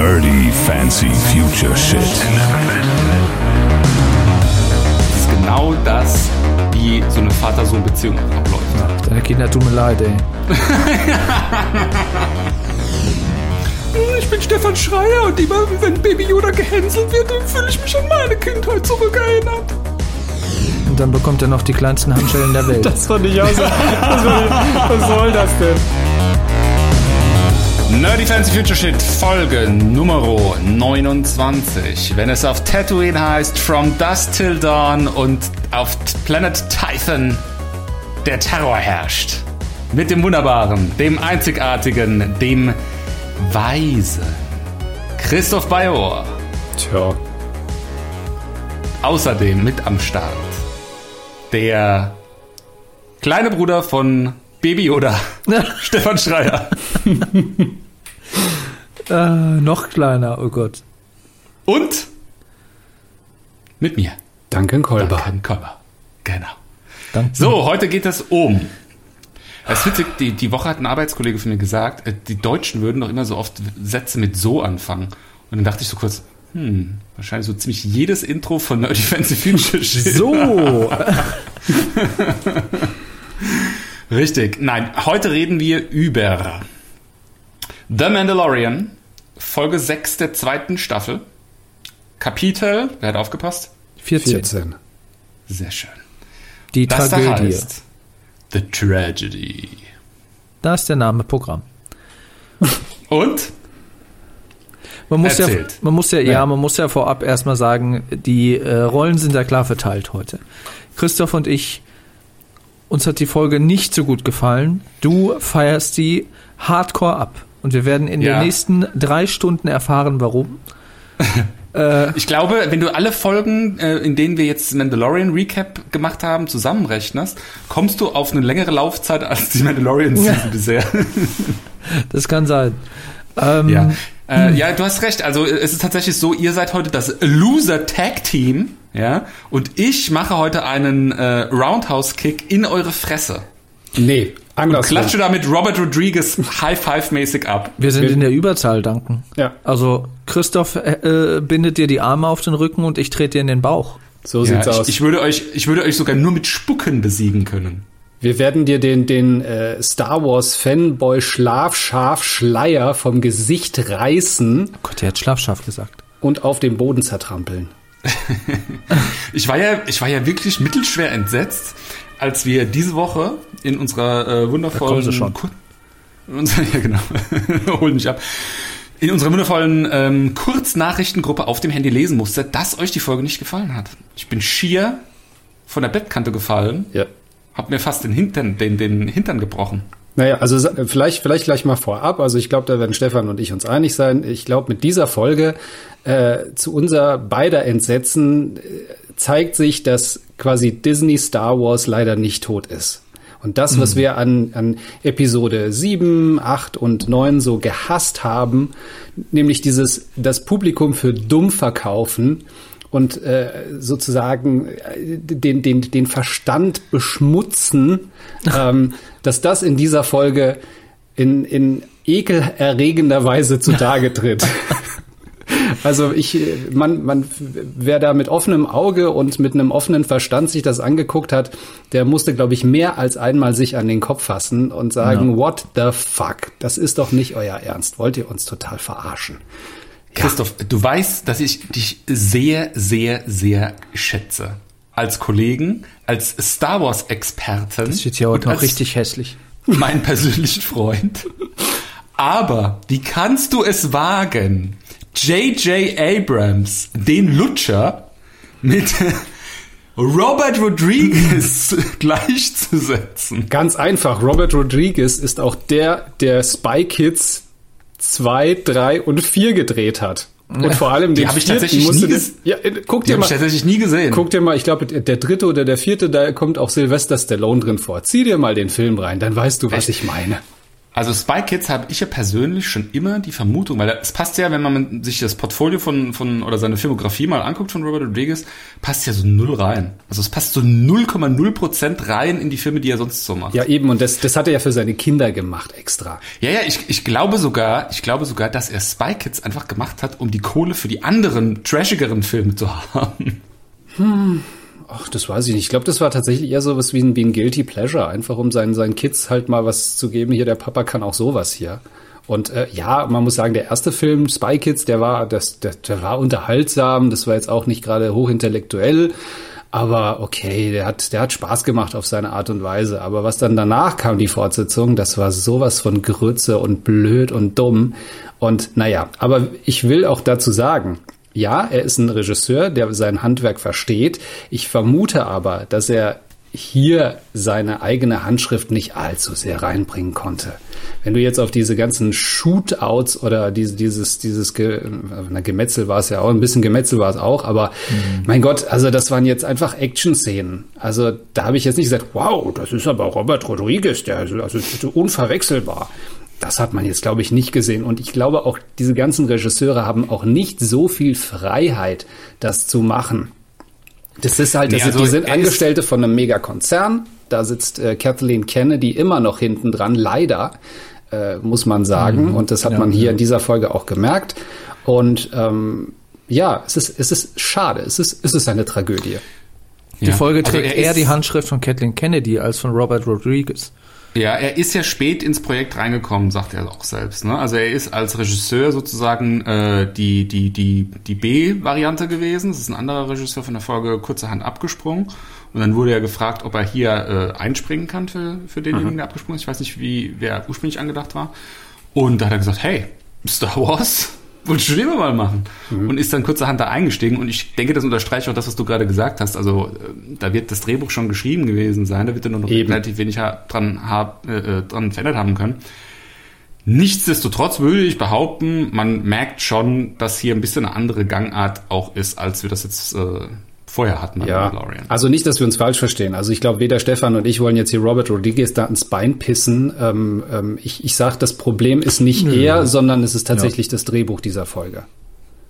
Nerdy Fancy Future Shit. Das ist genau das, wie so eine Vater-Sohn-Beziehung abläuft. Ach, deine Kinder tun mir leid, ey. Ich bin Stefan Schreier und immer, wenn Baby Yoda gehänselt wird, dann fühle ich mich an meine Kindheit zurückerinnert. Und dann bekommt er noch die kleinsten Handschellen der Welt. Das fand ich auch so. Was soll das denn? Nerdy Fancy Future Shit Folge Nummer 29. Wenn es auf Tatooine heißt From Dusk Till Dawn und auf Planet Tython der Terror herrscht. Mit dem wunderbaren, dem einzigartigen, dem weisen Christoph Bayor. Tja. Außerdem mit am Start der kleine Bruder von Baby Yoda, Stefan Schreier. äh, noch kleiner, oh Gott. Und mit mir. Duncan Kolber. Duncan Kolber. Genau. Danke. So, heute geht es um. Es ist witzig, die, die Woche hat ein Arbeitskollege von mir gesagt, äh, die Deutschen würden doch immer so oft Sätze mit so anfangen. Und dann dachte ich so kurz, hm, wahrscheinlich so ziemlich jedes Intro von Nerdy Fancy Future. So, Richtig. Nein, heute reden wir über The Mandalorian, Folge 6 der zweiten Staffel. Kapitel, wer hat aufgepasst? 14. 14. Sehr schön. Die Das da Tragödie. heißt The Tragedy. Da ist der Name Programm. Und? Man muss ja, Erzählt. man muss ja, ja, Ja. man muss ja vorab erstmal sagen, die äh, Rollen sind ja klar verteilt heute. Christoph und ich, uns hat die Folge nicht so gut gefallen. Du feierst sie hardcore ab. Und wir werden in Ja. den nächsten drei Stunden erfahren, warum. Ich glaube, wenn du alle Folgen, äh, in denen wir jetzt Mandalorian Recap gemacht haben, zusammenrechnest, kommst du auf eine längere Laufzeit als die Mandalorian Season bisher. Das kann sein. Ähm, Ja. Äh, ja, du hast recht. Also äh, es ist tatsächlich so, ihr seid heute das Loser Tag Team, ja, und ich mache heute einen äh, Roundhouse Kick in eure Fresse. Nee, andersrum. Klatsche damit Robert Rodriguez High Five mäßig ab. Wir sind in der Überzahl, danken. Ja, Also Christoph äh, bindet dir die Arme auf den Rücken und ich trete dir in den Bauch. so Ja, sieht's aus. ich, ich würde euch, ich würde euch sogar nur mit Spucken besiegen können. Wir werden dir den, den äh, Star Wars Fanboy Schlafschaf Schleier vom Gesicht reißen Oh Gott, der hat schlafscharf gesagt. und auf den Boden zertrampeln. Ich war ja, ich war ja wirklich mittelschwer entsetzt, als wir diese Woche in unserer äh, wundervollen sie schon. Kur- in unserer, ja genau, hol mich ab. In unserer wundervollen ähm, Kurznachrichtengruppe auf dem Handy lesen musste, dass euch die Folge nicht gefallen hat. Ich bin schier von der Bettkante gefallen, Ja. hab mir fast den Hintern, den, den Hintern gebrochen. Naja, also vielleicht, vielleicht gleich mal vorab. Also ich glaube, da werden Stefan und ich uns einig sein. Ich glaube, mit dieser Folge äh, zu unser beider Entsetzen äh, zeigt sich, dass quasi Disney Star Wars leider nicht tot ist. Und das, was wir an, an Episode 7, 8 und 9 so gehasst haben, nämlich dieses, das Publikum für dumm verkaufen und äh, sozusagen äh, den, den, den Verstand beschmutzen, ähm, dass das in dieser Folge in, in ekelerregender Weise zutage tritt. Also ich, man, man, wer da mit offenem Auge und mit einem offenen Verstand sich das angeguckt hat, der musste, glaube ich, mehr als einmal sich an den Kopf fassen und sagen, what the fuck? Das ist doch nicht euer Ernst. Wollt ihr uns total verarschen? Christoph, du weißt, dass ich dich sehr, sehr, sehr schätze. Als Kollegen, als Star Wars Experten. Das wird ja heute und noch richtig hässlich. Mein persönlichen Freund. Aber wie kannst du es wagen, J.J. Abrams, den Lutscher, mit Robert Rodriguez gleichzusetzen? Ganz einfach, Robert Rodriguez ist auch der, der Spy Kids 2, 3 und 4 gedreht hat. Und vor allem den hab ich vierten tatsächlich musste nie das, ges- ja, äh, guck Die dir habe mal, ich tatsächlich nie gesehen. guck dir mal, ich glaube, der dritte oder der vierte, da kommt auch Sylvester Stallone drin vor. Zieh dir mal den Film rein, dann weißt du, was ich meine. Also Spy Kids habe ich ja persönlich schon immer die Vermutung, weil es passt ja, wenn man sich das Portfolio von, von oder seine Filmografie mal anguckt von Robert Rodriguez, passt ja so null rein. Also es passt so 0,0 Prozent rein in die Filme, die er sonst so macht. Ja, eben, und das, das hat er ja für seine Kinder gemacht extra. Ja, ja, ich, ich glaube sogar, ich glaube sogar, dass er Spy Kids einfach gemacht hat, um die Kohle für die anderen, trashigeren Filme zu haben. Hm. Ach, das weiß ich nicht. Ich glaube, das war tatsächlich eher so was wie ein, wie ein Guilty Pleasure, einfach um seinen, seinen Kids halt mal was zu geben. Hier, der Papa kann auch sowas hier. Und äh, ja, man muss sagen, der erste Film, Spy Kids, der war, das, der, der war unterhaltsam, das war jetzt auch nicht gerade hochintellektuell. Aber okay, der hat, der hat Spaß gemacht auf seine Art und Weise. Aber was dann danach kam, die Fortsetzung, das war sowas von Grütze und blöd und dumm. Und naja, aber ich will auch dazu sagen, ja, er ist ein Regisseur, der sein Handwerk versteht. Ich vermute aber, dass er hier seine eigene Handschrift nicht allzu sehr reinbringen konnte. Wenn du jetzt auf diese ganzen Shootouts oder diese, dieses, dieses Ge na, Gemetzel war es ja auch, ein bisschen Gemetzel war es auch, aber mhm. mein Gott, also das waren jetzt einfach Action-Szenen. Also da habe ich jetzt nicht gesagt, wow, das ist aber Robert Rodriguez, der also, also unverwechselbar das hat man jetzt, glaube ich, nicht gesehen. Und ich glaube auch, diese ganzen Regisseure haben auch nicht so viel Freiheit, das zu machen. Das ist halt, das nee, also die sind Angestellte von einem Megakonzern. Da sitzt äh, Kathleen Kennedy immer noch hinten dran, leider, äh, muss man sagen. Mhm. Und das hat ja, man hier ja. in dieser Folge auch gemerkt. Und ähm, ja, es ist, es ist schade. Es ist, es ist eine Tragödie. Die ja. Folge also trägt also eher die Handschrift von Kathleen Kennedy als von Robert Rodriguez. Ja, er ist ja spät ins Projekt reingekommen, sagt er auch selbst. Ne? Also er ist als Regisseur sozusagen äh, die, die, die, die B-Variante gewesen. Das ist ein anderer Regisseur von der Folge kurzerhand abgesprungen. Und dann wurde er gefragt, ob er hier äh, einspringen kann für, für denjenigen, mhm. der abgesprungen ist. Ich weiß nicht, wie wer ursprünglich angedacht war. Und da hat er gesagt, hey, Star Wars, wollte schon immer mal machen. Mhm. Und ist dann kurzerhand da eingestiegen. Und ich denke, das unterstreicht auch das, was du gerade gesagt hast. Also äh, da wird das Drehbuch schon geschrieben gewesen sein. Da wird er nur noch Eben. relativ wenig dran, hab, äh, äh, dran verändert haben können. Nichtsdestotrotz würde ich behaupten, man merkt schon, dass hier ein bisschen eine andere Gangart auch ist, als wir das jetzt äh, vorher hatten ja. Mandalorian. Also nicht, dass wir uns falsch verstehen. Also ich glaube, weder Stefan und ich wollen jetzt hier Robert Rodriguez da ins Bein pissen. Ähm, ähm, ich ich sage, das Problem ist nicht Nö. er, sondern es ist tatsächlich ja. das Drehbuch dieser Folge.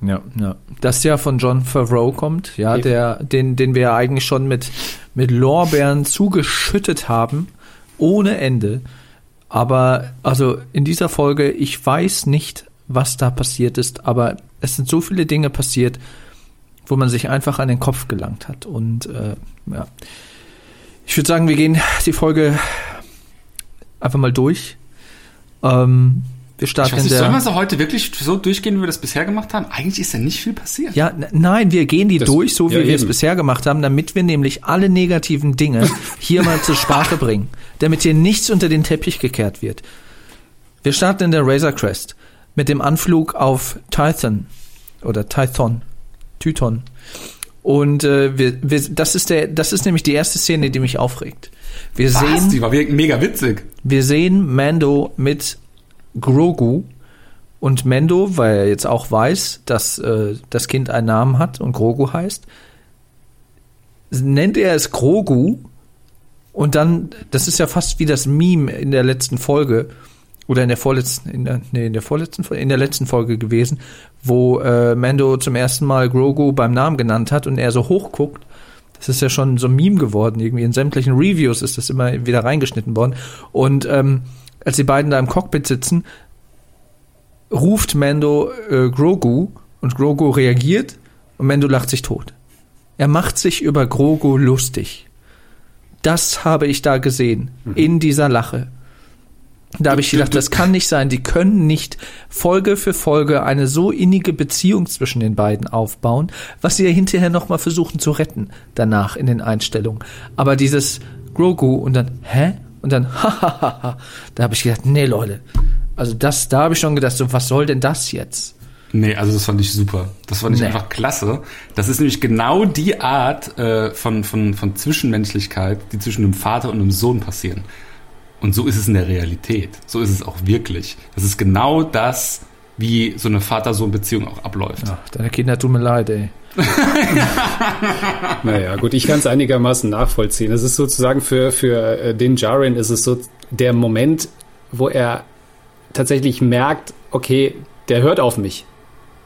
Ja, ja. Das ja von John Favreau kommt, ja, Eben. der, den, den wir ja eigentlich schon mit, mit Lorbeeren zugeschüttet haben, ohne Ende. Aber, also in dieser Folge, ich weiß nicht, was da passiert ist, aber es sind so viele Dinge passiert, wo man sich einfach an den Kopf gelangt hat. Und äh, ja, ich würde sagen, wir gehen die Folge einfach mal durch. Ähm, wir starten ich weiß nicht, sollen wir so heute wirklich so durchgehen, wie wir das bisher gemacht haben? Eigentlich ist ja nicht viel passiert. Ja, nein, wir gehen die das, durch, so wie ja, wir es bisher gemacht haben, damit wir nämlich alle negativen Dinge hier mal zur Sprache bringen, damit hier nichts unter den Teppich gekehrt wird. Wir starten in der Razor Crest mit dem Anflug auf Tython oder Tython Tython. Und äh, wir, wir, das ist der, das ist nämlich die erste Szene, die mich aufregt. Wir Was? sehen, die war mega witzig. Wir sehen Mando mit Grogu und Mendo, weil er jetzt auch weiß, dass äh, das Kind einen Namen hat und Grogu heißt, nennt er es Grogu und dann, das ist ja fast wie das Meme in der letzten Folge, oder in der vorletzten, in der, nee, in der vorletzten, in der letzten Folge gewesen, wo äh, Mando zum ersten Mal Grogu beim Namen genannt hat und er so hochguckt. Das ist ja schon so ein Meme geworden, irgendwie in sämtlichen Reviews ist das immer wieder reingeschnitten worden. Und ähm, als die beiden da im Cockpit sitzen, ruft Mando äh, Grogu und Grogu reagiert und Mando lacht sich tot. Er macht sich über Grogu lustig. Das habe ich da gesehen, mhm. in dieser Lache. Da habe ich gedacht, das kann nicht sein. Die können nicht Folge für Folge eine so innige Beziehung zwischen den beiden aufbauen, was sie ja hinterher nochmal versuchen zu retten, danach in den Einstellungen. Aber dieses Grogu und dann, hä? Und dann, hahaha, da habe ich gedacht, nee, Leute. Also das, da habe ich schon gedacht, so, was soll denn das jetzt? Nee, also das fand ich super. Das fand ich nee. einfach klasse. Das ist nämlich genau die Art äh, von, von, von Zwischenmenschlichkeit, die zwischen einem Vater und einem Sohn passieren. Und so ist es in der Realität. So ist es auch wirklich. Das ist genau das, wie so eine Vater-Sohn-Beziehung auch abläuft. Ach, deine Kinder tun mir leid, ey. naja, gut, ich kann es einigermaßen nachvollziehen. Es ist sozusagen für, für äh, den Jarin ist es so der Moment, wo er tatsächlich merkt, okay, der hört auf mich.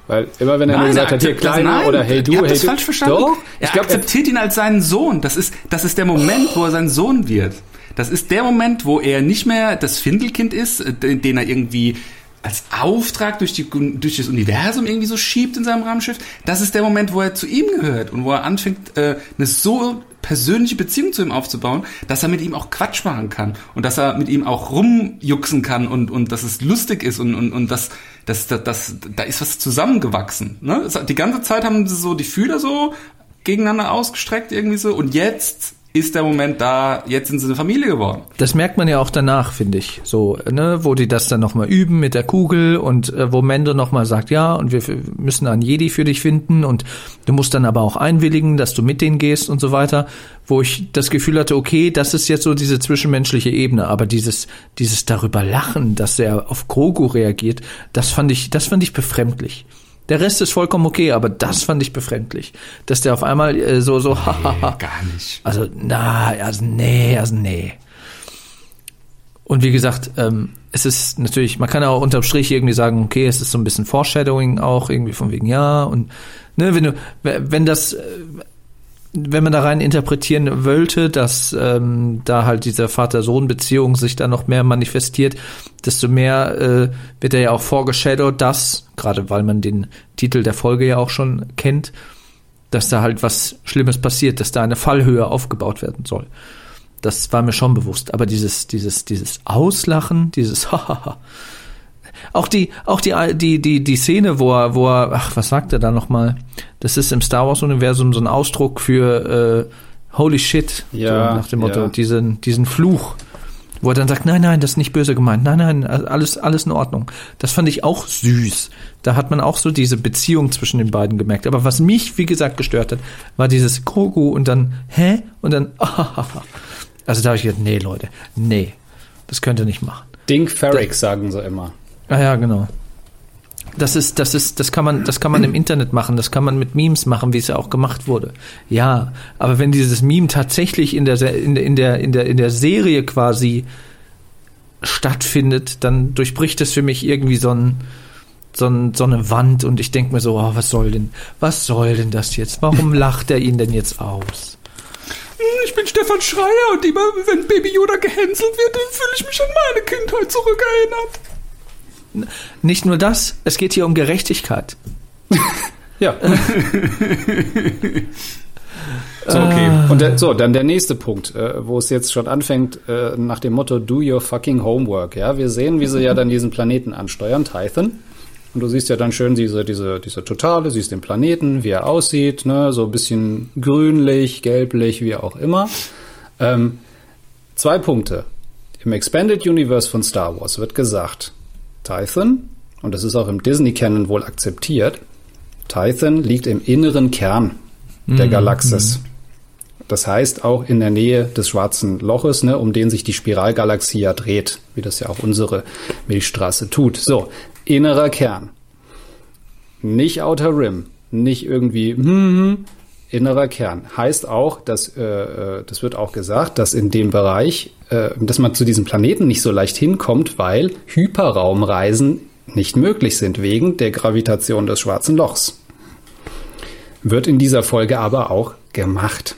Weil immer wenn er nur gesagt hat, hier Kleiner oder Hey du, Hey das du. falsch verstanden. Doch, er ich glaube, akzeptiert ihn als seinen Sohn. Das ist, das ist der Moment, wo er sein Sohn wird. Das ist der Moment, wo er nicht mehr das Findelkind ist, äh, den, er irgendwie als Auftrag durch, die, durch das Universum irgendwie so schiebt in seinem Raumschiff. Das ist der Moment, wo er zu ihm gehört und wo er anfängt, äh, eine so persönliche Beziehung zu ihm aufzubauen, dass er mit ihm auch Quatsch machen kann und dass er mit ihm auch rumjuxen kann und, und dass es lustig ist und, und, und dass, dass, dass, dass da ist was zusammengewachsen. Ne? Die ganze Zeit haben sie so die Fühler so gegeneinander ausgestreckt irgendwie so und jetzt ist der Moment da, jetzt sind sie eine Familie geworden. Das merkt man ja auch danach, finde ich. So, ne, wo die das dann nochmal üben mit der Kugel und äh, wo Mendo nochmal sagt, ja, und wir müssen einen Jedi für dich finden und du musst dann aber auch einwilligen, dass du mit denen gehst und so weiter. Wo ich das Gefühl hatte, okay, das ist jetzt so diese zwischenmenschliche Ebene, aber dieses, dieses darüber lachen, dass er auf Grogu reagiert, das fand ich, das fand ich befremdlich. Der Rest ist vollkommen okay, aber das fand ich befremdlich. Dass der auf einmal äh, so, so, hahaha. Gar nicht. Also, na, also nee, also nee. Und wie gesagt, ähm, es ist natürlich, man kann ja auch unterm Strich irgendwie sagen, okay, es ist so ein bisschen Foreshadowing auch, irgendwie von wegen, ja, und ne, wenn du, wenn das, äh, wenn man da rein interpretieren wollte, dass ähm, da halt diese Vater-Sohn-Beziehung sich da noch mehr manifestiert, desto mehr äh, wird er ja auch vorgeshadowt, dass, gerade weil man den Titel der Folge ja auch schon kennt, dass da halt was Schlimmes passiert, dass da eine Fallhöhe aufgebaut werden soll. Das war mir schon bewusst. Aber dieses, dieses, dieses Auslachen, dieses Hahaha. Auch die, auch die, die, die, die Szene, wo er, wo er, ach, was sagt er da nochmal? Das ist im Star Wars Universum so ein Ausdruck für äh, Holy Shit, Ja, so nach dem Motto, ja. diesen, diesen Fluch, wo er dann sagt, nein, nein, das ist nicht böse gemeint, nein, nein, alles, alles in Ordnung. Das fand ich auch süß. Da hat man auch so diese Beziehung zwischen den beiden gemerkt. Aber was mich, wie gesagt, gestört hat, war dieses Grogu und dann, hä? Und dann, also da habe ich gedacht, nee, Leute, nee, das könnt ihr nicht machen. Dink Ferrick sagen sie immer. Ah ja, genau. Das ist, das ist, das kann man, das kann man im Internet machen, das kann man mit Memes machen, wie es ja auch gemacht wurde. Ja, aber wenn dieses Meme tatsächlich in der, in der, in der, in der, in der Serie quasi stattfindet, dann durchbricht es für mich irgendwie so ein, so, ein, so eine Wand und ich denke mir so, oh, was soll denn, was soll denn das jetzt? Warum lacht er ihn denn jetzt aus? Ich bin Stefan Schreier und immer, wenn Baby Yoda gehänselt wird, dann fühle ich mich an meine Kindheit zurückerinnert. Nicht nur das, es geht hier um Gerechtigkeit. Ja. so, okay. Und der, so, dann der nächste Punkt, äh, wo es jetzt schon anfängt, äh, nach dem Motto Do your fucking homework. Ja, wir sehen, wie sie ja dann diesen Planeten ansteuern, Tython. Und du siehst ja dann schön diese, diese, diese Totale, siehst den Planeten, wie er aussieht, ne, so ein bisschen grünlich, gelblich, wie auch immer. Ähm, zwei Punkte. Im Expanded Universe von Star Wars wird gesagt, Tython, und das ist auch im Disney-Canon wohl akzeptiert, Tython liegt im inneren Kern der Galaxis. Das heißt auch in der Nähe des schwarzen Loches, ne, um den sich die Spiralgalaxie ja dreht, wie das ja auch unsere Milchstraße tut. So, innerer Kern. Nicht Outer Rim, nicht irgendwie hm, hm, innerer Kern. Heißt auch, dass äh, äh, das wird auch gesagt, dass in dem Bereich, äh, dass man zu diesem Planeten nicht so leicht hinkommt, weil Hyperraumreisen nicht möglich sind wegen der Gravitation des schwarzen Lochs. Wird in dieser Folge aber auch gemacht.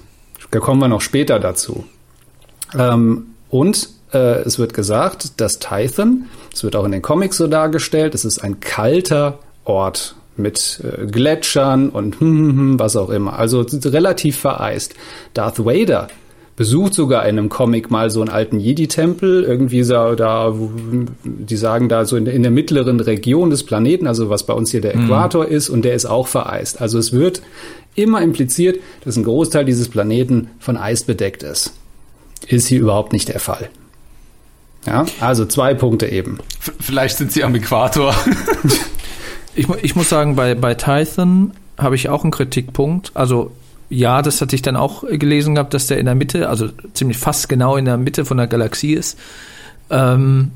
Da kommen wir noch später dazu. Ähm, und äh, es wird gesagt, dass Tython, es wird auch in den Comics so dargestellt, es ist ein kalter Ort mit äh, Gletschern und hm, hm, hm, was auch immer. Also relativ vereist. Darth Vader besucht sogar in einem Comic mal so einen alten Jedi-Tempel, irgendwie so da, die sagen da so in, in der mittleren Region des Planeten, also was bei uns hier der Äquator ist, und der ist auch vereist. Also es wird immer impliziert, dass ein Großteil dieses Planeten von Eis bedeckt ist. Ist hier überhaupt nicht der Fall. Ja, also zwei Punkte eben. Vielleicht sind sie am Äquator. Ich, ich muss sagen, bei, bei Tython habe ich auch einen Kritikpunkt. Also ja, das hatte ich dann auch gelesen gehabt, dass der in der Mitte, also ziemlich fast genau in der Mitte von der Galaxie ist. Ähm,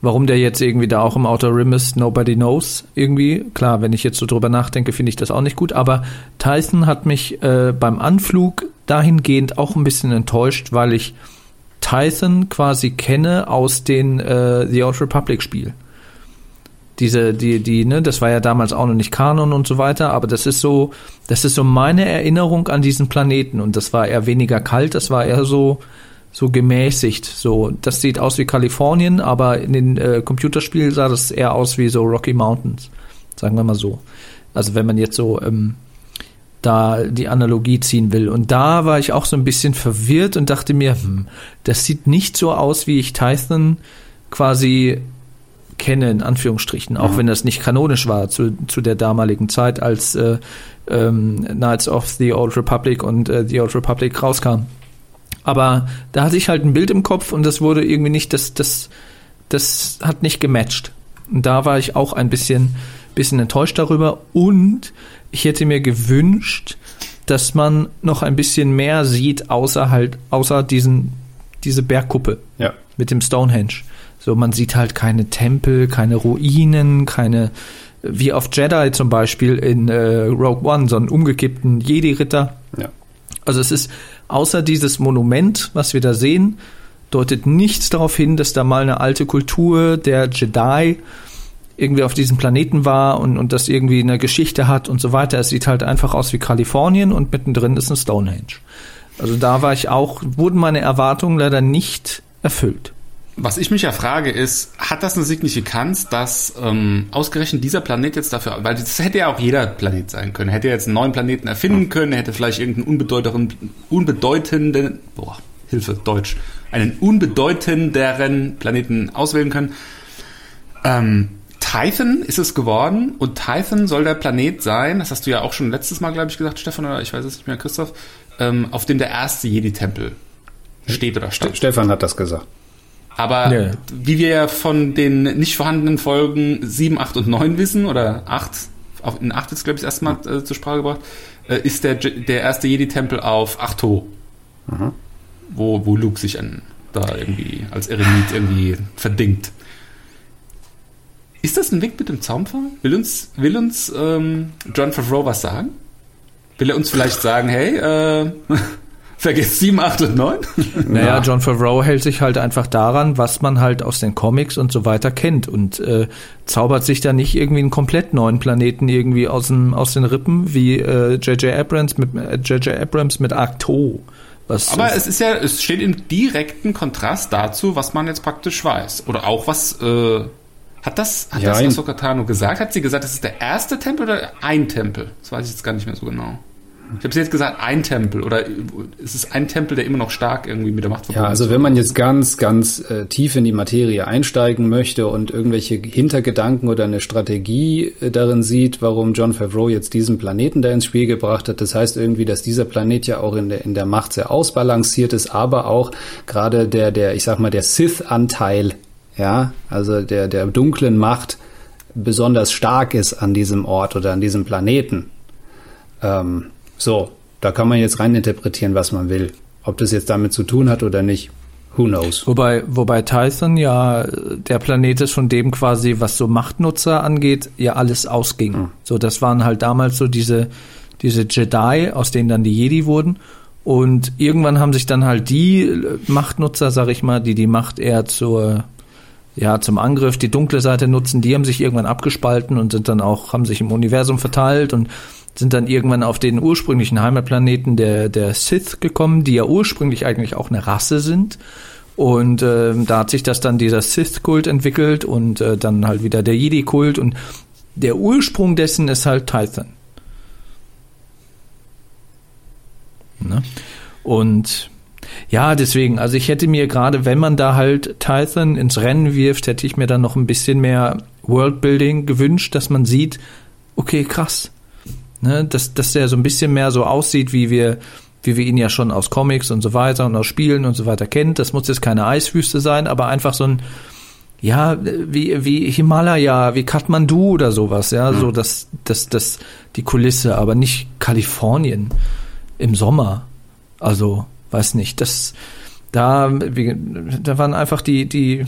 warum der jetzt irgendwie da auch im Outer Rim ist, nobody knows irgendwie. Klar, wenn ich jetzt so drüber nachdenke, finde ich das auch nicht gut. Aber Tython hat mich äh, beim Anflug dahingehend auch ein bisschen enttäuscht, weil ich Titan quasi kenne aus den äh, The Old Republic Spiel. Diese, die, die, ne, das war ja damals auch noch nicht Kanon und so weiter, aber das ist so, das ist so meine Erinnerung an diesen Planeten und das war eher weniger kalt, das war eher so, so gemäßigt. So, das sieht aus wie Kalifornien, aber in den äh, Computerspielen sah das eher aus wie so Rocky Mountains, sagen wir mal so. Also wenn man jetzt so ähm, da die Analogie ziehen will. Und da war ich auch so ein bisschen verwirrt und dachte mir, hm, das sieht nicht so aus, wie ich Tython quasi kenne, in Anführungsstrichen, auch mhm. wenn das nicht kanonisch war zu, zu der damaligen Zeit, als äh, ähm, Knights of the Old Republic und äh, The Old Republic rauskam. Aber da hatte ich halt ein Bild im Kopf und das wurde irgendwie nicht, das, das, das hat nicht gematcht. Und da war ich auch ein bisschen, bisschen enttäuscht darüber und ich hätte mir gewünscht, dass man noch ein bisschen mehr sieht, außer halt, außer diesen, diese Bergkuppe ja. mit dem Stonehenge. So, man sieht halt keine Tempel, keine Ruinen, keine, wie auf Jedi zum Beispiel in äh, Rogue One, so einen umgekippten Jedi-Ritter. Ja. Also es ist, außer dieses Monument, was wir da sehen, deutet nichts darauf hin, dass da mal eine alte Kultur der Jedi irgendwie auf diesem Planeten war und, und das irgendwie eine Geschichte hat und so weiter. Es sieht halt einfach aus wie Kalifornien und mittendrin ist ein Stonehenge. Also da war ich auch, wurden meine Erwartungen leider nicht erfüllt. Was ich mich ja frage ist, hat das eine Signifikanz, dass ähm, ausgerechnet dieser Planet jetzt dafür, weil das hätte ja auch jeder Planet sein können, hätte jetzt einen neuen Planeten erfinden können, hätte vielleicht irgendeinen unbedeutenden, unbedeutenden, boah, Hilfe, Deutsch, einen unbedeutenderen Planeten auswählen können. Ähm, Tython ist es geworden und Tython soll der Planet sein, das hast du ja auch schon letztes Mal, glaube ich, gesagt, Stefan, oder ich weiß es nicht mehr, Christoph, ähm, auf dem der erste Jedi-Tempel steht oder stand. Stefan hat das gesagt. Aber ja. wie wir ja von den nicht vorhandenen Folgen 7, 8 und 9 wissen, oder 8, in 8 ist, glaube ich, das erste Mal äh, zur Sprache gebracht, äh, ist der, der erste Jedi-Tempel auf Achto, mhm. wo, wo Luke sich an, da irgendwie als Eremit irgendwie verdingt. Ist das ein Weg mit dem Zaunpfahl? Will uns, will uns ähm, John Favreau was sagen? Will er uns vielleicht sagen, hey, äh, vergesst 7, 8 und 9? Naja, John Favreau hält sich halt einfach daran, was man halt aus den Comics und so weiter kennt und äh, zaubert sich da nicht irgendwie einen komplett neuen Planeten irgendwie aus, dem, aus den Rippen wie J.J. Äh, Abrams mit J.J. Äh, Abrams mit Acto. Was Aber es ist ja, es steht im direkten Kontrast dazu, was man jetzt praktisch weiß. Oder auch was äh, hat das, hat ja, das Ahsoka Tano gesagt? Hat sie gesagt, das ist der erste Tempel oder ein Tempel? Das weiß ich jetzt gar nicht mehr so genau. Ich habe jetzt gesagt, ein Tempel oder ist es ein Tempel, der immer noch stark irgendwie mit der Macht verbunden ist? Ja, also wenn man jetzt ganz, ganz äh, tief in die Materie einsteigen möchte und irgendwelche Hintergedanken oder eine Strategie äh, darin sieht, warum John Favreau jetzt diesen Planeten da ins Spiel gebracht hat, das heißt irgendwie, dass dieser Planet ja auch in der, in der Macht sehr ausbalanciert ist, aber auch gerade der, der, ich sag mal, der Sith-Anteil ja, also der, der dunklen Macht besonders stark ist an diesem Ort oder an diesem Planeten. Ähm, so, da kann man jetzt reininterpretieren, was man will. Ob das jetzt damit zu tun hat oder nicht, who knows. Wobei, wobei Tyson ja der Planet ist, von dem quasi, was so Machtnutzer angeht, ja alles ausging. Mhm. So, das waren halt damals so diese, diese Jedi, aus denen dann die Jedi wurden. Und irgendwann haben sich dann halt die Machtnutzer, sag ich mal, die die Macht eher zur ja, zum Angriff die dunkle Seite nutzen, die haben sich irgendwann abgespalten und sind dann auch, haben sich im Universum verteilt und sind dann irgendwann auf den ursprünglichen Heimatplaneten der, der Sith gekommen, die ja ursprünglich eigentlich auch eine Rasse sind. Und äh, da hat sich das dann dieser Sith-Kult entwickelt und äh, dann halt wieder der Jedi-Kult und der Ursprung dessen ist halt Tython. Ne? Und ja, deswegen, also ich hätte mir gerade, wenn man da halt Tython ins Rennen wirft, hätte ich mir dann noch ein bisschen mehr Worldbuilding gewünscht, dass man sieht, okay, krass. Ne, dass, dass der so ein bisschen mehr so aussieht, wie wir, wie wir ihn ja schon aus Comics und so weiter und aus Spielen und so weiter kennt. Das muss jetzt keine Eiswüste sein, aber einfach so ein, ja, wie, wie Himalaya, wie Kathmandu oder sowas, ja, mhm. so das, das, das, die Kulisse, aber nicht Kalifornien im Sommer. Also, weiß nicht, das, da, wie, da waren einfach die, die,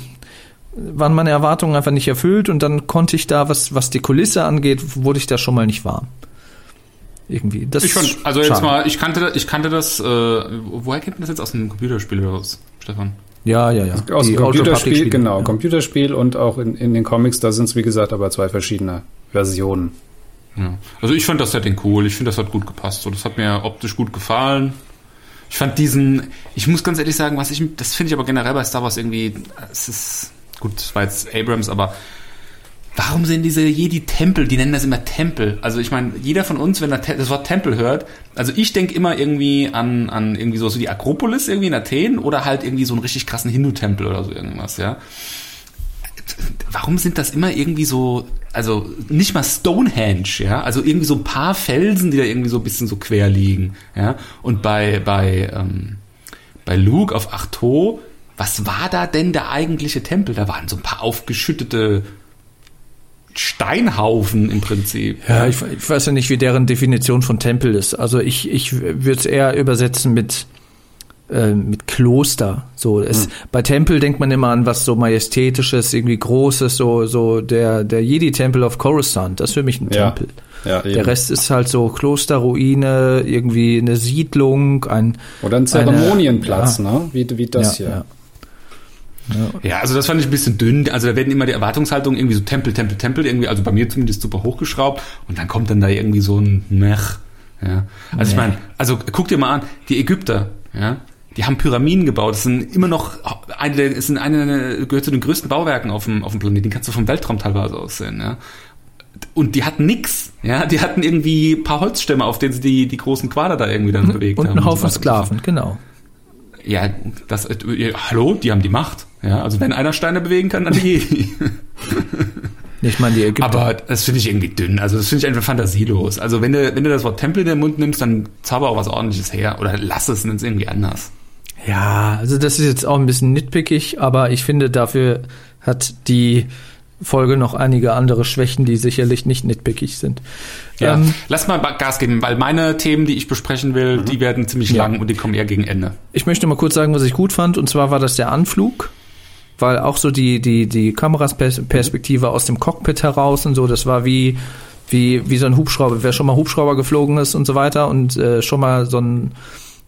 waren meine Erwartungen einfach nicht erfüllt und dann konnte ich da, was, was die Kulisse angeht, wurde ich da schon mal nicht warm. Irgendwie. Das ich fand, also jetzt schade. mal, ich kannte, ich kannte das, äh, woher kennt man das jetzt aus einem Computerspiel was, Stefan? Ja, ja, ja. Aus dem Computerspiel, genau, ja. Computerspiel und auch in, in den Comics, da sind es wie gesagt aber zwei verschiedene Versionen. Ja. Also ich fand das Setting cool. Ich finde, das hat gut gepasst. So, das hat mir optisch gut gefallen. Ich fand diesen, ich muss ganz ehrlich sagen, was ich, das finde ich aber generell bei Star Wars irgendwie, es ist, gut, das war jetzt Abrams, aber warum sind diese Jedi-Tempel, die nennen das immer Tempel? Also ich meine, jeder von uns, wenn er das Wort Tempel hört, also ich denke immer irgendwie an, an irgendwie so, so die Akropolis irgendwie in Athen oder halt irgendwie so einen richtig krassen Hindu-Tempel oder so irgendwas, ja warum sind das immer irgendwie so, also nicht mal Stonehenge, ja, also irgendwie so ein paar Felsen, die da irgendwie so ein bisschen so quer liegen, ja, und bei, bei, ähm, bei Luke auf Arto, was war da denn der eigentliche Tempel? Da waren so ein paar aufgeschüttete Steinhaufen im Prinzip. Ja, ich, ich weiß ja nicht, wie deren Definition von Tempel ist. Also ich, ich würde es eher übersetzen mit, äh, mit Kloster. So, es, Bei Tempel denkt man immer an was so Majestätisches, irgendwie Großes, so, so der, der Jedi-Tempel of Coruscant. Das ist für mich ein Ja. Tempel. Ja, Der Rest ist halt so Klosterruine, irgendwie eine Siedlung, ein Oder ein Zeremonienplatz, ja. ne? Wie, wie das hier. Ja. Also das fand ich ein bisschen dünn. Also da werden immer die Erwartungshaltungen irgendwie so Tempel, Tempel, Tempel irgendwie, also bei mir zumindest super hochgeschraubt und dann kommt dann da irgendwie so ein Mech. Ja. Also ich meine, also guck dir mal an, die Ägypter, ja, die haben Pyramiden gebaut. Das sind immer noch eine, es sind eine gehört zu den größten Bauwerken auf dem auf dem Planeten. Die kannst du vom Weltraum teilweise aussehen, ja. Und die hatten nix, ja, die hatten irgendwie ein paar Holzstämme, auf denen sie die, die großen Quader da irgendwie dann bewegt Und haben. ein so Haufen und so. Sklaven, genau. Ja, das, äh, ja, hallo, die haben die Macht. Ja, also wenn einer Steine bewegen kann, dann die Jedi. Ich meine, die Ägypter. Aber das finde ich irgendwie dünn. Also das finde ich einfach fantasielos. Also wenn du, wenn du das Wort Tempel in den Mund nimmst, dann zauber auch was ordentliches her. Oder lass es, nenn es irgendwie anders. Ja, also das ist jetzt auch ein bisschen nitpickig, aber ich finde, dafür hat die Folge noch einige andere Schwächen, die sicherlich nicht nitpickig sind. Ja. Ähm, lass mal Gas geben, weil meine Themen, die ich besprechen will, die werden ziemlich Ja. lang und die kommen eher gegen Ende. ich möchte mal kurz sagen, was ich gut fand, und zwar war das der Anflug, weil auch so die, die, die Kamerasperspektive aus dem Cockpit heraus und so, das war wie, wie, wie so ein Hubschrauber, wer schon mal Hubschrauber geflogen ist und so weiter und äh, schon mal so ein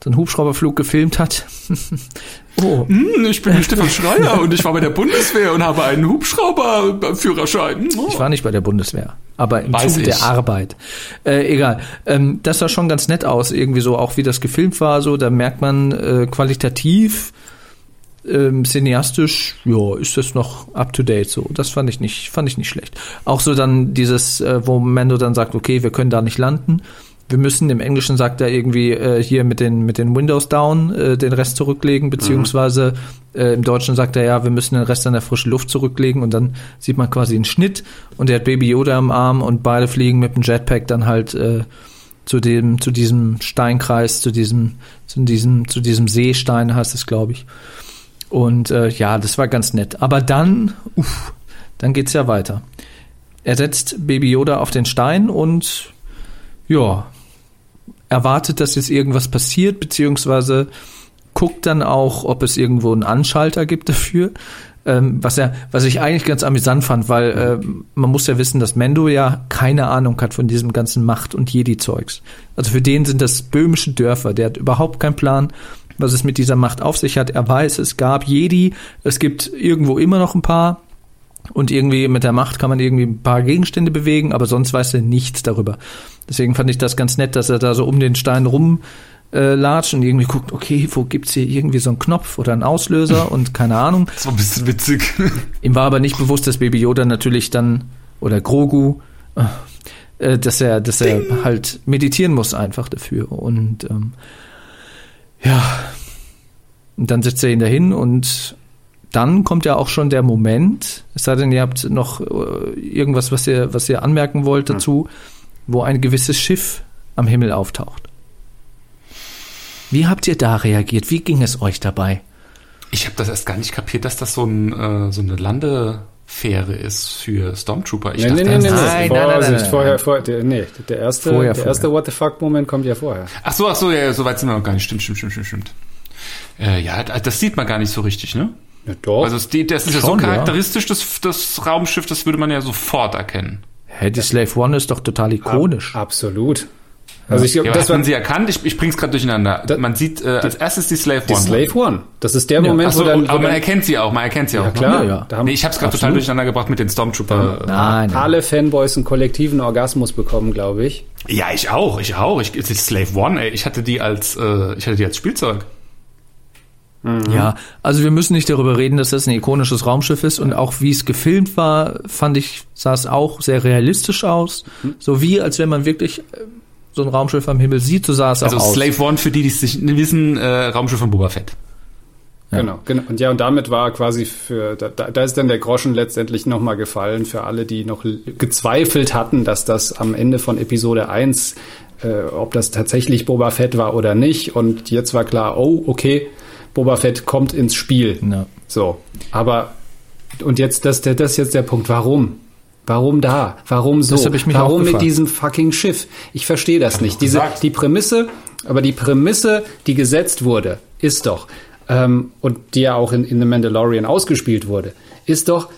so einen Hubschrauberflug gefilmt hat. oh, Hm, ich bin Stefan Schreier und ich war bei der Bundeswehr und habe einen Hubschrauberführerschein. Ich war nicht bei der Bundeswehr, aber im Weiß Zuge ich. der Arbeit. Äh, egal. Ähm, das sah schon ganz nett aus, irgendwie so, auch wie das gefilmt war, so, da merkt man äh, qualitativ, ähm, cineastisch, ja, ist das noch up to date so. Das fand ich nicht, fand ich nicht schlecht. Auch so dann dieses, äh, wo Mando dann sagt, okay, wir können da nicht landen. Wir müssen, im Englischen sagt er irgendwie äh, hier mit den, mit den Windows down äh, den Rest zurücklegen, beziehungsweise äh, im Deutschen sagt er ja, wir müssen den Rest an der frischen Luft zurücklegen und dann sieht man quasi einen Schnitt und er hat Baby Yoda am Arm und beide fliegen mit dem Jetpack dann halt äh, zu dem, zu diesem Steinkreis, zu diesem, zu diesem, zu diesem Seestein heißt es, glaube ich. Und äh, ja, das war ganz nett. Aber dann, uff, dann geht's ja weiter. Er setzt Baby Yoda auf den Stein und ja, erwartet, dass jetzt irgendwas passiert, beziehungsweise guckt dann auch, ob es irgendwo einen Anschalter gibt dafür. Ähm, was er, was ich eigentlich ganz amüsant fand, weil äh, man muss ja wissen, dass Mendo ja keine Ahnung hat von diesem ganzen Macht- und Jedi-Zeugs. Also für den sind das böhmische Dörfer. Der hat überhaupt keinen Plan, was es mit dieser Macht auf sich hat. Er weiß, es gab Jedi, es gibt irgendwo immer noch ein paar. Und irgendwie mit der Macht kann man irgendwie ein paar Gegenstände bewegen, aber sonst weiß er nichts darüber. Deswegen fand ich das ganz nett, dass er da so um den Stein rum äh, latscht und irgendwie guckt, okay, wo gibt's hier irgendwie so einen Knopf oder einen Auslöser und keine Ahnung. Das war ein bisschen witzig. Ihm war aber nicht bewusst, dass Baby Yoda natürlich dann oder Grogu, äh, dass er, dass er halt meditieren muss einfach dafür und ähm, ja, und dann setzt er ihn dahin und dann kommt ja auch schon der Moment, es sei denn, ihr habt noch äh, irgendwas, was ihr, was ihr anmerken wollt dazu, wo ein gewisses Schiff am Himmel auftaucht. Wie habt ihr da reagiert? Wie ging es euch dabei? Ich habe das erst gar nicht kapiert, dass das so, ein, äh, so eine Landefähre ist für Stormtrooper. Ich nee, dachte, das- Nein, nein, nein, Vorsicht, nein, nein. vorher, vorher, der, nee, der erste, Vorher, der erste vorher. What the fuck Moment kommt ja vorher. Ach so, ach so, ja, so weit sind wir noch gar nicht. Stimmt, stimmt, stimmt, stimmt, stimmt. Äh, ja, das sieht man gar nicht so richtig, ne? Ja, doch. Also die, das ist ja so Schon, ja. charakteristisch, das, das Raumschiff, das würde man ja sofort erkennen. Hä, die Slave One ist doch total ikonisch. Absolut. Also ich glaube, Ja, das hat war man sie erkannt? Ich, ich bring's gerade durcheinander. Da- man sieht äh, als erstes die Slave die One. Slave One. Das ist der Moment, Achso, wo dann, wo aber man dann erkennt sie auch, man erkennt sie auch. ja, ne? klar, Ja, ja. Da haben Nee, ich hab's gerade total durcheinander gebracht mit den Stormtrooper. Nein, nein. alle Fanboys einen kollektiven Orgasmus bekommen, glaube ich. Ja, ich auch, ich auch. Ich, die Slave One, ey, ich hatte die als, äh, ich hatte die als Spielzeug. Ja, also wir müssen nicht darüber reden, dass das ein ikonisches Raumschiff ist und auch wie es gefilmt war, fand ich, sah es auch sehr realistisch aus. So wie, als wenn man wirklich äh, so ein Raumschiff am Himmel sieht, so sah es Also auch aus. Slave One, für die, die es nicht wissen, äh, Raumschiff von Boba Fett. Genau, genau. Und ja, und damit war quasi für, da, da da ist dann der Groschen letztendlich nochmal gefallen für alle, die noch gezweifelt hatten, dass das am Ende von Episode 1, äh, ob das tatsächlich Boba Fett war oder nicht. Und jetzt war klar, oh, okay, Boba Fett kommt ins Spiel. Ja. So, aber und jetzt, das, das ist jetzt der Punkt, warum? Warum da? Warum so? Das hab ich mich auch Warum mit diesem fucking Schiff? Ich verstehe das nicht. doch Diese, gesagt. die Prämisse, aber die Prämisse, die gesetzt wurde, ist doch, ähm, und die ja auch in, in The Mandalorian ausgespielt wurde, ist doch,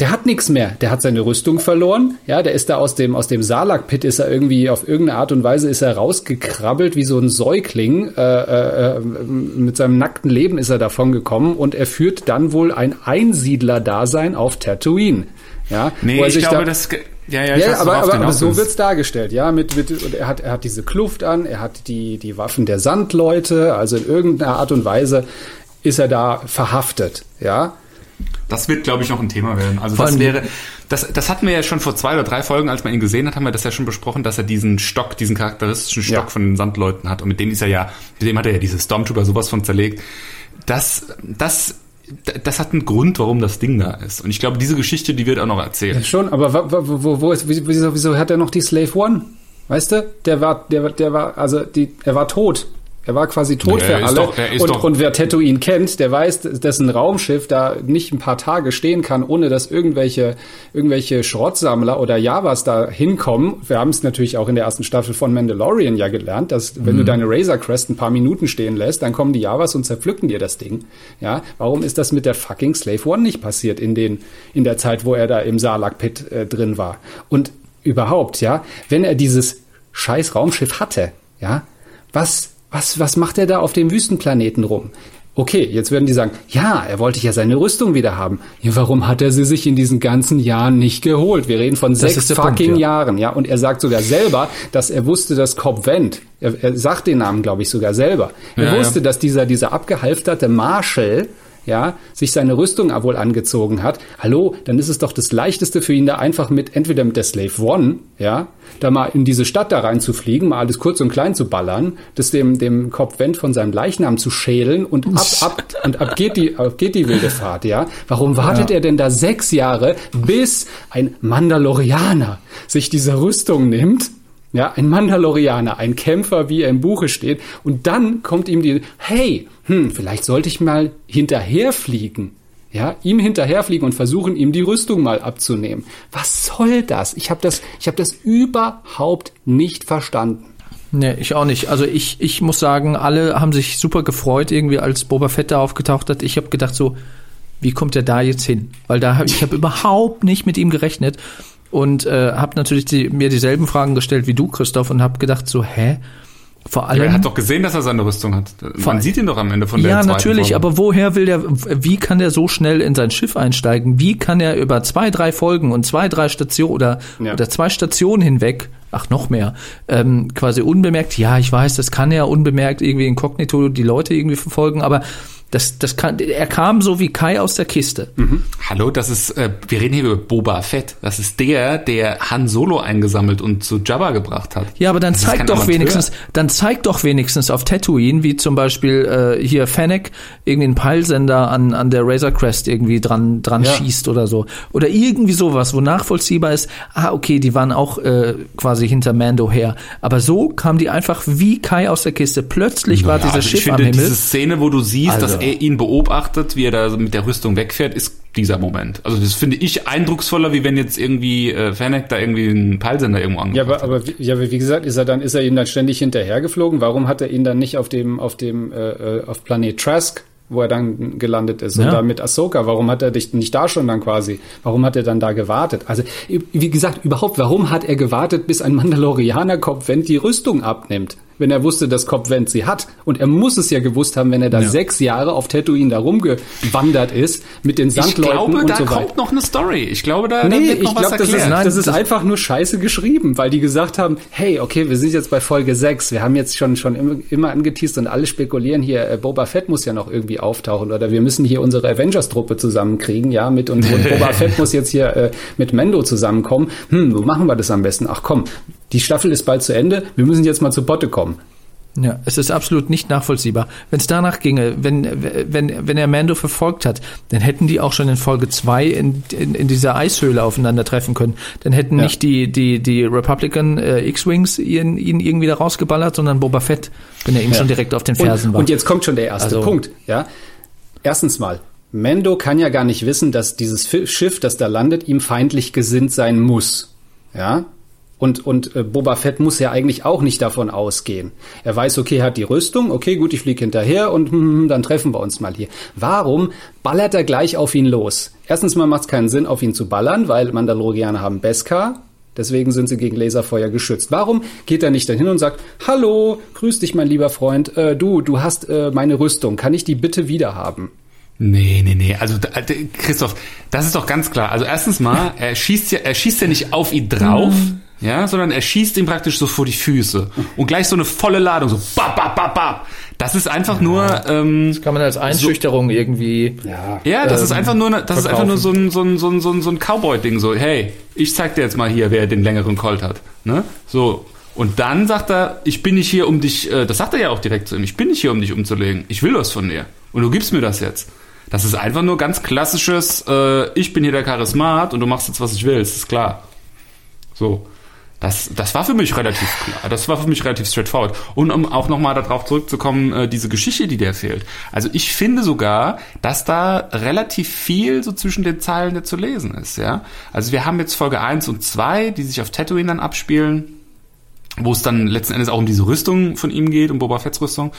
der hat nichts mehr. Der hat seine Rüstung verloren. Ja, der ist da aus dem, aus dem Salak-Pit ist er irgendwie auf irgendeine Art und Weise ist er rausgekrabbelt wie so ein Säugling. Äh, äh, mit seinem nackten Leben ist er davon gekommen und er führt dann wohl ein Einsiedler-Dasein auf Tatooine. Ja, Nee, wo er ich glaube, da, das, ja, ja, ich ja, weiß, aber, aber, aber so wird's dargestellt, ja. Mit, mit, und er hat, er hat diese Kluft an, er hat die, die Waffen der Sandleute, also in irgendeiner Art und Weise ist er da verhaftet, ja. Das wird, glaube ich, noch ein Thema werden. Also Vor das wäre, das, das hatten wir ja schon vor zwei oder drei Folgen, als man ihn gesehen hat, haben wir das ja schon besprochen, dass er diesen Stock, diesen charakteristischen Stock Ja. von den Sandleuten hat. Und mit dem ist er ja, mit dem hat er ja diese Stormtrooper sowas von zerlegt. Das, das, das hat einen Grund, warum das Ding da ist. Und ich glaube, diese Geschichte, die wird auch noch erzählt. Schon, aber wo, wo, wo ist, wieso, wieso hat er noch die Slave One? Weißt du? Der war, der, der war, also die, er war tot. Er war quasi tot Nee, für alle. doch- und, doch- und wer Tatooine kennt, der weiß, dass ein Raumschiff da nicht ein paar Tage stehen kann, ohne dass irgendwelche, irgendwelche Schrottsammler oder Javas da hinkommen. Wir haben es natürlich auch in der ersten Staffel von Mandalorian ja gelernt, dass wenn Mhm. du deine Razor Crest ein paar Minuten stehen lässt, dann kommen die Javas und zerpflücken dir das Ding. Ja, warum ist das mit der fucking Slave One nicht passiert in den, in der Zeit, wo er da im Sarlacc Pit äh, drin war? Und überhaupt, ja, wenn er dieses scheiß Raumschiff hatte, ja, was, was, was macht er da auf dem Wüstenplaneten rum? Okay, jetzt würden die sagen, ja, er wollte ja seine Rüstung wieder haben. Ja, warum hat er sie sich in diesen ganzen Jahren nicht geholt? Wir reden von sechs ist der fucking Punkt, ja. Jahren, ja. Und er sagt sogar selber, dass er wusste, dass Cobb Wendt, er, er sagt den Namen, glaube ich, sogar selber. Er Ja, ja. wusste, dass dieser, dieser abgehalfterte Marshall, ja, sich seine Rüstung wohl angezogen hat. Hallo, dann ist es doch das leichteste für ihn da einfach mit, entweder mit der Slave One, ja, da mal in diese Stadt da reinzufliegen, mal alles kurz und klein zu ballern, das dem, dem Kopf Wendt von seinem Leichnam zu schälen und ab, ab, und ab geht die, ab geht die wilde Fahrt, ja. Warum wartet er denn da sechs Jahre, bis ein Mandalorianer sich diese Rüstung nimmt? Ja, ein Mandalorianer, ein Kämpfer, wie er im Buche steht. Und dann kommt ihm die, hey, hm, vielleicht sollte ich mal hinterherfliegen. Ja, ihm hinterherfliegen und versuchen, ihm die Rüstung mal abzunehmen. Was soll das? Ich habe das, ich habe das überhaupt nicht verstanden. Nee, ich auch nicht. Also ich, ich muss sagen, alle haben sich super gefreut, irgendwie als Boba Fett da aufgetaucht hat. Ich habe gedacht so, wie kommt er da jetzt hin? Weil da hab, ich habe überhaupt nicht mit ihm gerechnet und äh, habe natürlich die, mir dieselben Fragen gestellt wie du, Christoph, und habe gedacht so, hä? Vor allem. Aber er hat doch gesehen, dass er seine Rüstung hat. Man sieht ihn doch am Ende von der ja, natürlich, Folge. aber woher will der, wie kann der so schnell in sein Schiff einsteigen? Wie kann er über zwei, drei Folgen und zwei, drei Stationen oder, Ja. oder zwei Stationen hinweg, ach noch mehr, ähm, quasi unbemerkt, ja, ich weiß, das kann er unbemerkt irgendwie inkognito die Leute irgendwie verfolgen, aber das, das kann, er kam so wie Kai aus der Kiste. Hallo, das ist, äh, wir reden hier über Boba Fett. Das ist der, der Han Solo eingesammelt und zu Jabba gebracht hat. Ja, aber dann Das ist kein zeig doch wenigstens, dann zeig doch wenigstens auf Tatooine, wie zum Beispiel äh, hier Fennec irgendwie einen Peilsender an an der Razor Crest irgendwie dran dran Ja. schießt oder so oder irgendwie sowas, wo nachvollziehbar ist. Ah, okay, die waren auch äh, quasi hinter Mando her, aber so kam die einfach wie Kai aus der Kiste. Plötzlich war Ja, dieses also Schiff am Himmel. diese Szene, wo du siehst, Also. dass er ihn beobachtet, wie er da mit der Rüstung wegfährt, ist dieser Moment. Also das finde ich eindrucksvoller, wie wenn jetzt irgendwie äh, Fennec da irgendwie einen Peilsender irgendwo Ja, angebracht aber, aber wie- ja, aber wie gesagt, ist er dann, ist er ihm dann ständig hinterhergeflogen? Warum hat er ihn dann nicht auf dem, auf dem, äh, äh, auf Planet Trask wo er dann gelandet ist. Ja. Und da mit Ahsoka, warum hat er dich nicht da schon dann quasi? Warum hat er dann da gewartet? Also, wie gesagt, überhaupt, warum hat er gewartet, bis ein Mandalorianer Cobb Vent die Rüstung abnimmt? Wenn er wusste, dass Cobb Vent sie hat. Und er muss es ja gewusst haben, wenn er da sechs Jahre auf Tatooine da rumgewandert ist, mit den Ich Sandleuten glaube, und da so weiter. kommt noch eine Story. Ich glaube, da, da Nee, wird noch ich was glaube, das ist, erklärt. das ist das- einfach nur scheiße geschrieben, weil die gesagt haben, hey, okay, wir sind jetzt bei Folge 6, wir haben jetzt schon, schon immer, immer angeteased und alle spekulieren hier, äh, Boba Fett muss ja noch irgendwie auftauchen oder wir müssen hier unsere Avengers-Truppe zusammenkriegen, ja, mit und, und Boba Fett muss jetzt hier äh, mit Mendo zusammenkommen. Hm, wo machen wir das am besten? Ach komm, die Staffel ist bald zu Ende, wir müssen jetzt mal zu Potte kommen. Ja, es ist absolut nicht nachvollziehbar. Wenn es danach ginge, wenn, wenn, wenn er Mando verfolgt hat, dann hätten die auch schon in Folge 2 in, in, in dieser Eishöhle aufeinandertreffen können. Dann hätten Ja. nicht die, die, die Republican äh, X-Wings ihn, ihn irgendwie da rausgeballert, sondern Boba Fett, wenn er ihm schon direkt auf den Fersen und, war. Und jetzt kommt schon der erste Also- Punkt, ja. Erstens mal, Mendo kann ja gar nicht wissen, dass dieses Schiff, das da landet, ihm feindlich gesinnt sein muss, ja. Und, und äh, Boba Fett muss ja eigentlich auch nicht davon ausgehen. Er weiß, okay, er hat die Rüstung, okay, gut, ich fliege hinterher und hm, dann treffen wir uns mal hier. Warum ballert er gleich auf ihn los? Erstens mal macht es keinen Sinn, auf ihn zu ballern, weil Mandalorianer haben Beskar, Deswegen sind sie gegen Laserfeuer geschützt. Warum geht er nicht dahin und sagt, hallo, grüß dich, mein lieber Freund, äh, du, du hast äh, meine Rüstung, kann ich die bitte wieder haben? Nee, nee, nee. Also da- Christoph, das ist doch ganz klar. Also erstens mal, er schießt ja, er schießt ja nicht auf ihn drauf, ja, sondern er schießt ihm praktisch so vor die Füße und gleich so eine volle Ladung, so bap, bap, bap, bap. Das ist einfach nur, ähm, kann man als Einschüchterung irgendwie. Ja. ja, das ist ähm, einfach nur, das ist einfach nur so ein, so ein, so ein, so ein, so ein Cowboy-Ding, so, hey, ich zeig dir jetzt mal hier, wer den längeren Colt hat, ne? So. Und dann sagt er, ich bin nicht hier, um dich, äh, das sagt er ja auch direkt zu ihm, ich bin nicht hier, um dich umzulegen. Ich will was von dir. Und du gibst mir das jetzt. Das ist einfach nur ganz klassisches, äh, ich bin hier der Charismat und du machst jetzt, was ich will, das ist klar. So. Das, das war für mich relativ klar. Das war für mich relativ straightforward. Und um auch nochmal darauf zurückzukommen, äh, diese Geschichte, die der fehlt. Also ich finde sogar, dass da relativ viel so zwischen den Zeilen der zu lesen ist, ja. Also wir haben jetzt Folge 1 und 2, die sich auf Tatooine dann abspielen, wo es dann letzten Endes auch um diese Rüstung von ihm geht, um Boba Fetts Rüstung.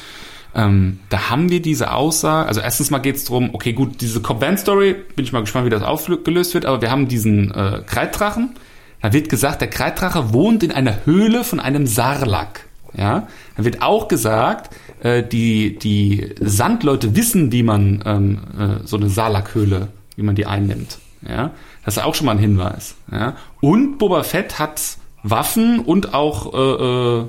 Ähm, da haben wir diese Aussage, also erstens mal geht es darum, okay, gut, diese Cobb Vanth Story, bin ich mal gespannt, wie das aufgelöst wird, aber wir haben diesen äh, Kreiddrachen. Da wird gesagt, der Kreiddrache wohnt in einer Höhle von einem Sarlak. Ja, da wird auch gesagt, äh, die die Sandleute wissen, wie man ähm, äh, so eine Sarlakhöhle, wie man die einnimmt. Ja, das ist auch schon mal ein Hinweis. Ja, und Boba Fett hat Waffen und auch äh, äh,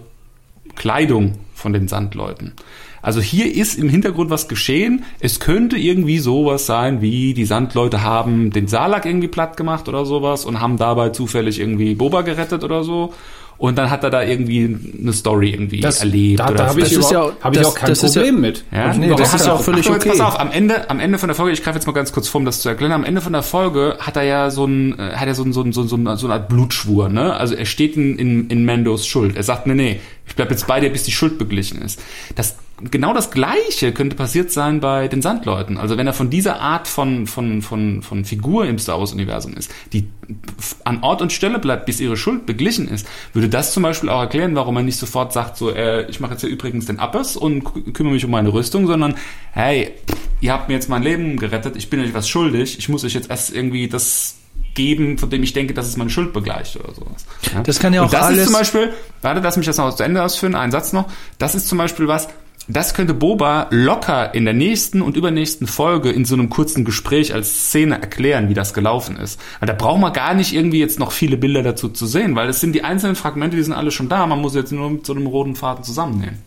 Kleidung von den Sandleuten. Also hier ist im Hintergrund was geschehen. Es könnte irgendwie sowas sein, wie die Sandleute haben den Salak irgendwie platt gemacht oder sowas und haben dabei zufällig irgendwie Boba gerettet oder so. Und dann hat er da irgendwie eine Story irgendwie Das, erlebt. da, oder da habe Das ich, ist ja- hab ich das- auch kein das ist ja- Problem mit. ja, nee, überhaupt das ist ja auch Problem. völlig jetzt okay. Pass auf, am Ende, am Ende von der Folge, ich greife jetzt mal ganz kurz vor, um das zu erklären. Am Ende von der Folge hat er ja so ein, äh, hat er so ein, so ein, so ein- so eine Art Blutschwur, ne? Also er steht in, in, in Mandos Schuld. Er sagt, nee, nee, ich bleib jetzt bei dir, bis die Schuld beglichen ist. Das, genau das Gleiche könnte passiert sein bei den Sandleuten. Also wenn er von dieser Art von, von, von, von Figur im Star Wars Universum ist, die an Ort und Stelle bleibt, bis ihre Schuld beglichen ist, würde das zum Beispiel auch erklären, warum er nicht sofort sagt, so, äh, ich mache jetzt ja übrigens den Appes und kü- kümmere mich um meine Rüstung, sondern, hey, ihr habt mir jetzt mein Leben gerettet, ich bin euch was schuldig, ich muss euch jetzt erst irgendwie das geben, von dem ich denke, dass es meine Schuld begleicht oder sowas. Ja? Das kann ja auch und das alles- ist zum Beispiel, warte, lass mich das noch zu Ende ausführen, einen Satz noch, das ist zum Beispiel was, das könnte Boba locker in der nächsten und übernächsten Folge in so einem kurzen Gespräch als Szene erklären, wie das gelaufen ist. Weil da braucht man gar nicht irgendwie jetzt noch viele Bilder dazu zu sehen, weil es sind die einzelnen Fragmente, die sind alle schon da, man muss jetzt nur mit so einem roten Faden zusammennehmen.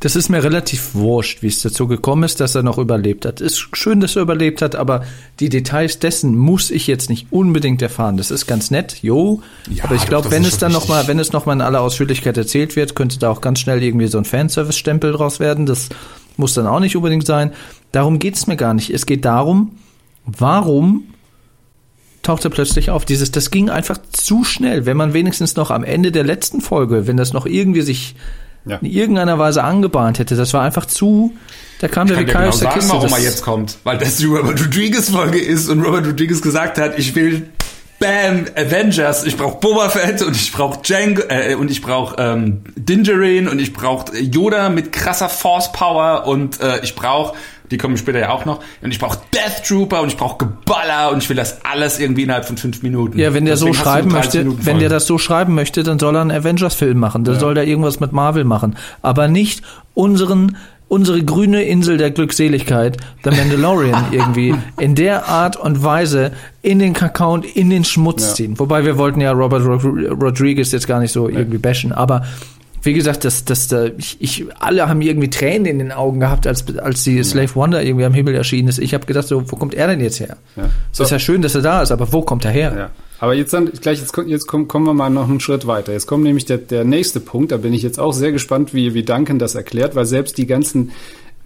Das ist mir relativ wurscht, wie es dazu gekommen ist, dass er noch überlebt hat. Ist schön, dass er überlebt hat, aber die Details dessen muss ich jetzt nicht unbedingt erfahren. Das ist ganz nett, jo. Ja, aber ich glaube, wenn es dann noch mal, wenn es noch mal in aller Ausführlichkeit erzählt wird, könnte da auch ganz schnell irgendwie so ein Fanservice-Stempel draus werden. Das muss dann auch nicht unbedingt sein. Darum geht es mir gar nicht. Es geht darum, warum taucht er plötzlich auf. Dieses, das ging einfach zu schnell. Wenn man wenigstens noch am Ende der letzten Folge, wenn das noch irgendwie sich Ja. in irgendeiner Weise angebahnt hätte, das war einfach zu, da kam der Ich kann dir Vikar genau aus der sagen, Kiste. warum er jetzt kommt. Weil das die Robert Rodriguez Folge ist und Robert Rodriguez gesagt hat, ich will Bam, Avengers, ich brauche Boba Fett und ich brauche Django äh, und ich brauche ähm, Dingerin und ich brauche Yoda mit krasser Force Power und äh, ich brauche die kommen später ja auch noch. Und ich brauche Death Trooper und ich brauche Geballer und ich will das alles irgendwie innerhalb von fünf Minuten. Ja, wenn der Deswegen so schreiben möchte, 30 Minuten wenn der das so schreiben möchte, dann soll er einen Avengers-Film machen. Dann soll der irgendwas mit Marvel machen. Aber nicht unseren, unsere grüne Insel der Glückseligkeit, The Mandalorian irgendwie in der Art und Weise in den Kakao und in den Schmutz Ja. ziehen. Wobei wir wollten ja Robert Rod- Rodriguez jetzt gar nicht so irgendwie bashen, aber wie gesagt, das, das, da, ich, ich, alle haben irgendwie Tränen in den Augen gehabt, als, als die Slave Wonder irgendwie am Himmel erschienen ist. Ich habe gedacht, so, wo kommt er denn jetzt her? Ja. Es ist ja schön, dass er da ist, aber wo kommt er her? Ja. Aber jetzt dann, gleich, jetzt, jetzt kommen, kommen wir mal noch einen Schritt weiter. Jetzt kommt nämlich der, der nächste Punkt. Da bin ich jetzt auch sehr gespannt, wie, wie Duncan das erklärt, weil selbst die ganzen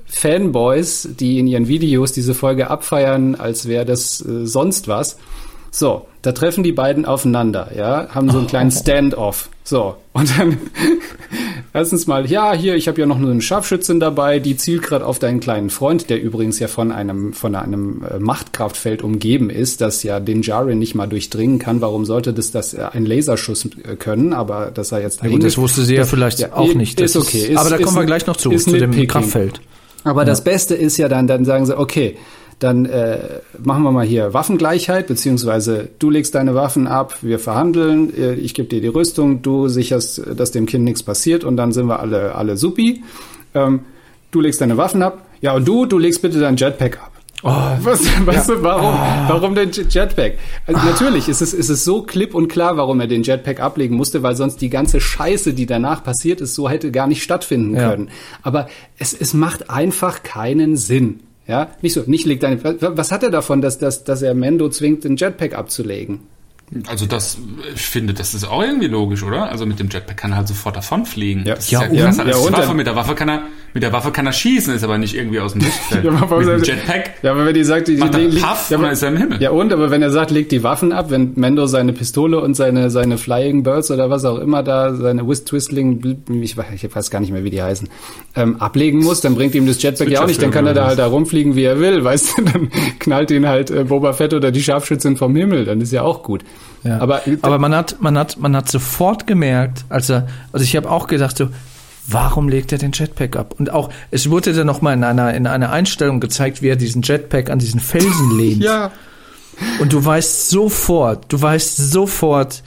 Fanboys, die in ihren Videos diese Folge abfeiern, als wäre das äh, sonst was. So, da treffen die beiden aufeinander, ja, haben so einen kleinen Stand-off. So, und dann erstens mal, ja, hier, ich habe ja noch nur eine Scharfschützin dabei, die zielt gerade auf deinen kleinen Freund, der übrigens ja von einem von einem äh, Machtkraftfeld umgeben ist, das ja den Jaren nicht mal durchdringen kann. Warum sollte das das äh, ein Laserschuss äh, können? Aber dass er jetzt Ja, gut, das wusste sie ja das- vielleicht ja, auch nicht. Ist Das okay. Ist, aber da kommen wir gleich noch zu, zu dem. Kraftfeld. Aber das Beste ist ja dann, dann sagen sie, okay, dann äh, machen wir mal hier Waffengleichheit, beziehungsweise du legst deine Waffen ab, wir verhandeln, äh, ich gebe dir die Rüstung, du sicherst, dass dem Kind nichts passiert und dann sind wir alle, alle supi. Ähm, du legst deine Waffen ab, ja und du, du legst bitte dein Jetpack ab. Was, weißt du, warum, warum den Jet- Jetpack? Also natürlich ist es, ist es so klipp und klar, warum er den Jetpack ablegen musste, weil sonst die ganze Scheiße, die danach passiert ist, so hätte gar nicht stattfinden Ja. können. Aber es, es macht einfach keinen Sinn. Ja, nicht so, nicht legt deine, was hat er davon, dass, dass, dass er Mendo zwingt, den Jetpack abzulegen? Also das, ich finde, das ist auch irgendwie logisch, oder? Also mit dem Jetpack kann er halt sofort davonfliegen. Ja. Das ist Ja, ja, und- krasser als ja, und Mit der Waffe kann er, mit der Waffe kann er schießen, ist aber nicht irgendwie aus dem Sichtfeld. Ja, aber mit dem Jetpack Ja, aber wenn die sagt, die, macht er die, Puff ja, aber- dann ist er im Himmel. Ja, und, aber wenn er sagt, legt die Waffen ab, wenn Mendo seine Pistole und seine, seine Flying Birds oder was auch immer da, seine Whist Twistling, ich weiß, ich weiß gar nicht mehr, wie die heißen, ähm, ablegen muss, dann bringt ihm das Jetpack ja auch nicht, dann kann er da halt da rumfliegen, wie er will, weißt du, dann knallt ihn halt äh, Boba Fett oder die Scharfschützin vom Himmel, dann ist ja auch gut. Ja. Aber, aber man hat, man hat, man hat sofort gemerkt, als er, also ich habe auch gedacht so, warum legt er den Jetpack ab? Und auch, es wurde dann noch mal in einer, in einer Einstellung gezeigt, wie er diesen Jetpack an diesen Felsen lehnt. ja, Und du weißt sofort, du weißt sofort,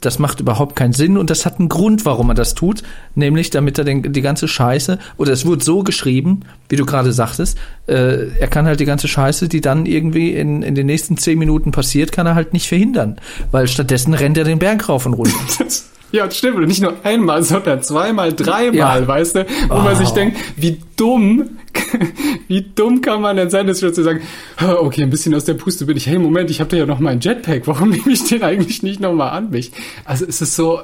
das macht überhaupt keinen Sinn und das hat einen Grund, warum er das tut, nämlich damit er den, die ganze Scheiße, oder es wurde so geschrieben, wie du gerade sagtest, äh, er kann halt die ganze Scheiße, die dann irgendwie in, in den nächsten zehn Minuten passiert, kann er halt nicht verhindern, weil stattdessen rennt er den Berg rauf und runter. Ja, stimmt. Und nicht nur einmal, sondern zweimal, dreimal, Ja. weißt du? Wo man sich denkt, wie dumm, wie dumm kann man denn sein, dass ich zu sagen, "Ah, okay, ein bisschen aus der Puste bin ich. Hey, Moment, ich habe da ja noch meinen Jetpack. Warum nehme ich den eigentlich nicht nochmal an mich? Also es ist so,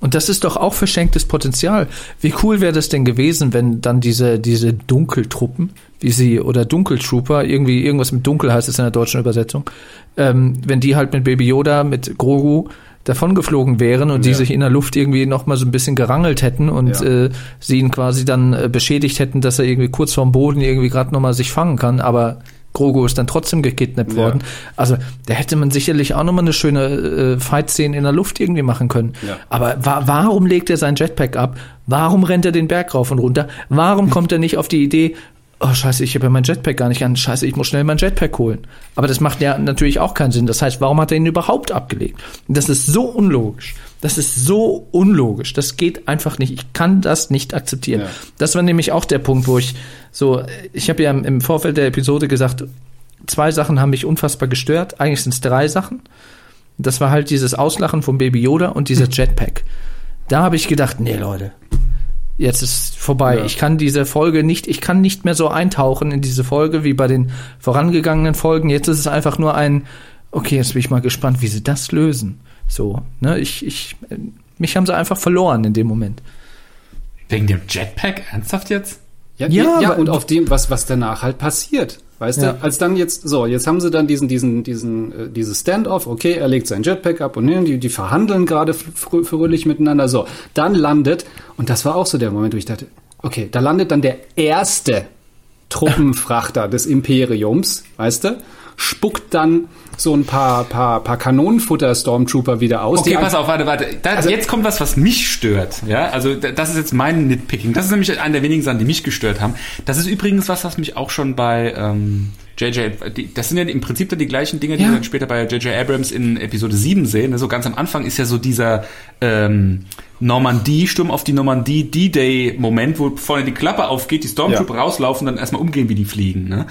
Und das ist doch auch verschenktes Potenzial. Wie cool wäre das denn gewesen, wenn dann diese, diese Dunkeltruppen, wie sie, oder Dunkeltrooper, irgendwie, irgendwas mit Dunkel heißt es in der deutschen Übersetzung, ähm, wenn die halt mit Baby Yoda, mit Grogu davongeflogen wären und die Ja. sich in der Luft irgendwie noch mal so ein bisschen gerangelt hätten und Ja. äh, sie ihn quasi dann äh, beschädigt hätten, dass er irgendwie kurz vorm Boden irgendwie gerade noch mal sich fangen kann, aber Grogu ist dann trotzdem gekidnappt Ja. worden. Also da hätte man sicherlich auch noch mal eine schöne äh, Fight-Szene in der Luft irgendwie machen können. Ja. Aber wa warum legt er sein Jetpack ab? Warum rennt er den Berg rauf und runter? Warum kommt er nicht auf die Idee, oh scheiße, ich habe ja mein Jetpack gar nicht an, scheiße, ich muss schnell mein Jetpack holen. Aber das macht ja natürlich auch keinen Sinn. Das heißt, warum hat er ihn überhaupt abgelegt? Das ist so unlogisch. Das ist so unlogisch. Das geht einfach nicht. Ich kann das nicht akzeptieren. Ja. Das war nämlich auch der Punkt, wo ich so, ich habe ja im- im Vorfeld der Episode gesagt, zwei Sachen haben mich unfassbar gestört. Eigentlich sind es drei Sachen. Das war halt dieses Auslachen von Baby Yoda und dieser Jetpack. Da habe ich gedacht, nee, Leute, jetzt ist vorbei. Ja. Ich kann diese Folge nicht, ich kann nicht mehr so eintauchen in diese Folge wie bei den vorangegangenen Folgen. Jetzt ist es einfach nur ein, okay, jetzt bin ich mal gespannt, wie sie das lösen. So, ne, ich, ich, mich haben sie einfach verloren in dem Moment. Wegen dem Jetpack? Ernsthaft jetzt? Ja, Ja, ja, ja und auf dem, was, was danach halt passiert. Weißt Ja. du, als dann jetzt, so, jetzt haben sie dann diesen, diesen, diesen, äh, dieses Standoff, okay, er legt sein Jetpack ab und die, die verhandeln gerade frö- fröhlich miteinander, so. Dann landet, und das war auch so der Moment, wo ich dachte, okay, da landet dann der erste Truppenfrachter des Imperiums, weißt du? Spuckt dann so ein paar, paar, paar Kanonenfutter-Stormtrooper wieder aus. Okay, pass auf, warte, warte. Da, Also- jetzt kommt was, was mich stört. Ja, also da- das ist jetzt mein Nitpicking. Das ist nämlich eine der wenigen Sachen, die mich gestört haben. Das ist übrigens was, was mich auch schon bei ähm, JJ, das sind ja im Prinzip dann die gleichen Dinge, die Ja. wir dann später bei JJ Abrams in Episode 7 sehen. So ganz am Anfang ist ja so dieser ähm, Normandie, Sturm auf die Normandie, D-Day-Moment, wo vorne die Klappe aufgeht, die Stormtrooper rauslaufen, dann erstmal umgehen, wie die fliegen. Ne?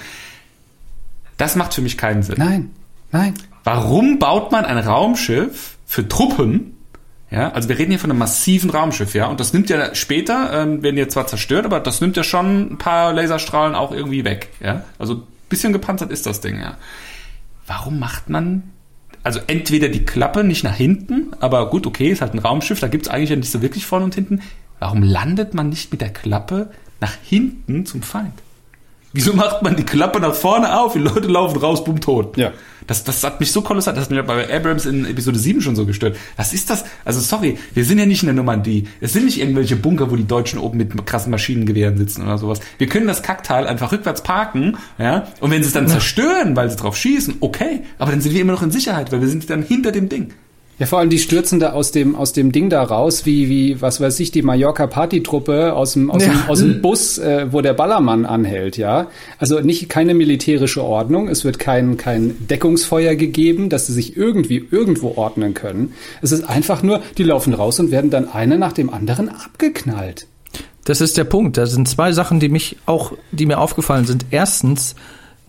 Das macht für mich keinen Sinn. Nein, nein. Warum baut man ein Raumschiff für Truppen? Ja, also wir reden hier von einem massiven Raumschiff, ja, und das nimmt ja später, ähm, werden ja zwar zerstört, aber das nimmt ja schon ein paar Laserstrahlen auch irgendwie weg, ja. Also ein bisschen gepanzert ist das Ding, ja. Warum macht man, also entweder die Klappe nicht nach hinten, aber gut, okay, ist halt ein Raumschiff, da gibt's eigentlich ja nicht so wirklich vorne und hinten. Warum landet man nicht mit der Klappe nach hinten zum Feind? Wieso macht man die Klappe nach vorne auf? Die Leute laufen raus, bumm, tot. Ja. Das, das hat mich so kolossal, das hat mich bei Abrams in Episode 7 schon so gestört. Was ist das? Also sorry, wir sind ja nicht in der Normandie. Es sind nicht irgendwelche Bunker, wo die Deutschen oben mit krassen Maschinengewehren sitzen oder sowas. Wir können das Kackteil einfach rückwärts parken, ja, und wenn sie es dann zerstören, weil sie drauf schießen, okay, aber dann sind wir immer noch in Sicherheit, weil wir sind dann hinter dem Ding. Ja, vor allem die stürzen da aus dem, aus dem Ding da raus, wie, wie, was weiß ich, die Mallorca-Partytruppe aus dem, aus, Ja. dem, aus dem Bus, äh, wo der Ballermann anhält, ja. Also nicht, keine militärische Ordnung, es wird kein, kein Deckungsfeuer gegeben, dass sie sich irgendwie irgendwo ordnen können. Es ist einfach nur, die laufen raus und werden dann einer nach dem anderen abgeknallt. Das ist der Punkt. Da sind zwei Sachen, die mich auch, die mir aufgefallen sind. Erstens,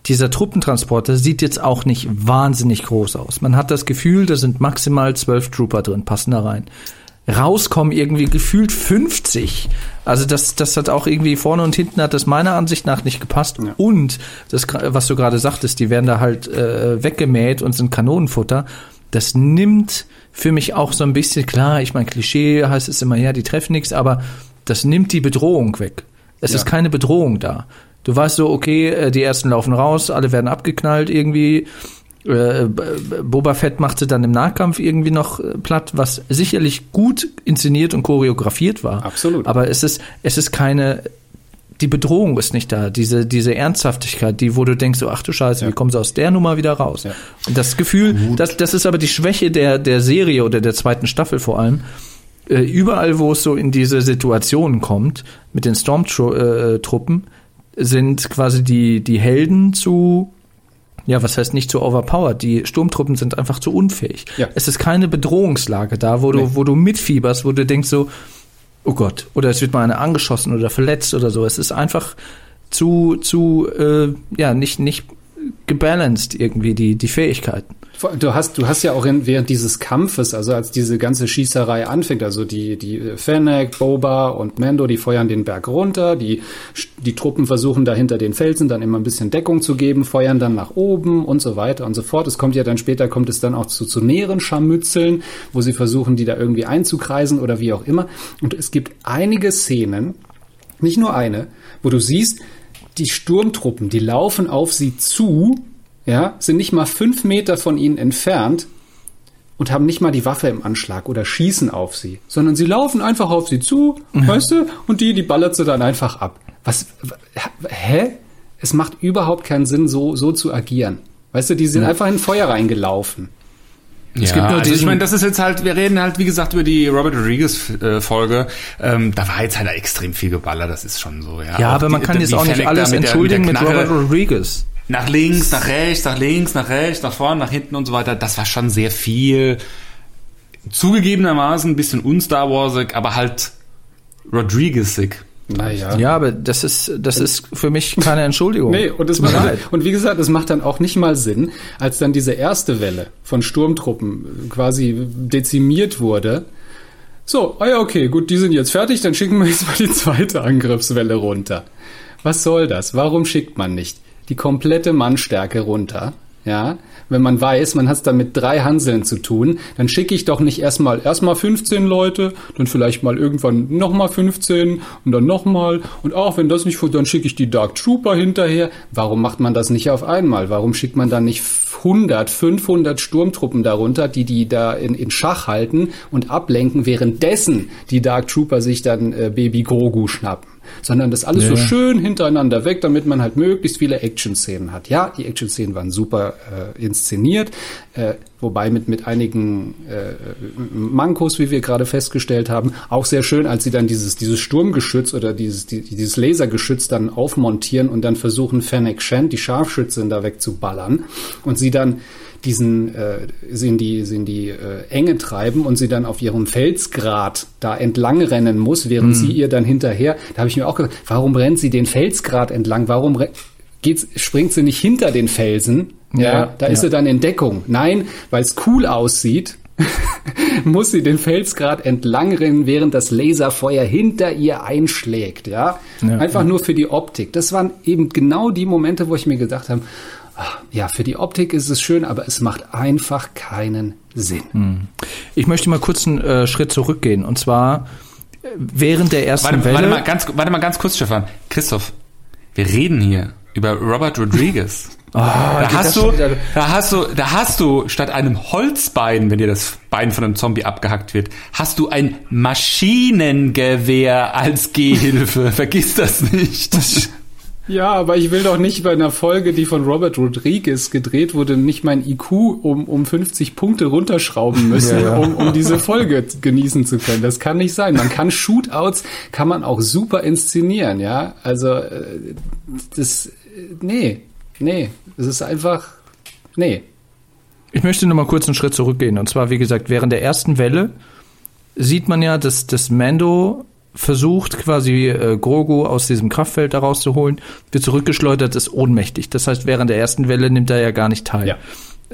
dieser Truppentransporter sieht jetzt auch nicht wahnsinnig groß aus. Man hat das Gefühl, da sind maximal zwölf Trooper drin, passen da rein. Rauskommen irgendwie gefühlt 50. Also das, das hat auch irgendwie vorne und hinten hat das meiner Ansicht nach nicht gepasst. Ja. Und das, was du gerade sagtest, die werden da halt äh, weggemäht und sind Kanonenfutter. Das nimmt für mich auch so ein bisschen klar. Ich meine, Klischee heißt es immer, ja, die treffen nichts, aber das nimmt die Bedrohung weg. Es Ja. ist keine Bedrohung da. Du weißt so, okay, äh, die ersten laufen raus, alle werden abgeknallt irgendwie. Äh, Boba Fett machte dann im Nahkampf irgendwie noch äh, platt, was sicherlich gut inszeniert und choreografiert war. Absolut. Aber es ist, es ist keine, die Bedrohung ist nicht da, diese, diese Ernsthaftigkeit, die, wo du denkst, so, ach du Scheiße, Ja. wie kommen sie aus der Nummer wieder raus? Ja. Und das Gefühl, das, das ist aber die Schwäche der, der Serie oder der zweiten Staffel vor allem. Äh, überall, wo es so in diese Situationen kommt, mit den Stormtruppen, sind quasi die, die Helden zu, ja, was heißt nicht zu overpowered? Die Sturmtruppen sind einfach zu unfähig. Ja. Es ist keine Bedrohungslage da, wo du, Nee. wo du mitfieberst, wo du denkst so, oh Gott, oder es wird mal einer angeschossen oder verletzt oder so. Es ist einfach zu, zu, äh, ja, nicht, nicht gebalanced irgendwie, die, die Fähigkeiten. Du hast, du hast ja auch in, während dieses Kampfes, also als diese ganze Schießerei anfängt, also die, die Fennec, Boba und Mando, die feuern den Berg runter, die, die Truppen versuchen dahinter den Felsen dann immer ein bisschen Deckung zu geben, feuern dann nach oben und so weiter und so fort. Es kommt ja dann später, kommt es dann auch zu, zu näheren Scharmützeln, wo sie versuchen, die da irgendwie einzukreisen oder wie auch immer. Und es gibt einige Szenen, nicht nur eine, wo du siehst, die Sturmtruppen, die laufen auf sie zu, ja, sind nicht mal fünf Meter von ihnen entfernt und haben nicht mal die Waffe im Anschlag oder schießen auf sie, sondern sie laufen einfach auf sie zu, weißt du, und die, die ballert sie dann einfach ab. Was, hä? Es macht überhaupt keinen Sinn, so, so zu agieren. Weißt du, die sind einfach in Feuer reingelaufen. Es gibt nur also ich meine, das ist jetzt halt, wir reden halt, wie gesagt, über die Robert Rodriguez-Folge. Ähm, da war jetzt halt extrem viel Geballer, das ist schon so, ja. Ja, Auch aber man die- kann jetzt auch nicht alles mit der- entschuldigen mit, der Knarre. Robert Rodriguez. Nach links, nach rechts, nach links, nach rechts, nach vorne, nach hinten und so weiter. Das war schon sehr viel. Zugegebenermaßen ein bisschen un-Star Warsig, aber halt Rodriguezig. Naja. Ja, aber das ist, das ist für mich keine Entschuldigung. Nee, und, es macht, und wie gesagt, es macht dann auch nicht mal Sinn, als dann diese erste Welle von Sturmtruppen quasi dezimiert wurde. So, ah ja, okay, gut, die sind jetzt fertig, dann schicken wir jetzt mal die zweite Angriffswelle runter. Was soll das? Warum schickt man nicht die komplette Mannstärke runter? Ja, wenn man weiß, man hat es da mit drei Hanseln zu tun, dann schicke ich doch nicht erstmal erstmal 15 Leute, dann vielleicht mal irgendwann nochmal 15 und dann nochmal und auch wenn das nicht funktioniert, dann schicke ich die Dark Trooper hinterher. Warum macht man das nicht auf einmal? Warum schickt man dann nicht 100, 500 Sturmtruppen darunter, die die da in, in Schach halten und ablenken, währenddessen die Dark Trooper sich dann äh, Baby Grogu schnappen? Sondern das alles Ja, so schön hintereinander weg, damit man halt möglichst viele Action-Szenen hat. Ja, die Action-Szenen waren super äh, inszeniert, äh, wobei mit, mit einigen äh, Mankos, wie wir gerade festgestellt haben, auch sehr schön, als sie dann dieses, dieses Sturmgeschütz oder dieses, die, dieses Lasergeschütz dann aufmontieren und dann versuchen, Fennec Shand, die Scharfschützin, da wegzuballern und sie dann diesen äh, sie in die, in die äh, Enge treiben und sie dann auf ihrem Felsgrat da entlang rennen muss, während sie ihr dann hinterher, da habe ich mir auch gedacht, warum rennt sie den Felsgrat entlang? Warum geht's, springt sie nicht hinter den Felsen? Ja, Ja, da ist ja. sie dann in Deckung. Nein, weil es cool aussieht, muss sie den Felsgrat entlang rennen, während das Laserfeuer hinter ihr einschlägt, ja. Ja, Einfach nur für die Optik. Das waren eben genau die Momente, wo ich mir gedacht habe, ja, für die Optik ist es schön, aber es macht einfach keinen Sinn. Ich möchte mal kurz einen äh, Schritt zurückgehen. Und zwar äh, während der ersten Warte, Welle. warte, mal ganz, warte mal ganz kurz, Stefan. Christoph, wir reden hier über Robert Rodriguez. da, geht hast du, da hast du, da hast du statt einem Holzbein, wenn dir das Bein von einem Zombie abgehackt wird, hast du ein Maschinengewehr als Gehhilfe. Vergiss das nicht. Ja, aber ich will doch nicht bei einer Folge, die von Robert Rodriguez gedreht wurde, nicht mein IQ um, um 50 Punkte runterschrauben müssen, Ja, ja. Um, um diese Folge genießen zu können. Das kann nicht sein. Man kann Shootouts, kann man auch super inszenieren, ja. Also, äh, das, äh, nee, nee, es ist einfach, nee. Ich möchte noch mal kurz einen Schritt zurückgehen. Und zwar, wie gesagt, während der ersten Welle sieht man ja, dass das Mando versucht, quasi äh, Grogu aus diesem Kraftfeld da rauszuholen, wird zurückgeschleudert, ist ohnmächtig. Das heißt, während der ersten Welle nimmt er ja gar nicht teil. Ja.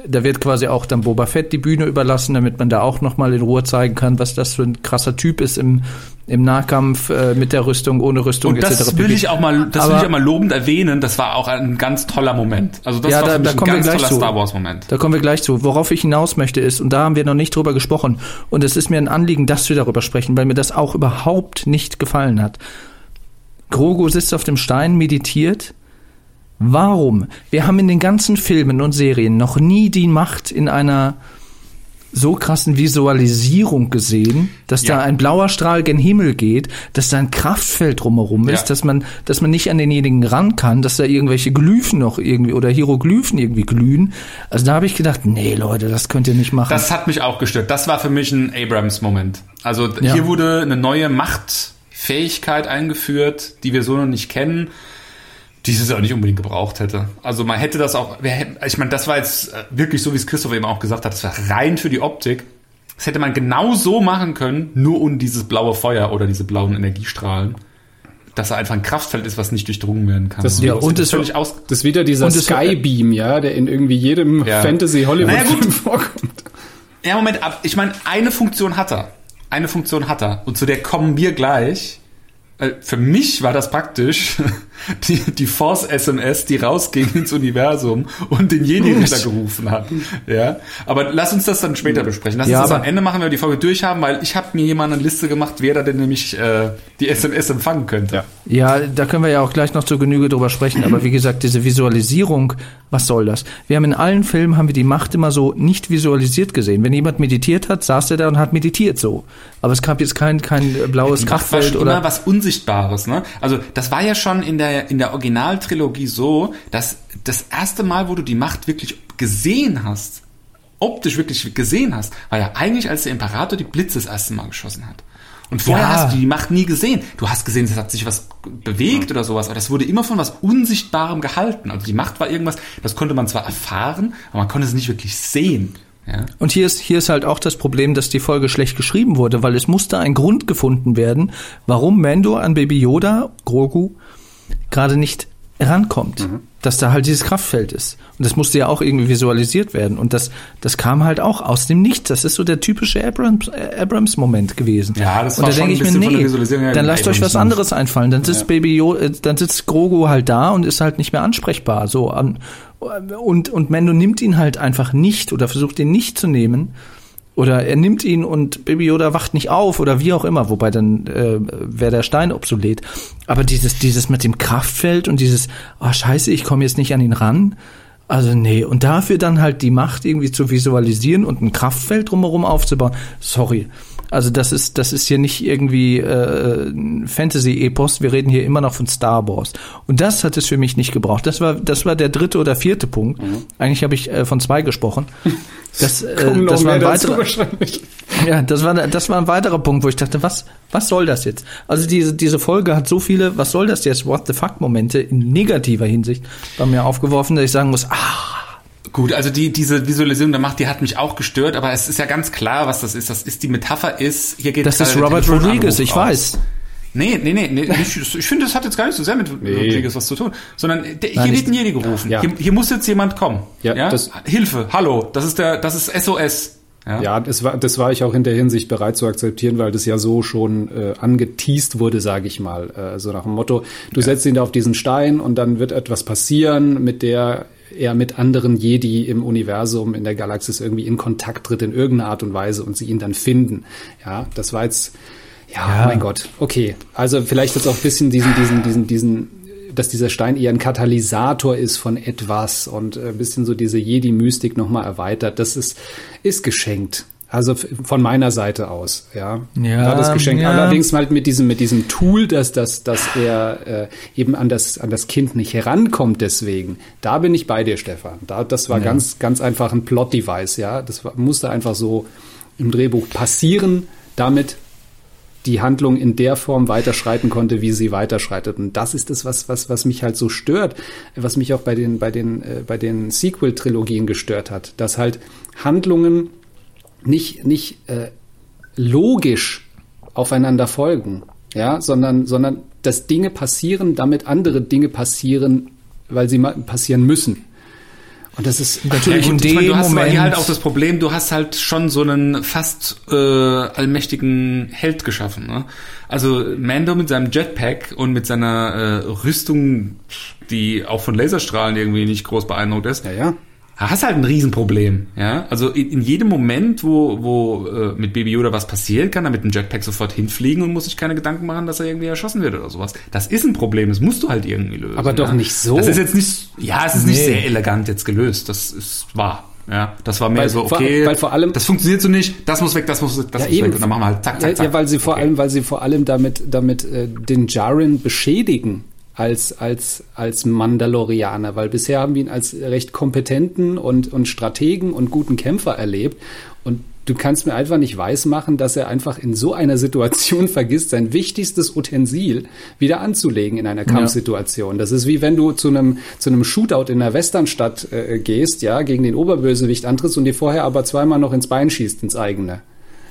Da wird quasi auch dann Boba Fett die Bühne überlassen, damit man da auch noch mal in Ruhe zeigen kann, was das für ein krasser Typ ist im, im Nahkampf äh, mit der Rüstung, ohne Rüstung Und das etc. will ich auch mal, das will Aber- ich auch mal lobend erwähnen. Das war auch ein ganz toller Moment. Also das Ja, war da- da ein kommen wir ganz gleich toller zu. Star Wars Moment. Da kommen wir gleich zu. Worauf ich hinaus möchte ist, und da haben wir noch nicht drüber gesprochen, und es ist mir ein Anliegen, dass wir darüber sprechen, weil mir das auch überhaupt nicht gefallen hat. Grogu sitzt auf dem Stein, meditiert. Warum? Wir haben in den ganzen Filmen und Serien noch nie die Macht in einer so krassen Visualisierung gesehen, dass Ja. da ein blauer Strahl gen Himmel geht, dass da ein Kraftfeld drumherum ist, Ja. dass man, dass man nicht an denjenigen ran kann, dass da irgendwelche Glyphen noch irgendwie oder Hieroglyphen irgendwie glühen. Also da habe ich gedacht, nee Leute, das könnt ihr nicht machen. Das hat mich auch gestört. Das war für mich ein Abrams-Moment. Also Ja. hier wurde eine neue Machtfähigkeit eingeführt, die wir so noch nicht kennen, die es auch nicht unbedingt gebraucht hätte. Also man hätte das auch, ich meine, das war jetzt äh, wirklich so, wie es Christoph eben auch gesagt hat, das war rein für die Optik. Das hätte man genau so machen können, nur um dieses blaue Feuer oder diese blauen Energiestrahlen. Dass er einfach ein Kraftfeld ist, was nicht durchdrungen werden kann. Das- Ja, und hätte es- völlig aus, Das ist wieder dieser Und es- Skybeam, ja, der in irgendwie jedem Ja. Fantasy-Hollywood-Film Naja, vorkommt. Ja, Moment, ab. Ich meine, eine Funktion hat er. Eine Funktion hat er. Und zu der kommen wir gleich. Äh, Für mich war das praktisch die, die Force-SMS, die rausging ins Universum und den Jedi-Ritter gerufen hat. Ja, aber lass uns das dann später besprechen. Lass Ja, uns das aber- am Ende machen, wenn wir die Folge durchhaben, weil ich habe mir jemand eine Liste gemacht, wer da denn nämlich äh, die SMS empfangen könnte. Ja, da können wir ja auch gleich noch zur Genüge drüber sprechen. Aber wie gesagt, diese Visualisierung, was soll das? Wir haben in allen Filmen haben wir die Macht immer so nicht visualisiert gesehen. Wenn jemand meditiert hat, saß er da und hat meditiert so. Aber es gab jetzt kein kein äh, blaues Kraftfeld oder immer was Unsichtbares, ne? Also das war ja schon in der in der Originaltrilogie so, dass das erste Mal, wo du die Macht wirklich gesehen hast, optisch wirklich gesehen hast, war ja eigentlich, als der Imperator die Blitze das erste Mal geschossen hat. Und vorher Ja. hast du die Macht nie gesehen. Du hast gesehen, es hat sich was bewegt oder sowas, aber das wurde immer von was Unsichtbarem gehalten. Also die Macht war irgendwas, das konnte man zwar erfahren, aber man konnte es nicht wirklich sehen. Und hier ist, hier ist halt auch das Problem, dass die Folge schlecht geschrieben wurde, weil es musste ein Grund gefunden werden, warum Mando an Baby Yoda, Grogu, gerade nicht rankommt. Dass da halt dieses Kraftfeld ist. Und das musste ja auch irgendwie visualisiert werden. Und das, das kam halt auch aus dem Nichts. Das ist so der typische Abrams, äh, Abrams-Moment gewesen. Ja, das Und war da schon denke ein ich mir, bisschen von der nee, dann lasst euch was anderes einfallen. Dann sitzt Baby Yoda, äh, dann sitzt Grogu halt da und ist halt nicht mehr ansprechbar. So an, und, und Mando nimmt ihn halt einfach nicht oder versucht ihn nicht zu nehmen. Oder er nimmt ihn und Baby Yoda wacht nicht auf oder wie auch immer, wobei dann äh, wäre der Stein obsolet. Aber dieses, dieses mit dem Kraftfeld und dieses, oh scheiße, ich komme jetzt nicht an ihn ran. Also nee, und dafür dann halt die Macht irgendwie zu visualisieren und ein Kraftfeld drumherum aufzubauen. Sorry. Also das ist das ist hier nicht irgendwie äh, ein Fantasy-Epos. Wir reden hier immer noch von Star Wars. Und das hat es für mich nicht gebraucht. Das war das war der dritte oder vierte Punkt. Mhm. Eigentlich habe ich äh, von zwei gesprochen. Das, äh, das war ein weiterer, ja, das war, das war ein weiterer Punkt, wo ich dachte, was, was soll das jetzt? Also diese, diese Folge hat so viele, was soll das jetzt, what the fuck Momente in negativer Hinsicht bei mir aufgeworfen, dass ich sagen muss, ah, Gut, also die, diese Visualisierung der Macht, die hat mich auch gestört, aber es ist ja ganz klar, was das ist. Das ist die Metapher ist, hier geht das ist Robert Rodriguez, ich aus. weiß. Nee, nee, nee, nee nicht, ich finde, das hat jetzt gar nicht so sehr mit Rodriguez was zu tun, sondern der, hier Nein, wird ein. Jedi gerufen. Ja. Hier, hier muss jetzt jemand kommen. Ja, das- Hilfe, hallo, das ist der, das ist SOS. Ja. Ja, das war, das war ich auch in der Hinsicht bereit zu akzeptieren, weil das ja so schon äh, angeteased wurde, sage ich mal. Äh, so nach dem Motto, du setzt ihn da auf diesen Stein und dann wird etwas passieren, mit der er mit anderen Jedi im Universum, in der Galaxis irgendwie in Kontakt tritt in irgendeiner Art und Weise und sie ihn dann finden. Ja, das war jetzt, ja, Ja. mein Gott, okay. Also vielleicht jetzt auch ein bisschen diesen, diesen, diesen, diesen, dass dieser Stein eher ein Katalysator ist von etwas und ein bisschen so diese Jedi-Mystik nochmal erweitert. Das ist, ist geschenkt. Also von meiner Seite aus, ja. Ja, War das geschenkt. ja. Allerdings halt mit diesem, mit diesem Tool, dass, dass, dass er äh, eben an das, an das Kind nicht herankommt deswegen. Da bin ich bei dir, Stefan. Da, das war ganz, ganz einfach ein Plot-Device, ja. Das war, musste einfach so im Drehbuch passieren, damit die Handlung in der Form weiterschreiten konnte, wie sie weiterschreitet. Und das ist es, was, was, was mich halt so stört, was mich auch bei den, bei den, äh, bei den Sequel-Trilogien gestört hat, dass halt Handlungen nicht, nicht äh, logisch aufeinander folgen, ja, sondern, sondern dass Dinge passieren, damit andere Dinge passieren, weil sie passieren müssen. Und das ist Natürlich in ich meine, dem du hast Moment. hier halt auch das Problem, du hast halt schon so einen fast äh, allmächtigen Held geschaffen. Ne? Also Mando mit seinem Jetpack und mit seiner äh, Rüstung, die auch von Laserstrahlen irgendwie nicht groß beeindruckt ist, ja, ja. Hast halt ein Riesenproblem, ja. Also in, in jedem Moment, wo, wo äh, mit Baby Yoda was passiert, kann er mit dem Jetpack sofort hinfliegen und muss sich keine Gedanken machen, dass er irgendwie erschossen wird oder sowas. Das ist ein Problem, das musst du halt irgendwie lösen. Aber doch ja? nicht so. Das ist jetzt nicht, ja, es ist nicht Nee. sehr elegant jetzt gelöst. Das ist wahr. Ja, das war mehr Weil so, vor- okay, weil vor allem- das funktioniert so nicht, das muss weg, das muss, das Ja, muss eben. weg. Und dann machen wir halt zack, zack, Ja, zack. ja, weil sie vor Okay. allem, weil sie vor allem damit, damit äh, den Jaren beschädigen als als als Mandalorianer, weil bisher haben wir ihn als recht kompetenten und und Strategen und guten Kämpfer erlebt und du kannst mir einfach nicht weismachen, dass er einfach in so einer Situation vergisst, sein wichtigstes Utensil wieder anzulegen in einer Kampfsituation. Das ist wie wenn du zu einem zu einem Shootout in einer Westernstadt äh, gehst, ja, gegen den Oberbösewicht antrittst und dir vorher aber zweimal noch ins Bein schießt, ins eigene.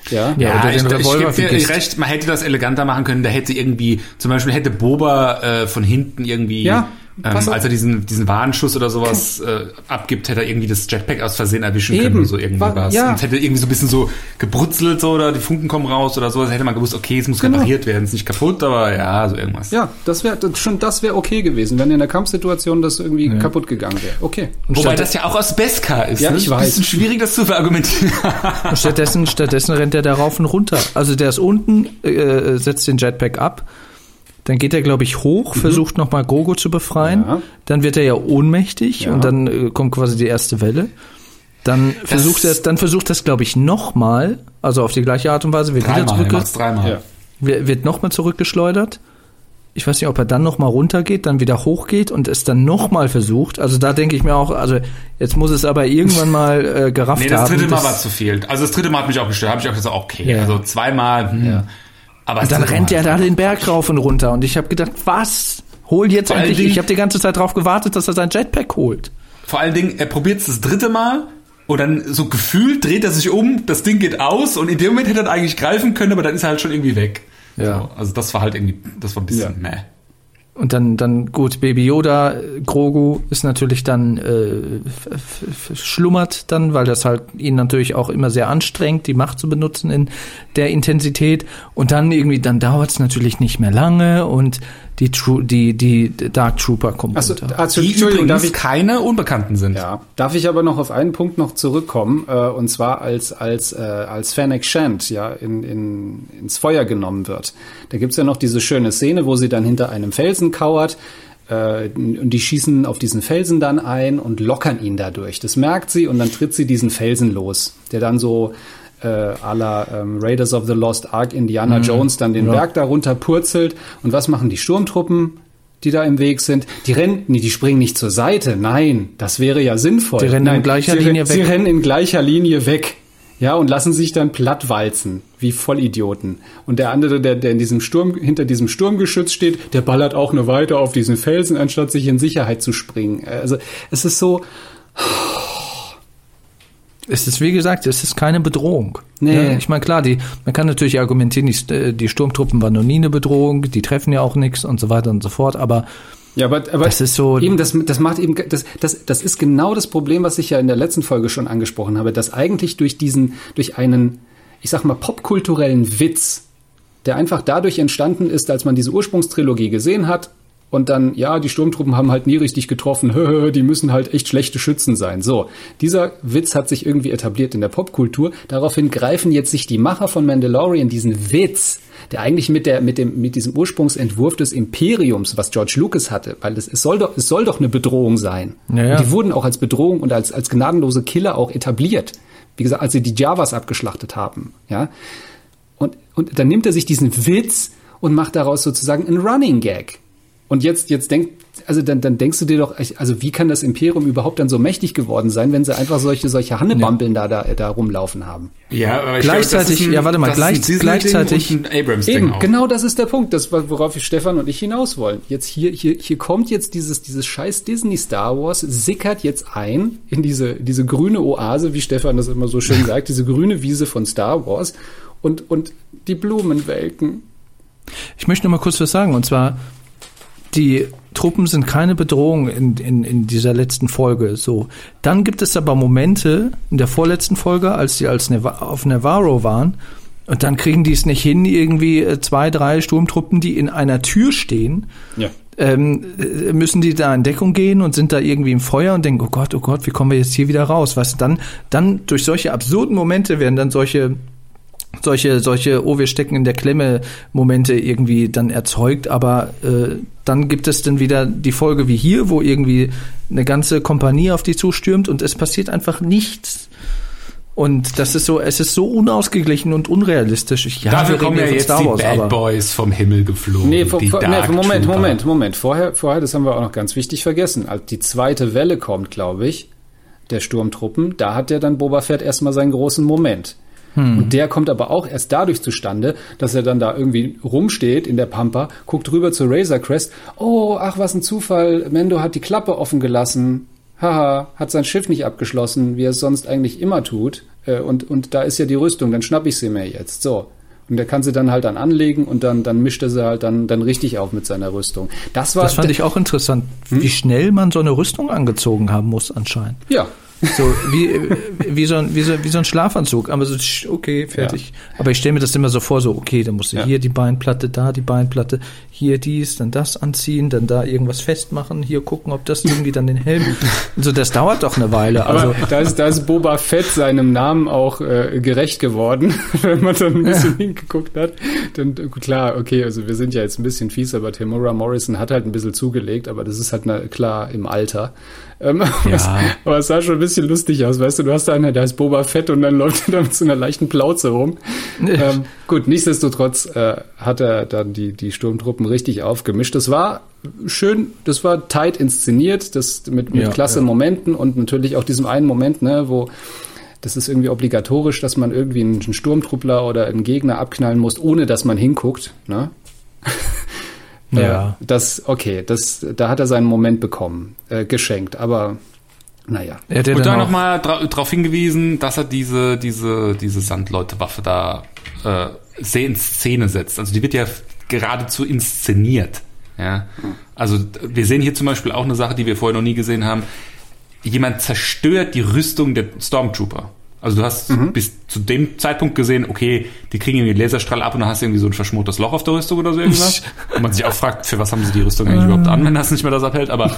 Ja, Ja, oder ich, ich gebe dir recht, man hätte das eleganter machen können. Da hätte irgendwie, zum Beispiel hätte Boba äh, von hinten irgendwie, Ja, ähm, als er diesen, diesen Warnschuss oder sowas äh, abgibt, hätte er irgendwie das Jetpack aus Versehen erwischen Eben. können oder so irgendwie Wa- was. ja. Und hätte irgendwie so ein bisschen so gebrutzelt so oder die Funken kommen raus oder sowas. Hätte man gewusst, okay, es muss Genau. repariert werden, ist nicht kaputt, aber ja, so irgendwas. Ja, das wäre schon, das wäre okay gewesen, wenn in der Kampfsituation das irgendwie kaputt gegangen wäre. Okay. Und Wobei das ja auch aus Beskar ist. Ja, ne? ich Ist ein weiß. bisschen schwierig, das zu verargumentieren. Stattdessen, stattdessen rennt er da rauf und runter. Also der ist unten, äh, setzt den Jetpack ab. Dann geht er, glaube ich, hoch, versucht nochmal Grogu zu befreien. Ja. Dann wird er ja ohnmächtig Ja. und dann äh, kommt quasi die erste Welle. Dann versucht er es, dann versucht er es, glaube ich, nochmal, also auf die gleiche Art und Weise, wird wieder dreimal, er zurück, macht's dreimal. Ja. wird, wird nochmal zurückgeschleudert. Ich weiß nicht, ob er dann nochmal runtergeht, dann wieder hochgeht und es dann nochmal versucht. Also da denke ich mir auch, also jetzt muss es aber irgendwann mal äh, gerafft Nee, das haben. dritte Mal dass- war zu viel. Also das dritte Mal hat mich auch gestört. Habe ich auch gesagt, okay. Ja. Also zweimal. Hm. Aber Und dann rennt er da den Berg rauf und runter. Und ich habe gedacht, was? Hol jetzt Vor endlich. Dingen- Ich habe die ganze Zeit drauf gewartet, dass er sein Jetpack holt. Vor allen Dingen, er probiert es das dritte Mal und dann so gefühlt dreht er sich um, das Ding geht aus und in dem Moment hätte er eigentlich greifen können, aber dann ist er halt schon irgendwie weg. Ja. So, also das war halt irgendwie, das war ein bisschen meh. Und dann, dann gut, Baby Yoda, Grogu ist natürlich dann äh, schlummert dann, weil das halt ihn natürlich auch immer sehr anstrengt, die Macht zu benutzen in der Intensität. Und dann irgendwie, dann dauert es natürlich nicht mehr lange und die Tru die die Dark Trooper kommen Achso, runter. also, Die Entschuldigung, darf ich, keine Unbekannten sind. ja, darf ich aber noch auf einen Punkt noch zurückkommen, äh, und zwar als, als, äh, als Fennec Shand, ja, in, in, ins Feuer genommen wird. Da gibt's ja noch diese schöne Szene, wo sie dann hinter einem Felsen kauert. Äh, und die schießen auf diesen Felsen dann ein und lockern ihn dadurch. Das merkt sie und dann tritt sie diesen Felsen los, der dann so äh, la ähm, Raiders of the Lost Ark Indiana Mhm. Jones dann den Ja. Berg darunter purzelt. Und was machen die Sturmtruppen? die da im Weg sind, die rennen, nee, die springen nicht zur Seite. Nein, das wäre ja sinnvoll. Die rennen in Nein, gleicher sie, Linie Sie weg. rennen in gleicher Linie weg. Ja, und lassen sich dann plattwalzen, wie Vollidioten. Und der andere, der, der in diesem Sturm, hinter diesem Sturmgeschütz steht, der ballert auch nur weiter auf diesen Felsen, anstatt sich in Sicherheit zu springen. Also, es ist so, Es ist, wie gesagt, es ist keine Bedrohung. Nee. Ja, ich meine, klar, die, man kann natürlich argumentieren, die, äh, die Sturmtruppen waren noch nie eine Bedrohung, die treffen ja auch nichts und so weiter und so fort, aber Ja, aber, aber Das ist so- eben das, das macht eben das, das, das ist genau das Problem, was ich ja in der letzten Folge schon angesprochen habe, dass eigentlich durch diesen durch einen ich sag mal popkulturellen Witz, der einfach dadurch entstanden ist, als man diese Ursprungstrilogie gesehen hat und dann ja, die Sturmtruppen haben halt nie richtig getroffen, die müssen halt echt schlechte Schützen sein. So, dieser Witz hat sich irgendwie etabliert in der Popkultur. Daraufhin greifen jetzt sich die Macher von Mandalorian diesen Witz der eigentlich mit der mit dem mit diesem Ursprungsentwurf des Imperiums, was George Lucas hatte, weil es, es soll doch es soll doch eine Bedrohung sein. Ja, ja. Und die wurden auch als Bedrohung und als als gnadenlose Killer auch etabliert. Wie gesagt, als sie die Javas abgeschlachtet haben, ja. Und und dann nimmt er sich diesen Witz und macht daraus sozusagen einen Running Gag. Und jetzt jetzt denkt also dann, dann denkst du dir doch, also wie kann das Imperium überhaupt dann so mächtig geworden sein, wenn sie einfach solche solche Hannebampeln da, da da rumlaufen haben? Ja, aber ich Gleichzeitig- glaube, ein, ja, warte mal, gleich- gleichzeitig- und ein Abrams-Ding Eben, auch. genau das ist der Punkt, das, worauf ich Stefan und ich hinaus wollen. Jetzt hier, hier, hier kommt jetzt dieses, dieses scheiß Disney Star Wars, sickert jetzt ein in diese, diese grüne Oase, wie Stefan das immer so schön sagt, diese grüne Wiese von Star Wars und, und die Blumen welken. Ich möchte noch mal kurz was sagen, und zwar, die Truppen sind keine Bedrohung in, in, in dieser letzten Folge. So. Dann gibt es aber Momente in der vorletzten Folge, als die als Neva auf Navarro waren, und dann kriegen die es nicht hin, irgendwie äh, zwei, drei Sturmtruppen, die in einer Tür stehen, Ja. ähm, äh, müssen die da in Deckung gehen und sind da irgendwie im Feuer und denken, oh Gott, oh Gott, wie kommen wir jetzt hier wieder raus? Was dann, dann durch solche absurden Momente werden dann solche solche, solche, oh, wir stecken in der Klemme Momente irgendwie dann erzeugt, aber äh, dann gibt es dann wieder die Folge wie hier, wo irgendwie eine ganze Kompanie auf die zustürmt und es passiert einfach nichts. Und das ist so, es ist so unausgeglichen und unrealistisch. Ich, ja, Dafür wir kommen ja jetzt die Star Wars, Bad aber Boys vom Himmel geflogen. Nee, vor, die vor, nee, Moment, Trooper. Moment, Moment. Vorher, vorher, das haben wir auch noch ganz wichtig vergessen. Als die zweite Welle kommt, glaube ich, der Sturmtruppen, da hat ja dann Boba Fett erstmal seinen großen Moment. Und der kommt aber auch erst dadurch zustande, dass er dann da irgendwie rumsteht in der Pampa, guckt rüber zu Razor Crest. Oh, ach, was ein Zufall. Mendo hat die Klappe offen gelassen. Haha, hat sein Schiff nicht abgeschlossen, wie er es sonst eigentlich immer tut. Äh, Und, und da ist ja die Rüstung, dann schnapp ich sie mir jetzt. So. Und der kann sie dann halt dann anlegen und dann, dann mischt er sie halt dann, dann richtig auf mit seiner Rüstung. Das war, das fand ich auch interessant, Hm? wie schnell man so eine Rüstung angezogen haben muss anscheinend. ja. So wie, wie, so ein, wie, so, wie so ein Schlafanzug. Aber so, okay, fertig. Aber ich stelle mir das immer so vor, so, okay, dann musst du Ja. hier die Beinplatte, da die Beinplatte, hier dies, dann das anziehen, dann da irgendwas festmachen, hier gucken, ob das irgendwie dann den Helm. So, das dauert doch eine Weile. Aber Also, da, ist, da ist Boba Fett seinem Namen auch äh, gerecht geworden, wenn man dann ein bisschen hingeguckt hat. Dann klar, okay, also wir sind ja jetzt ein bisschen fies, aber Timura Morrison hat halt ein bisschen zugelegt, aber das ist halt na, klar im Alter. Ähm, was, aber es sah schon ein bisschen lustig aus, weißt du, du hast da einer, der heißt Boba Fett und dann läuft er da mit so einer leichten Plauze rum. ähm, gut, nichtsdestotrotz äh, hat er dann die, die Sturmtruppen richtig aufgemischt. Das war schön, das war tight inszeniert, das mit, mit Ja, klasse ja. Momenten und natürlich auch diesem einen Moment, ne, wo das ist irgendwie obligatorisch, dass man irgendwie einen Sturmtruppler oder einen Gegner abknallen muss, ohne dass man hinguckt. Ne? Ja. Das, okay, das, da hat er seinen Moment bekommen, äh, geschenkt, aber naja. Er hat ja Und dann nochmal dra darauf hingewiesen, dass er diese, diese, diese Sandleute-Waffe da äh, sehr in Szene setzt. Also die wird ja geradezu inszeniert. Ja? Also wir sehen hier zum Beispiel auch eine Sache, die wir vorher noch nie gesehen haben. Jemand zerstört die Rüstung der Stormtrooper. Also du hast bis zu dem Zeitpunkt gesehen, okay, die kriegen irgendwie Laserstrahl ab und dann hast du irgendwie so ein verschmortes Loch auf der Rüstung oder so irgendwas. und man sich auch fragt, für was haben sie die Rüstung eigentlich überhaupt an, wenn das nicht mehr das abhält. Aber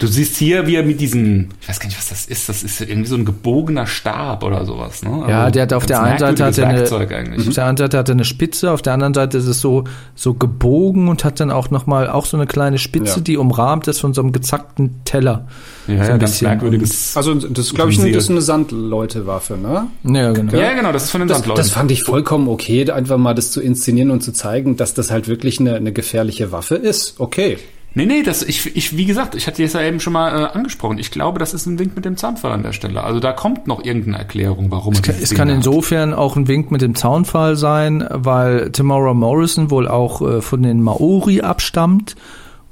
Du siehst hier, wie er mit diesem, ich weiß gar nicht, was das ist, das ist irgendwie so ein gebogener Stab oder sowas. Ne? Ja, Also der hat auf der einen Seite hat er eine, eigentlich. auf der einen Seite hat er eine Spitze, auf der anderen Seite ist es so so gebogen und hat dann auch noch mal auch so eine kleine Spitze, Ja. die umrahmt ist von so einem gezackten Teller. Ja, so ja, ein ganz merkwürdiges. Also das ist, glaube ich, das ist eine Sandleute-Waffe, ne? Ja, genau. ja, genau, das ist von den Das, Sandleuten. das fand ich vollkommen okay, einfach mal das zu inszenieren und zu zeigen, dass das halt wirklich eine, eine gefährliche Waffe ist. Okay. Nee, nee, das, ich, ich, wie gesagt, ich hatte es ja eben schon mal äh, angesprochen. Ich glaube, das ist ein Wink mit dem Zaunfall an der Stelle. Also da kommt noch irgendeine Erklärung, warum Es kann, es kann hat. insofern auch ein Wink mit dem Zaunfall sein, weil Tamara Morrison wohl auch äh, von den Maori abstammt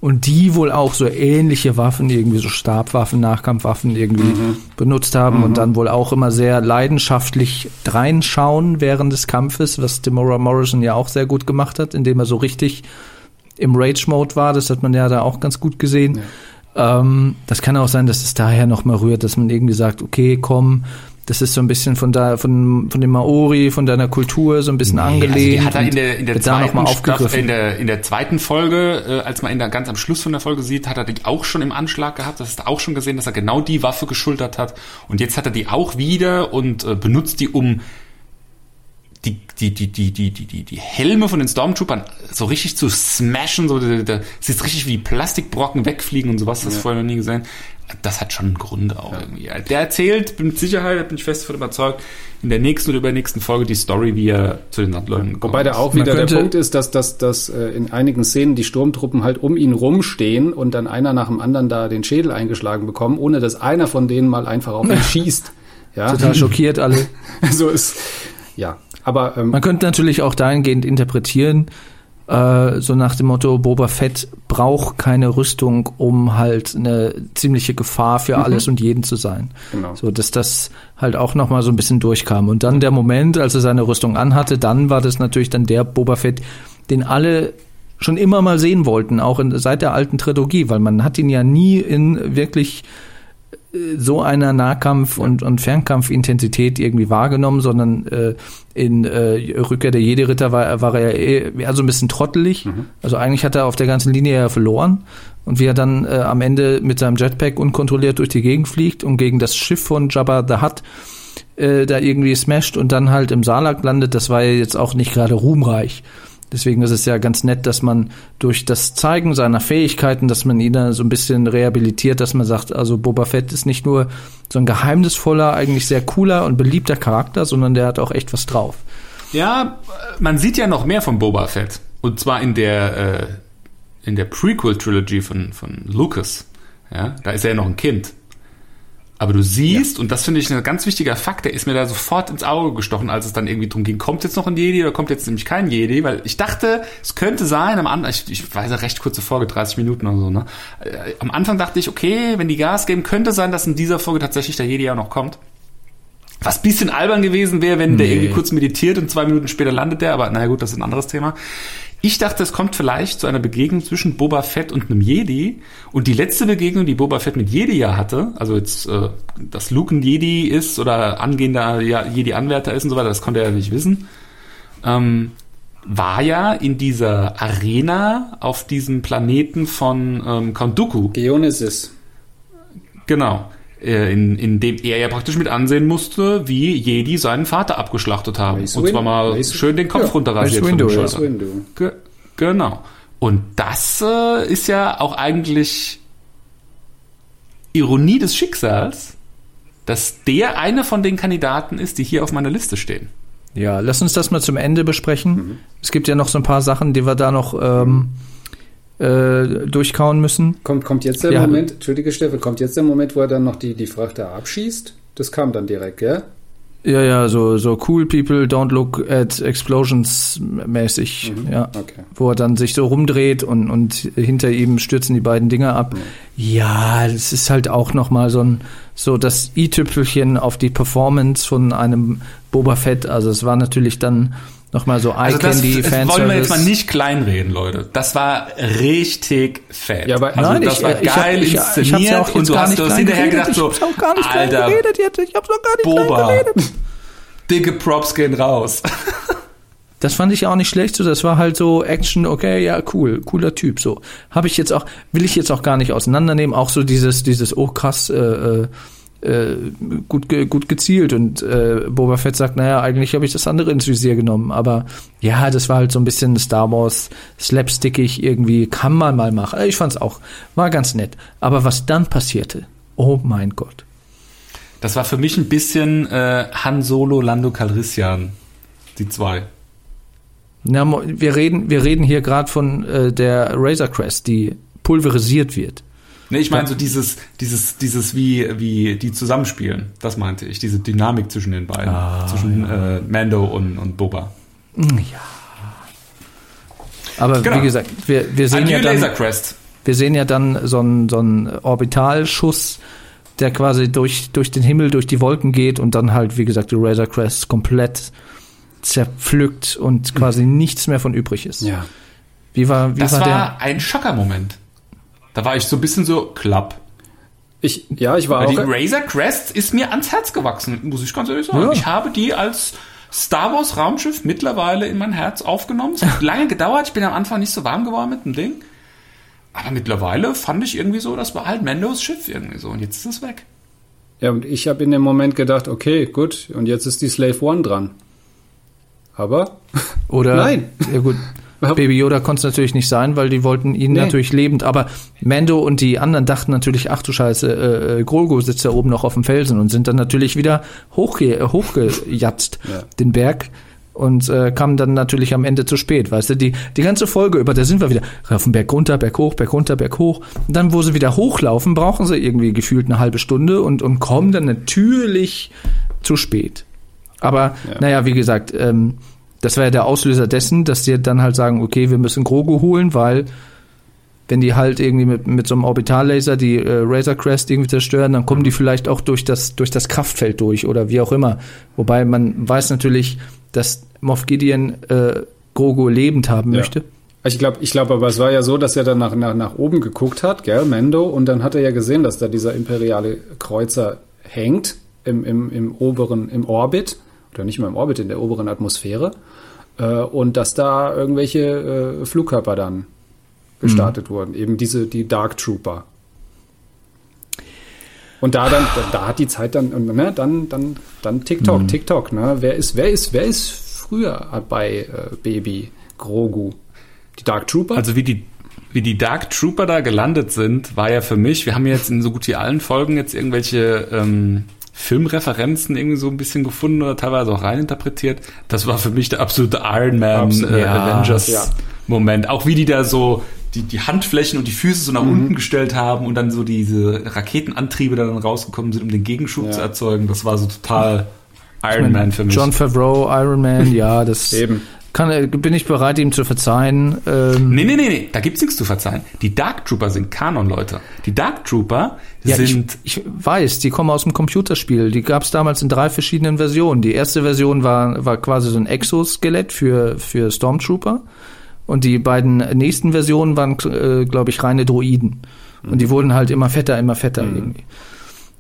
und die wohl auch so ähnliche Waffen, irgendwie so Stabwaffen, Nahkampfwaffen irgendwie benutzt haben und dann wohl auch immer sehr leidenschaftlich reinschauen während des Kampfes, was Tamara Morrison ja auch sehr gut gemacht hat, indem er so richtig im Rage-Mode war. Das hat man ja da auch ganz gut gesehen. Ähm, das kann auch sein, dass es daher noch mal rührt, dass man irgendwie sagt, okay, komm, das ist so ein bisschen von da, von, von dem Maori, von deiner Kultur so ein bisschen Nee, angelehnt. Also die hat er in der, in der zweiten aufgegriffen. in der, in der zweiten Folge, äh, als man ihn da ganz am Schluss von der Folge sieht, hat er die auch schon im Anschlag gehabt. Das du auch schon gesehen, dass er genau die Waffe geschultert hat. Und jetzt hat er die auch wieder und äh, benutzt die, um die, die, die, die, die, die, die, die Helme von den Stormtroopern so richtig zu smashen, so, da, da, es ist richtig wie Plastikbrocken wegfliegen und sowas, das hast du vorher noch nie gesehen. Das hat schon Gründe auch irgendwie. Der erzählt mit Sicherheit, da bin ich fest davon überzeugt, in der nächsten oder übernächsten Folge die Story, wie er zu den Sandleuten gekommen Wobei da auch wieder der Punkt ist, dass, dass, dass äh, in einigen Szenen die Sturmtruppen halt um ihn rumstehen und dann einer nach dem anderen da den Schädel eingeschlagen bekommen, ohne dass einer von denen mal einfach auf ihn schießt. Ja, Total schockiert alle. so ist, ja. Aber ähm, Man könnte natürlich auch dahingehend interpretieren, äh, so nach dem Motto, Boba Fett braucht keine Rüstung, um halt eine ziemliche Gefahr für alles und jeden zu sein. Genau. So, dass das halt auch nochmal so ein bisschen durchkam. Und dann der Moment, als er seine Rüstung anhatte, dann war das natürlich dann der Boba Fett, den alle schon immer mal sehen wollten, auch in, seit der alten Trilogie, weil man hat ihn ja nie in wirklich so einer Nahkampf- und, und Fernkampfintensität irgendwie wahrgenommen, sondern äh, in äh, Rückkehr der Jedi-Ritter war, war er eher, eher so ein bisschen trottelig. Also eigentlich hat er auf der ganzen Linie ja verloren. Und wie er dann äh, am Ende mit seinem Jetpack unkontrolliert durch die Gegend fliegt und gegen das Schiff von Jabba the Hutt äh, da irgendwie smasht und dann halt im Salak landet, das war ja jetzt auch nicht gerade ruhmreich. Deswegen ist es ja ganz nett, dass man durch das Zeigen seiner Fähigkeiten, dass man ihn da so ein bisschen rehabilitiert, dass man sagt, also Boba Fett ist nicht nur so ein geheimnisvoller, eigentlich sehr cooler und beliebter Charakter, sondern der hat auch echt was drauf. Ja, man sieht ja noch mehr von Boba Fett. Und zwar in der, äh, in der Prequel-Trilogy von, von Lucas. Ja, da ist er ja noch ein Kind. Aber du siehst, und das finde ich ein ganz wichtiger Fakt, der ist mir da sofort ins Auge gestochen, als es dann irgendwie drum ging, kommt jetzt noch ein Jedi oder kommt jetzt nämlich kein Jedi? Weil ich dachte, es könnte sein, am Anfang, ich, ich weiß ja recht kurze Folge, 30 Minuten oder so, ne? Äh, am Anfang dachte ich, okay, wenn die Gas geben, könnte sein, dass in dieser Folge tatsächlich der Jedi auch noch kommt. Was bisschen albern gewesen wäre, wenn der Nee. irgendwie kurz meditiert und zwei Minuten später landet der, aber naja gut, das ist ein anderes Thema. Ich dachte, es kommt vielleicht zu einer Begegnung zwischen Boba Fett und einem Jedi. Und die letzte Begegnung, die Boba Fett mit Jedi ja hatte, also jetzt, äh, dass Luke ein Jedi ist oder angehender ja, Jedi-Anwärter ist und so weiter, das konnte er ja nicht wissen, ähm, war ja in dieser Arena auf diesem Planeten von ähm, Count Dooku. Geonesis. Genau. Äh, In, in dem er ja praktisch mit ansehen musste, wie Jedi seinen Vater abgeschlachtet haben. Mace und zwar mal Mace- schön den Kopf Ja, runterrasiert Mace Windu, Schultern. Windu. Ge genau. Und das äh, ist ja auch eigentlich Ironie des Schicksals, dass der eine von den Kandidaten ist, die hier auf meiner Liste stehen. Ja, lass uns das mal zum Ende besprechen. Es gibt ja noch so ein paar Sachen, die wir da noch ähm, äh, durchkauen müssen. Kommt, kommt jetzt der Ja. Moment, entschuldige Steffen, kommt jetzt der Moment, wo er dann noch die, die Frachter abschießt? Das kam dann direkt, gell? Ja, ja, so, so cool people don't look at explosions mäßig, ja. Okay. Wo er dann sich so rumdreht und, und hinter ihm stürzen die beiden Dinger ab. Ja, das ist halt auch nochmal so ein, so das i-Tüpfelchen auf die Performance von einem Boba Fett. Also es war natürlich dann nochmal so Also das, Eye-Candy, das wollen wir jetzt mal nicht kleinreden, Leute. Das war richtig fett. Ja, aber- also Nein, das ich, war ich, hab- geil ich, ich, inszeniert ja auch und du hast, nicht du hast klein hinterher gedacht so, ich hab's auch gar nicht klein Alter, geredet jetzt. Ich hab's auch gar nicht Boba. klein geredet. dicke Props gehen raus. Das fand ich auch nicht schlecht, so das war halt so Action, okay, ja, cool, cooler Typ, so. Habe ich jetzt auch, will ich jetzt auch gar nicht auseinandernehmen, auch so dieses, dieses, oh krass, äh, äh, gut, ge gut gezielt und äh, Boba Fett sagt, naja, eigentlich habe ich das andere ins Visier genommen, aber ja, das war halt so ein bisschen Star Wars slapstickig irgendwie, kann man mal machen. Ich fand's auch, war ganz nett. Aber was dann passierte, oh mein Gott. Das war für mich ein bisschen äh, Han Solo, Lando Calrissian, die zwei. Na, wir reden, wir reden hier gerade von äh, der Razor Crest, die pulverisiert wird. Nee, ich meine so dieses, dieses, dieses, wie, wie die zusammenspielen. Das meinte ich, diese Dynamik zwischen den beiden. Ah, zwischen äh, Mando und, und Boba. Ja. Aber Genau. wie gesagt, wir, wir sehen ja dann, wir sehen ja dann so einen so einen Orbitalschuss, der quasi durch, durch den Himmel, durch die Wolken geht und dann halt, wie gesagt, die Razor Crest komplett zerpflückt und quasi nichts mehr von übrig ist. Ja. Wie war, wie Das war, war, der? ein Schockermoment. Da war ich so ein bisschen so klapp. Ich, ja, ich war Weil die auch. Razor Crest ist mir ans Herz gewachsen, muss ich ganz ehrlich sagen. Ja. Ich habe die als Star Wars Raumschiff mittlerweile in mein Herz aufgenommen. Es hat lange gedauert. Ich bin am Anfang nicht so warm geworden mit dem Ding. Aber mittlerweile fand ich irgendwie so, das war halt Mandos Schiff irgendwie so. Und jetzt ist es weg. Ja, und ich habe in dem Moment gedacht, okay, gut, und jetzt ist die Slave One dran. Aber Oder, Nein. Ja gut, Baby Yoda konnte es natürlich nicht sein, weil die wollten ihn Nee. natürlich lebend. Aber Mando und die anderen dachten natürlich, ach du Scheiße, äh, äh, Grogu sitzt da oben noch auf dem Felsen und sind dann natürlich wieder hochge äh, hochgejatzt, Ja. den Berg. Und äh, kamen dann natürlich am Ende zu spät, weißt du, die, die ganze Folge über, da sind wir wieder auf den Berg runter, Berg hoch, Berg runter, Berg hoch. Und dann, wo sie wieder hochlaufen, brauchen sie irgendwie gefühlt eine halbe Stunde und, und kommen dann natürlich zu spät. Aber Ja. naja, wie gesagt, ähm, das war ja der Auslöser dessen, dass die dann halt sagen, okay, wir müssen Grogu holen, weil wenn die halt irgendwie mit, mit so einem Orbitallaser die äh, Razor Crest irgendwie zerstören, dann kommen die vielleicht auch durch das, durch das Kraftfeld durch oder wie auch immer. Wobei man weiß natürlich, dass Moff Gideon äh, Grogu lebend haben Ja. möchte. ich glaube, ich glaube, aber es war ja so, dass er dann nach, nach, nach oben geguckt hat, gell, Mando, und dann hat er ja gesehen, dass da dieser imperiale Kreuzer hängt im, im, im oberen, im Orbit, oder nicht mal im Orbit, in der oberen Atmosphäre, äh, und dass da irgendwelche äh, Flugkörper dann gestartet wurden, eben diese, die Dark Trooper. Und da dann, da, hat die Zeit dann, ne, dann, dann, dann TikTok, TikTok, ne? Wer ist, wer ist, wer ist früher bei äh, Baby Grogu? Die Dark Trooper? Also wie die, wie die Dark Trooper da gelandet sind, war ja für mich, wir haben jetzt in so gut wie allen Folgen jetzt irgendwelche ähm, Filmreferenzen irgendwie so ein bisschen gefunden oder teilweise auch reininterpretiert. Das war für mich der absolute Iron Man Absolut. äh, Ja, Avengers ja. Moment. Auch wie die da so die, die Handflächen und die Füße so nach Mhm. unten gestellt haben und dann so diese Raketenantriebe da dann rausgekommen sind, um den Gegenschub Ja. zu erzeugen. Das war so total Iron Ich meine, Man für mich. John Favreau, Iron Man, ja, das Eben. Kann, äh, bin ich bereit, ihm zu verzeihen. Ähm, Nee, nee, nee, nee, da gibt's nichts zu verzeihen. Die Dark Trooper sind Kanon, Leute. Die Dark Trooper Ja, sind ich, ich weiß, die kommen aus dem Computerspiel. Die gab es damals in drei verschiedenen Versionen. Die erste Version war, war quasi so ein Exoskelett für, für Stormtrooper. Und die beiden nächsten Versionen waren, äh, glaube ich, reine Droiden. Und die wurden halt immer fetter, immer fetter irgendwie.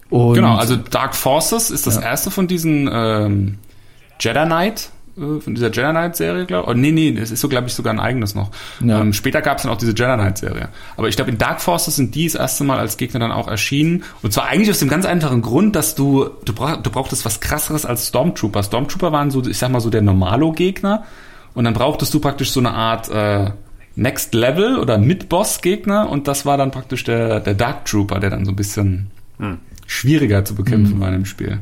Und Genau, also Dark Forces ist das erste von diesen ähm, Jedi Knight, äh, von dieser Jedi Knight Serie, glaube ich. Oh, nee, nee, es ist so, glaube ich, sogar ein eigenes noch. Ja. Ähm, später gab es dann auch diese Jedi Knight Serie. Aber ich glaube, in Dark Forces sind die das erste Mal als Gegner dann auch erschienen. Und zwar eigentlich aus dem ganz einfachen Grund, dass du, du, brauch, du brauchtest was krasseres als Stormtrooper. Stormtrooper waren so, ich sag mal so der Normalo-Gegner. Und dann brauchtest du praktisch so eine Art äh, Next Level oder Mid-Boss-Gegner. Und das war dann praktisch der, der Dark Trooper, der dann so ein bisschen schwieriger zu bekämpfen war in dem Spiel.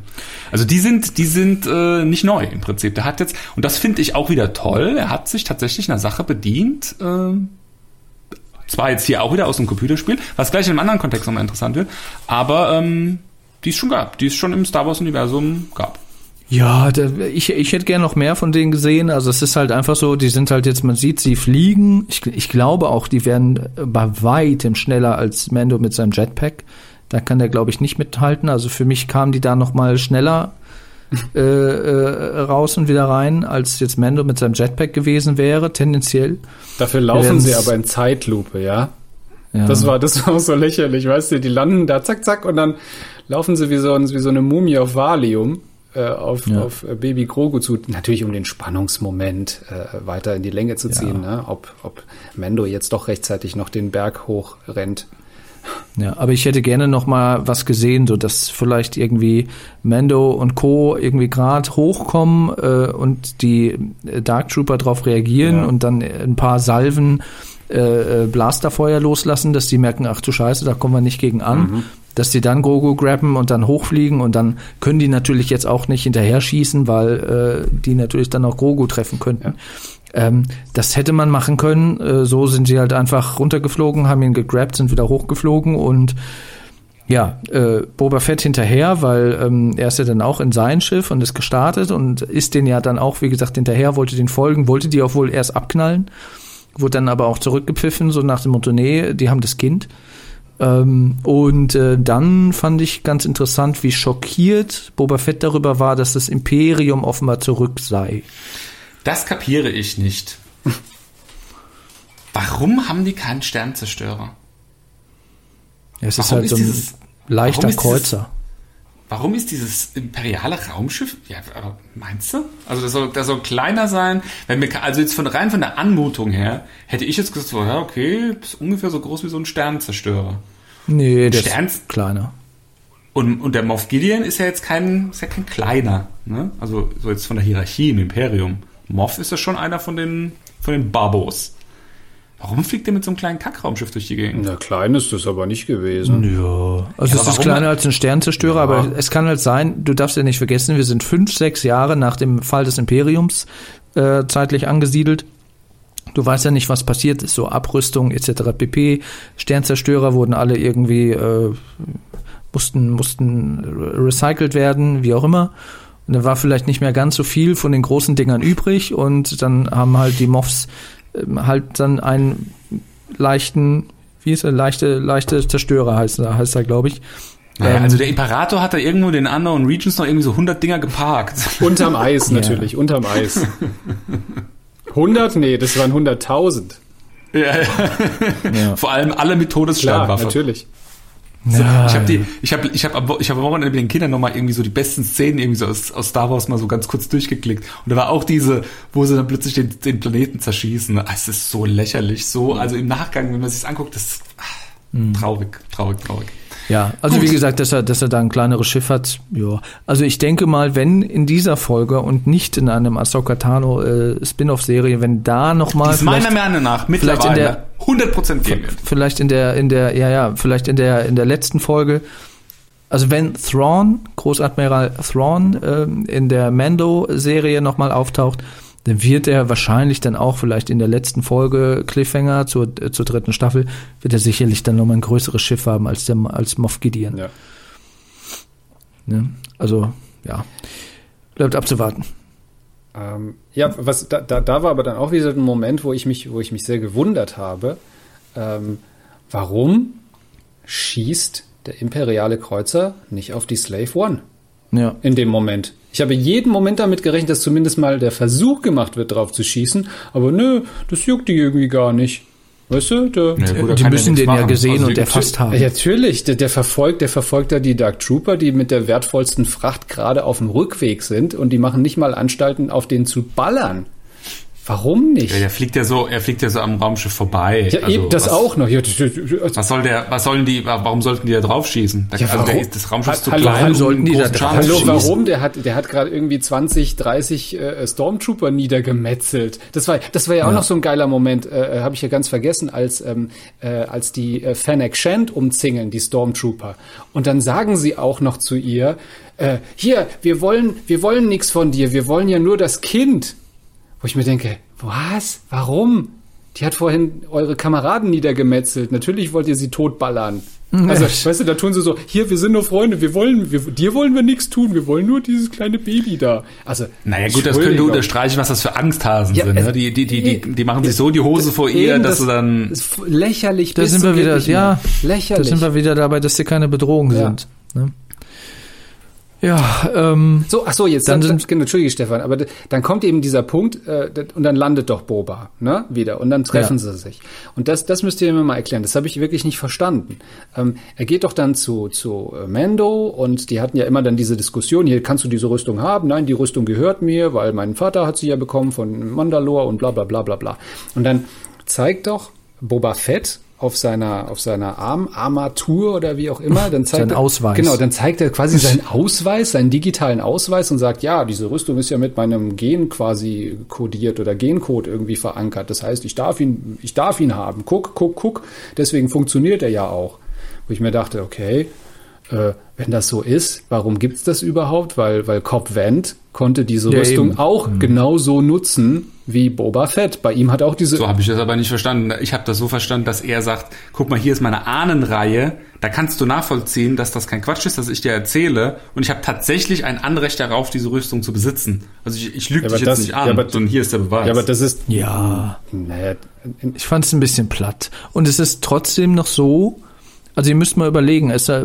Also die sind, die sind äh, nicht neu im Prinzip. Der hat jetzt, und das finde ich auch wieder toll, er hat sich tatsächlich einer Sache bedient, ähm, zwar jetzt hier auch wieder aus dem Computerspiel, was gleich in einem anderen Kontext nochmal interessant wird, aber ähm, die es schon gab, die es schon im Star Wars-Universum gab. Ja, ich, ich hätte gern noch mehr von denen gesehen. Also es ist halt einfach so, die sind halt jetzt, man sieht sie fliegen. Ich, ich glaube auch, die werden bei weitem schneller als Mando mit seinem Jetpack. Da kann der, glaube ich, nicht mithalten. Also für mich kamen die da noch mal schneller äh, äh, raus und wieder rein, als jetzt Mando mit seinem Jetpack gewesen wäre, tendenziell. Dafür laufen sie aber in Zeitlupe, ja? Ja. Das war, das war auch so lächerlich, weißt du, die landen da zack, zack und dann laufen sie wie so, wie so eine Mumie auf Valium äh, auf, Ja. auf äh, Baby Grogu zu. Natürlich um den Spannungsmoment äh, weiter in die Länge zu ziehen, ne? ob, ob Mando jetzt doch rechtzeitig noch den Berg hoch rennt. Ja, aber ich hätte gerne noch mal was gesehen, so dass vielleicht irgendwie Mando und Co. irgendwie gerade hochkommen äh, und die äh, Dark Trooper drauf reagieren Ja. und dann ein paar Salven äh, äh, Blasterfeuer loslassen, dass die merken, ach du Scheiße, da kommen wir nicht gegen an. Dass die dann Grogu grabben und dann hochfliegen und dann können die natürlich jetzt auch nicht hinterher schießen, weil äh, die natürlich dann auch Grogu treffen könnten. Ähm, das hätte man machen können. Äh, so sind sie halt einfach runtergeflogen, haben ihn gegrabt, sind wieder hochgeflogen und ja, äh, Boba Fett hinterher, weil ähm, er ist ja dann auch in sein Schiff und ist gestartet und ist den ja dann auch, wie gesagt, hinterher, wollte den folgen, wollte die auch wohl erst abknallen, wurde dann aber auch zurückgepfiffen, so nach dem Motto, nee, die haben das Kind. Ähm, und äh, dann fand ich ganz interessant, wie schockiert Boba Fett darüber war, dass das Imperium offenbar zurück sei. Das kapiere ich nicht. Warum haben die keinen Sternzerstörer? Ja, es ist Warum halt ist so ein dieses- leichter warum ist dieses- Kreuzer. Warum ist dieses imperiale Raumschiff? Ja, aber meinst du? Also das soll, das soll kleiner sein. Wenn wir, also jetzt von rein von der Anmutung her, hätte ich jetzt gesagt, so, ja, okay, ist ungefähr so groß wie so ein Sternzerstörer. Nee, der Stern- ist kleiner. Und, und der Moff Gideon ist ja jetzt kein, ist ja kein kleiner, ne? Also so jetzt von der Hierarchie im Imperium. Moff ist ja schon einer von den, von den Babos. Warum fliegt der mit so einem kleinen Kackraumschiff durch die Gegend? Na, klein ist das aber nicht gewesen. Ja, also Ja, es ist kleiner als ein Sternzerstörer, aber es kann halt sein, du darfst ja nicht vergessen, wir sind fünf, sechs Jahre nach dem Fall des Imperiums äh, zeitlich angesiedelt. Du weißt ja nicht, was passiert ist, so Abrüstung etc. pp. Sternzerstörer wurden alle irgendwie, äh, mussten, mussten recycelt werden, wie auch immer. Und da war vielleicht nicht mehr ganz so viel von den großen Dingern übrig und dann haben halt die Moffs ähm, halt dann einen leichten, wie ist er, leichte, leichte Zerstörer heißt er, heißt er, glaube ich. Naja, Ähm, also der Imperator hat da irgendwo in den Unknown Regions noch irgendwie so 100 Dinger geparkt. Unterm Eis natürlich, unterm Eis. 100? Nee, das waren 100.000. ja, ja. Ja. Vor allem alle mit Klar, Todessternwaffe. natürlich. Ja, Ich habe die, ich habe, ich habe, am- ich habe am Wochenende mit den Kindern nochmal irgendwie so die besten Szenen irgendwie so aus, aus Star Wars mal so ganz kurz durchgeklickt. Und da war auch diese, wo sie dann plötzlich den, den Planeten zerschießen. Ah, Es ist so lächerlich, so, also im Nachgang, wenn man sich anguckt, das ist ah, traurig, traurig, traurig. Ja, also wie gesagt, dass er, dass er da ein kleineres Schiff hat, ja. Also ich denke mal, wenn in dieser Folge und nicht in einem Ahsoka Tano äh, Spin-off-Serie, wenn da noch mal Die ist meiner vielleicht, Meinung nach vielleicht in mittlerweile der- 100% gehen wird. vielleicht in der in der ja ja vielleicht in der in der letzten Folge, also wenn Thrawn Großadmiral Thrawn ähm, in der Mando-Serie noch mal auftaucht, dann wird er wahrscheinlich dann auch vielleicht in der letzten Folge Cliffhanger zur äh, zur dritten Staffel wird er sicherlich dann noch mal ein größeres Schiff haben als der als Moff Gideon. Ja. Ne? Also, ja. Bleibt abzuwarten. Ähm, ja, was da, da, da war aber dann auch wieder ein Moment, wo ich mich, wo ich mich sehr gewundert habe. Ähm, warum schießt der imperiale Kreuzer nicht auf die Slave One Ja. in dem Moment? Ich habe jeden Moment damit gerechnet, dass zumindest mal der Versuch gemacht wird, drauf zu schießen. Aber nö, das juckt die irgendwie gar nicht. Weißt du? Der, Ja, gut, da die müssen den ja machen. gesehen Also und erfasst haben. Ja, natürlich, der, der verfolgt, der verfolgt da die Dark Trooper, die mit der wertvollsten Fracht gerade auf dem Rückweg sind und die machen nicht mal Anstalten, auf den zu ballern. Warum nicht? Ja, der fliegt ja so, er fliegt ja so am Raumschiff vorbei. Ja, Also, eben das was, auch noch. Ja, Was soll der, was sollen die, warum sollten die da drauf schießen? Da, Ja, also der das Raumschiff ist zu Hallo, klein, um sollten die da drauf Hallo, schießen. warum? Der hat, der hat gerade irgendwie 20, 30 äh, Stormtrooper niedergemetzelt. Das war, das war ja auch noch so ein geiler Moment, äh, habe ich ja ganz vergessen, als, ähm, äh, als die äh, Fennec Shand umzingeln, die Stormtrooper. Und dann sagen sie auch noch zu ihr, äh, hier, wir wollen, wir wollen nichts von dir, wir wollen ja nur das Kind. Wo ich mir denke, was? Warum? Die hat vorhin eure Kameraden niedergemetzelt. Natürlich wollt ihr sie totballern. Also, weißt du, da tun sie so, hier, wir sind nur Freunde, wir wollen, wir, dir wollen wir nichts tun, wir wollen nur dieses kleine Baby da. Also, Naja gut, das könnte unterstreichen, was das für Angsthasen Ja, sind. Ne? Die, die, die, die, die machen sich so die Hose vor ihr, dass das sie dann... lächerlich. Da sind wir wieder, ja, mehr. da lächerlich. sind wir wieder dabei, dass sie keine Bedrohung sind. Ne? Ja, ähm, So, ach so, jetzt, Dann dann, sind- genau, entschuldige Stefan, aber dann kommt eben dieser Punkt äh, und dann landet doch Boba, ne, wieder und dann treffen Ja. sie sich. Und das, das müsst ihr mir mal erklären. Das habe ich wirklich nicht verstanden. Ähm, er geht doch dann zu zu äh, Mando und die hatten ja immer dann diese Diskussion: Hier kannst du diese Rüstung haben? Nein, die Rüstung gehört mir, weil mein Vater hat sie ja bekommen von Mandalore und bla bla bla bla bla. Und dann zeigt doch Boba Fett auf seiner auf seiner Armarmatur oder wie auch immer, dann zeigt er, Ausweis. Genau, dann zeigt er quasi seinen Ausweis, seinen digitalen Ausweis und sagt, ja, diese Rüstung ist ja mit meinem Gen quasi kodiert oder Gencode irgendwie verankert. Das heißt, ich darf ihn, ich darf ihn haben. Guck, guck, guck. Deswegen funktioniert er ja auch. Wo ich mir dachte, okay, äh, wenn das so ist, warum gibt's das überhaupt? Weil, weil Cobb Vent konnte diese Ja, Rüstung eben. auch genauso nutzen wie Boba Fett. Bei ihm hat auch diese So habe ich das aber nicht verstanden. Ich habe das so verstanden, dass er sagt, guck mal, hier ist meine Ahnenreihe. Da kannst du nachvollziehen, dass das kein Quatsch ist, dass ich dir erzähle. Und ich habe tatsächlich ein Anrecht darauf, diese Rüstung zu besitzen. Also ich, ich lüge Ja, dich jetzt das- nicht an, ja, aber- sondern hier ist der Beweis. ja, aber das ist, ja. naja, Ich fand es ein bisschen platt. Und es ist trotzdem noch so, also ihr müsst mal überlegen, es, äh,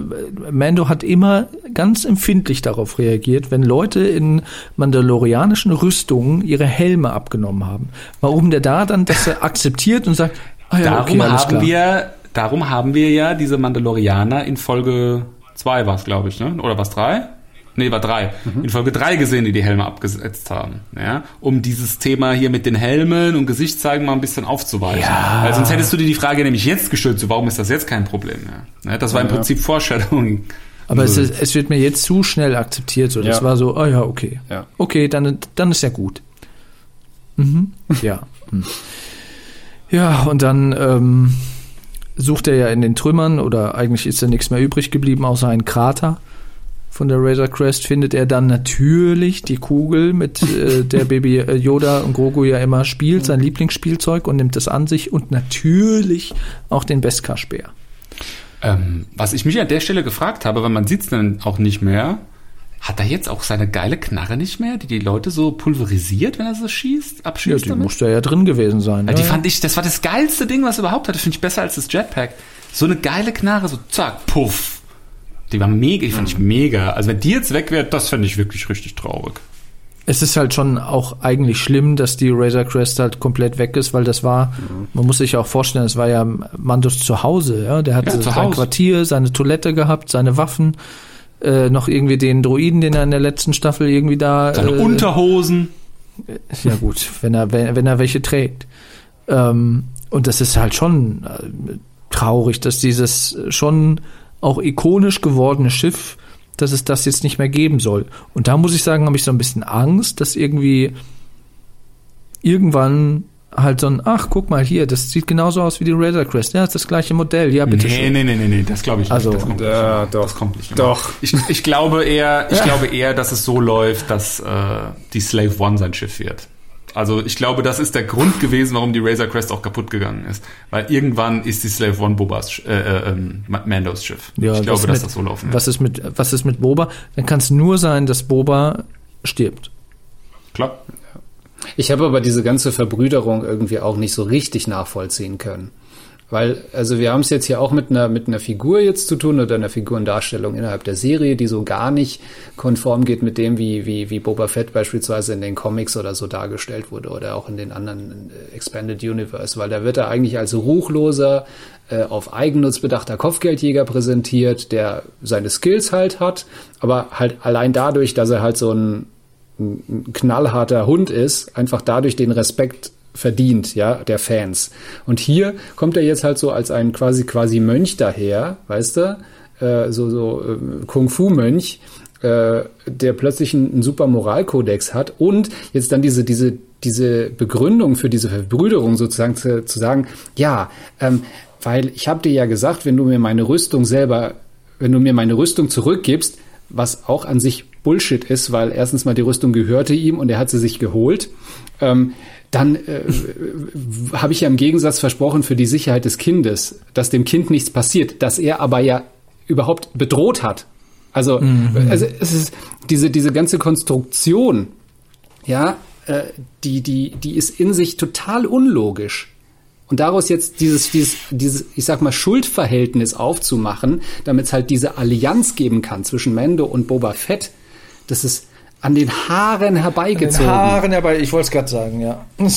Mando hat immer ganz empfindlich darauf reagiert, wenn Leute in mandalorianischen Rüstungen ihre Helme abgenommen haben. Warum der da dann das akzeptiert und sagt, ah ja, darum okay, haben klar. wir, darum haben wir ja diese Mandalorianer in Folge 2 war es, glaube ich, ne? Oder was drei? Nee, war drei. Mhm. In Folge drei gesehen, die die Helme abgesetzt haben. Ja? Um dieses Thema hier mit den Helmen und Gesichtszeigen mal ein bisschen aufzuweichen. Ja. Weil sonst hättest du dir die Frage nämlich jetzt gestellt, so warum ist das jetzt kein Problem mehr? Ja, das war im. Prinzip Foreshadowing. Aber es, ist, es wird mir jetzt zu schnell akzeptiert. So. Das war so, ah ja, okay. Okay, dann, dann ist ja gut. Mhm. Ja. Hm. Ja, und dann ähm, sucht er ja in den Trümmern, oder eigentlich ist da nichts mehr übrig geblieben, außer ein Krater von der Razor Crest, findet er dann natürlich die Kugel, mit äh, der Baby äh, Yoda und Grogu ja immer spielt, sein Lieblingsspielzeug und nimmt es an sich und natürlich auch den Beskar-Speer. Ähm, was ich mich an der Stelle gefragt habe, weil man sieht's dann auch nicht mehr, hat er jetzt auch seine geile Knarre nicht mehr, die die Leute so pulverisiert, wenn er so schießt, Ja, abschießt die damit? muss da ja drin gewesen sein. Ja, die fand ich, das war das geilste Ding, was er überhaupt hatte. Finde ich besser als das Jetpack. So eine geile Knarre, so zack, puff. Die war mega, die fand ich mega. Also wenn die jetzt weg wäre, das fände ich wirklich richtig traurig. Es ist halt schon auch eigentlich schlimm, dass die Razor Crest halt komplett weg ist, weil das war, man muss sich auch vorstellen, es war ja Mandos Zuhause, ja. Der hatte Ja, zu sein Hause. Quartier, seine Toilette gehabt, seine Waffen, äh, noch irgendwie den Droiden, den er in der letzten Staffel irgendwie da. Seine äh, Unterhosen. Ja gut, wenn er, wenn, wenn er welche trägt. Ähm, und das ist halt schon äh, traurig, dass dieses schon auch ikonisch gewordene Schiff, dass es das jetzt nicht mehr geben soll. Und da muss ich sagen, habe ich so ein bisschen Angst, dass irgendwie irgendwann halt so ein, ach, guck mal hier, das sieht genauso aus wie die Razor Crest. Ja, ist das gleiche Modell. Ja, bitte Nee, schön. nee, nee, nee, nee, das glaube ich nicht. Also- das kommt nicht Ja, mehr. doch. Das kommt nicht mehr. Doch. Ich, ich glaube eher, ich glaube eher, dass es so läuft, dass äh, die Slave One sein Schiff wird. Also ich glaube, das ist der Grund gewesen, warum die Razor Crest auch kaputt gegangen ist. Weil irgendwann ist die Slave One Bobas, äh, äh, ähm, Mandos Schiff. Ja, ich glaube, dass mit- das so laufen wird. Was ist mit, was ist mit Boba? Dann kann es nur sein, dass Boba stirbt. Klar. Ich habe aber diese ganze Verbrüderung irgendwie auch nicht so richtig nachvollziehen können. Weil, also wir haben es jetzt hier auch mit einer, mit einer Figur jetzt zu tun oder einer Figurendarstellung innerhalb der Serie, die so gar nicht konform geht mit dem, wie, wie, wie Boba Fett beispielsweise in den Comics oder so dargestellt wurde oder auch in den anderen äh, Expanded Universe, weil da wird er eigentlich als ruchloser, äh, auf Eigennutz bedachter Kopfgeldjäger präsentiert, der seine Skills halt hat, aber halt allein dadurch, dass er halt so ein ein knallharter Hund ist, einfach dadurch den Respekt verdient, ja, der Fans. Und hier kommt er jetzt halt so als ein quasi quasi Mönch daher, weißt du, äh, so so äh, Kung Fu Mönch, äh, der plötzlich einen, einen super Moralkodex hat und jetzt dann diese diese diese Begründung für diese Verbrüderung sozusagen zu, zu sagen, ja, ähm, weil ich habe dir ja gesagt, wenn du mir meine Rüstung selber, wenn du mir meine Rüstung zurückgibst, was auch an sich Bullshit ist, weil erstens mal die Rüstung gehörte ihm und er hat sie sich geholt. Ähm, dann äh, habe ich ja im Gegensatz versprochen für die Sicherheit des Kindes, dass dem Kind nichts passiert, dass er aber ja überhaupt bedroht hat. Also, also es ist diese, diese ganze Konstruktion, ja, äh, die, die, die ist in sich total unlogisch. Und daraus jetzt dieses, dieses, dieses, ich sag mal, Schuldverhältnis aufzumachen, damit es halt diese Allianz geben kann zwischen Mando und Boba Fett, das ist an den Haaren herbeigezogen. Den Haaren herbei, ich wollte es gerade sagen, ja.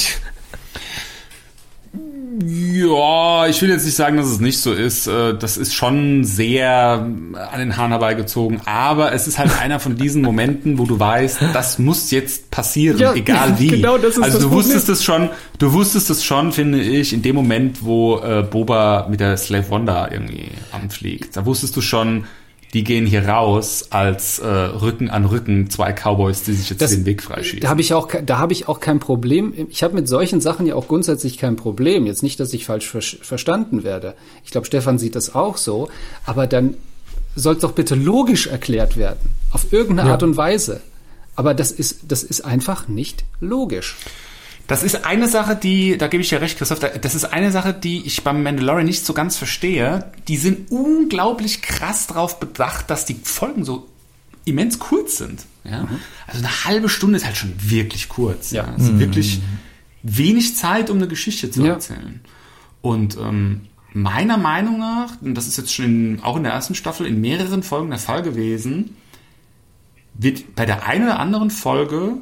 Ja, ich will jetzt nicht sagen, dass es nicht so ist. Äh, Das ist schon sehr an den Haaren herbeigezogen. Aber es ist halt einer von diesen Momenten, wo du weißt, das muss jetzt passieren, Ja, egal wie. genau das ist also das du Problem. wusstest es schon, du wusstest es schon, finde ich, in dem Moment, wo äh, Boba mit der Slave Wanda irgendwie anfliegt. Da wusstest du schon, die gehen hier raus als äh, Rücken an Rücken zwei Cowboys, die sich jetzt Das- den Weg freischießen. Da habe ich auch, da habe ich auch kein Problem. Ich habe mit solchen Sachen ja auch grundsätzlich kein Problem. Jetzt nicht, dass ich falsch ver verstanden werde. Ich glaube, Stefan sieht das auch so. Aber dann soll es doch bitte logisch erklärt werden. Auf irgendeine Art und Weise. Aber das ist, das ist einfach nicht logisch. Das ist eine Sache, die, da gebe ich dir recht, Christoph, da- das ist eine Sache, die ich beim Mandalorian nicht so ganz verstehe. Die sind unglaublich krass darauf bedacht, dass die Folgen so immens kurz sind. Ja? Also eine halbe Stunde ist halt schon wirklich kurz. Ja. Ja. Es ist wirklich wenig Zeit, um eine Geschichte zu Ja. erzählen. Und ähm, meiner Meinung nach, und das ist jetzt schon in, auch in der ersten Staffel in mehreren Folgen der Fall gewesen, wird bei der einen oder anderen Folge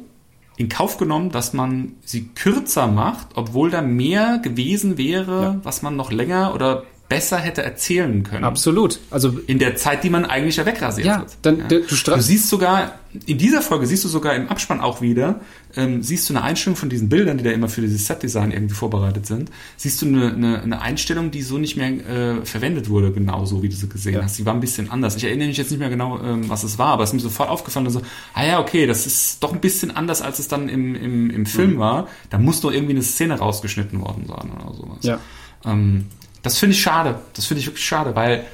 in Kauf genommen, dass man sie kürzer macht, obwohl da mehr gewesen wäre, was man noch länger oder besser hätte erzählen können. Absolut. Also In der Zeit, die man eigentlich ja wegrasiert Ja, hat. dann- du stra- du siehst sogar, in dieser Folge siehst du sogar im Abspann auch wieder, ähm, siehst du eine Einstellung von diesen Bildern, die da immer für dieses Set-Design irgendwie vorbereitet sind, siehst du eine, eine, eine Einstellung, die so nicht mehr äh, verwendet wurde, genauso wie du sie gesehen Ja. hast. Die war ein bisschen anders. Ich erinnere mich jetzt nicht mehr genau, ähm, was es war, aber es ist mir sofort aufgefallen, so, ah ja, okay, das ist doch ein bisschen anders, als es dann im, im, im Film war. Da muss doch irgendwie eine Szene rausgeschnitten worden sein oder sowas. Ja. Ähm, das finde ich schade. Das finde ich wirklich schade, weil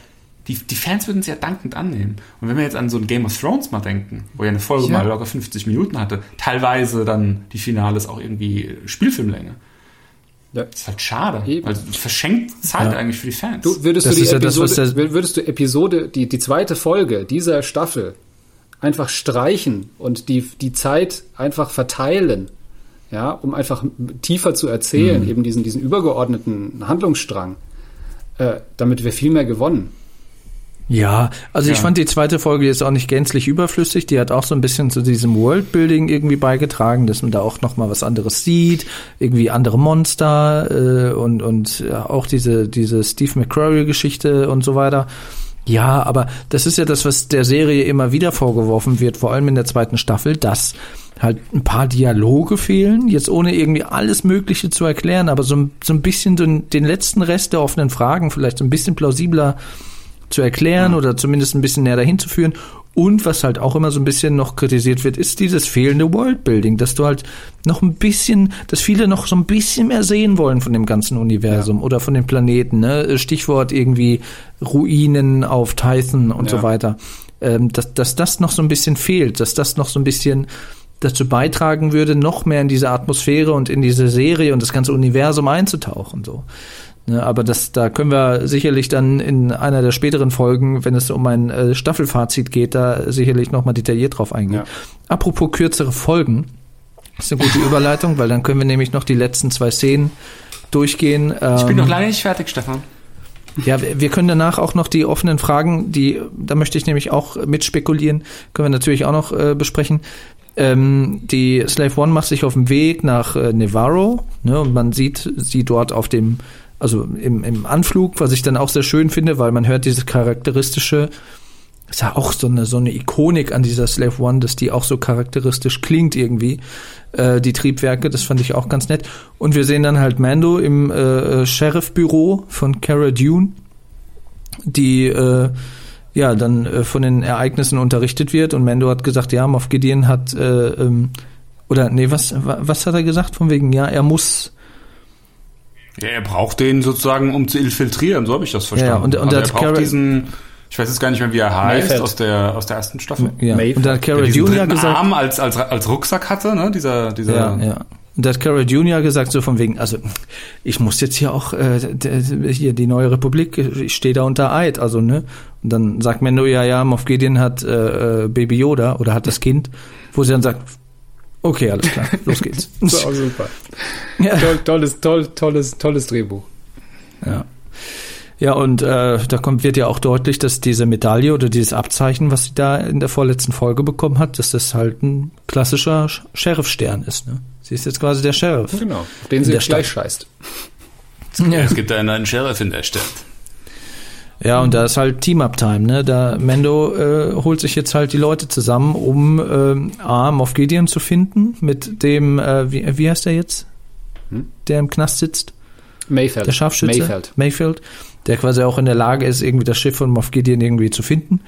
die, die Fans würden es ja dankend annehmen. Und wenn wir jetzt an so ein Game of Thrones mal denken, wo ja eine Folge Ja. mal locker 50 Minuten hatte, teilweise dann die Finales auch irgendwie Spielfilmlänge. ja. Das ist halt schade. Eben. Es verschenkt Zeit eigentlich für die Fans. Du, würdest Das du die ist ja das, Episode, würdest du Episode, die, die zweite Folge dieser Staffel einfach streichen und die, die Zeit einfach verteilen, ja, um einfach tiefer zu erzählen, Mhm. eben diesen, diesen übergeordneten Handlungsstrang, äh, damit wir viel mehr gewonnen. Ja, also ich Ja. fand die zweite Folge jetzt auch nicht gänzlich überflüssig. Die hat auch so ein bisschen zu diesem Worldbuilding irgendwie beigetragen, dass man da auch noch mal was anderes sieht, irgendwie andere Monster äh, und und ja, auch diese diese Steve McCrory-Geschichte und so weiter. Ja, aber das ist ja das, was der Serie immer wieder vorgeworfen wird, vor allem in der zweiten Staffel, dass halt ein paar Dialoge fehlen, jetzt ohne irgendwie alles Mögliche zu erklären, aber so, ein- so ein bisschen den, den letzten Rest der offenen Fragen vielleicht so ein bisschen plausibler zu erklären oder zumindest ein bisschen näher dahin zu führen. Und was halt auch immer so ein bisschen noch kritisiert wird, ist dieses fehlende Worldbuilding, dass du halt noch ein bisschen, dass viele noch so ein bisschen mehr sehen wollen von dem ganzen Universum oder von den Planeten. Ne? Stichwort irgendwie Ruinen auf Titan und Ja. so weiter. Ähm, dass, dass das noch so ein bisschen fehlt, dass das noch so ein bisschen dazu beitragen würde, noch mehr in diese Atmosphäre und in diese Serie und das ganze Universum einzutauchen. So. Ne, aber das, da können wir sicherlich dann in einer der späteren Folgen, wenn es um ein äh, Staffelfazit geht, da sicherlich nochmal detailliert drauf eingehen. Ja. Apropos kürzere Folgen, ist eine gute Überleitung, weil dann können wir nämlich noch die letzten zwei Szenen durchgehen. ich bin Ähm, noch lange nicht fertig, Stefan. ja, wir können danach auch noch die offenen Fragen, die, da möchte ich nämlich auch mit spekulieren, können wir natürlich auch noch äh, besprechen. Ähm, die Slave One macht sich auf den Weg nach äh, Nevarro, ne, und man sieht sie dort auf dem, also im, im Anflug, was ich dann auch sehr schön finde, weil man hört dieses charakteristische, ist ja auch so eine, so eine Ikonik an dieser Slave One, dass die auch so charakteristisch klingt irgendwie, äh, die Triebwerke, das fand ich auch ganz nett. Und wir sehen dann halt Mando im äh, Sheriff-Büro von Cara Dune, die äh, ja dann äh, von den Ereignissen unterrichtet wird und Mando hat gesagt, ja, Moff Gideon hat äh, ähm, oder nee, was wa- was hat er gesagt von wegen ja, er muss Ja, er braucht den sozusagen, um zu infiltrieren, so habe ich das verstanden. Ja, und- und also er hat braucht Cara- diesen, ich weiß jetzt gar nicht mehr, wie er heißt, Mayfeld. aus der, aus der ersten Staffel. ja und dann hat Junior dritten gesagt, Arm als, als, als Rucksack hatte, ne? Dieser, dieser, Ja, ja. Und da hat Cara Junior gesagt, so von wegen, also ich muss jetzt hier auch, äh, hier die neue Republik, ich stehe da unter Eid, also, ne? Und dann sagt Mendo, ja, ja, Moff Gideon hat äh, äh, Baby Yoda oder hat das Kind, wo sie dann sagt, okay, alles klar, los geht's. Das war auch super. ja. Toll, tolles, toll, tolles, tolles Drehbuch. Ja. Ja, und äh, da kommt, wird ja auch deutlich, dass diese Medaille oder dieses Abzeichen, was sie da in der vorletzten Folge bekommen hat, dass das halt ein klassischer Sch- Sheriff-Stern ist. Ne? Sie ist jetzt quasi der Sheriff. Genau, auf den In sie der gleich Stadt. scheißt. Ja. Es gibt einen neuen Sheriff in der Stadt. Ja, und da ist halt Team-Up-Time, ne? Da Mendo äh, holt sich jetzt halt die Leute zusammen, um ähm, A, Moff Gideon zu finden, mit dem, äh, wie, wie heißt der jetzt? Hm? Der im Knast sitzt? Mayfeld. Der Scharfschütze? Mayfeld. Mayfield, der quasi auch in der Lage ist, irgendwie das Schiff von Moff Gideon irgendwie zu finden.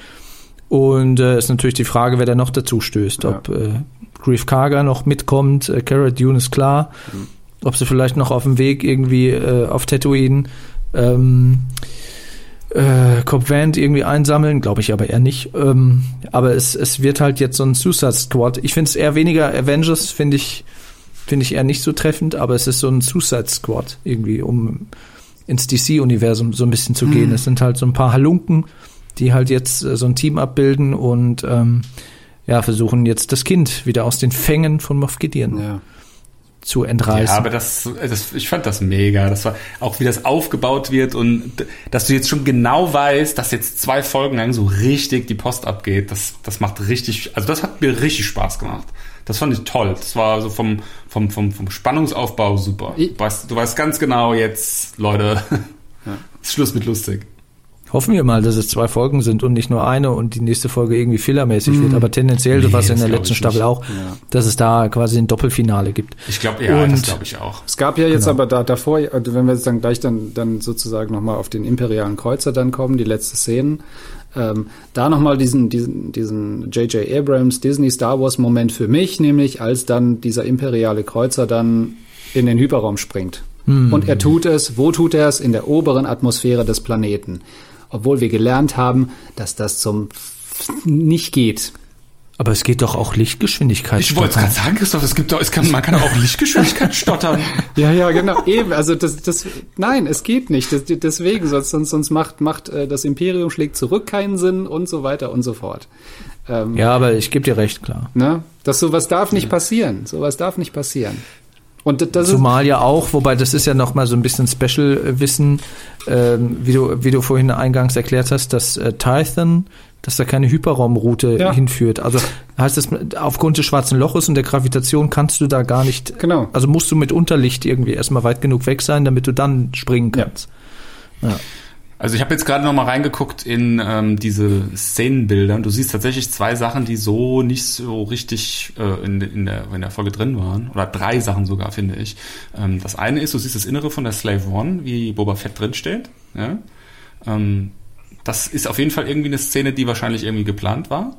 Und äh, ist natürlich die Frage, wer da noch dazu stößt. Ja. Ob äh, Grief Karga noch mitkommt, äh, Cara Dune ist klar. Mhm. Ob sie vielleicht noch auf dem Weg irgendwie äh, auf Tatooine ähm, äh, Cobb Vanth irgendwie einsammeln, glaube ich aber eher nicht. Ähm, aber es, es wird halt jetzt so ein Suicide Squad. Ich finde es eher weniger Avengers, finde ich, finde ich eher nicht so treffend, aber es ist so ein Suicide Squad irgendwie, um ins DC-Universum so ein bisschen zu gehen. Es sind halt so ein paar Halunken, die halt jetzt äh, so ein Team abbilden und ähm, ja, versuchen jetzt das Kind wieder aus den Fängen von Moff Gideon Ja. zu entreißen. Ja, aber das, das, ich fand das mega. Das war auch, wie das aufgebaut wird und dass du jetzt schon genau weißt, dass jetzt zwei Folgen lang so richtig die Post abgeht. Das, das macht richtig, also das hat mir richtig Spaß gemacht. Das fand ich toll. Das war so vom, vom, vom, vom Spannungsaufbau super. Ich- Du weißt, du weißt ganz genau jetzt, Leute, ist Schluss mit lustig. Hoffen wir mal, dass es zwei Folgen sind und nicht nur eine und die nächste Folge irgendwie fillermäßig wird. Aber tendenziell, so Nee, was in das der letzten Staffel auch, dass es da quasi ein Doppelfinale gibt. Ich glaube, ja, das Und- glaube ich auch. Es gab ja jetzt Genau. aber da, davor, also wenn wir jetzt dann gleich dann, dann sozusagen nochmal auf den imperialen Kreuzer dann kommen, die letzte Szenen, ähm, da nochmal diesen, diesen, diesen J.J. Abrams Disney Star Wars Moment für mich, nämlich als dann dieser imperiale Kreuzer dann in den Hyperraum springt. Und er tut es, wo tut er es? In der oberen Atmosphäre des Planeten. Obwohl wir gelernt haben, dass das zum nicht geht. Aber es geht doch auch Lichtgeschwindigkeit. Ich wollte es gerade sagen, Christoph, es gibt doch, es kann, man kann auch Lichtgeschwindigkeit stottern. Ja, ja, genau. Eben, also das, das, nein, es geht nicht. Das, deswegen, sonst, sonst, sonst macht, macht äh, das Imperium schlägt zurück keinen Sinn und so weiter und so fort. Ähm, Ja, aber ich gebe dir recht, klar. ne? Das sowas darf nicht passieren. Sowas darf nicht passieren. Und das, Zumal ja auch, wobei das ist ja noch mal so ein bisschen Special-Wissen, ähm, wie, du, wie du vorhin eingangs erklärt hast, dass äh, Tython, dass da keine Hyperraumroute Ja. hinführt. Also heißt das, aufgrund des schwarzen Loches und der Gravitation kannst du da gar nicht, Genau. also musst du mit Unterlicht irgendwie erstmal weit genug weg sein, damit du dann springen kannst. Also ich habe jetzt gerade noch mal reingeguckt in ähm, diese Szenenbilder. und Du siehst tatsächlich zwei Sachen, die so nicht so richtig äh, in, in, der, in der Folge drin waren. Oder drei Sachen sogar, finde ich. Ähm, das eine ist, du siehst das Innere von der Slave One, wie Boba Fett drin steht. Ja? Ähm, das ist auf jeden Fall irgendwie eine Szene, die wahrscheinlich irgendwie geplant war.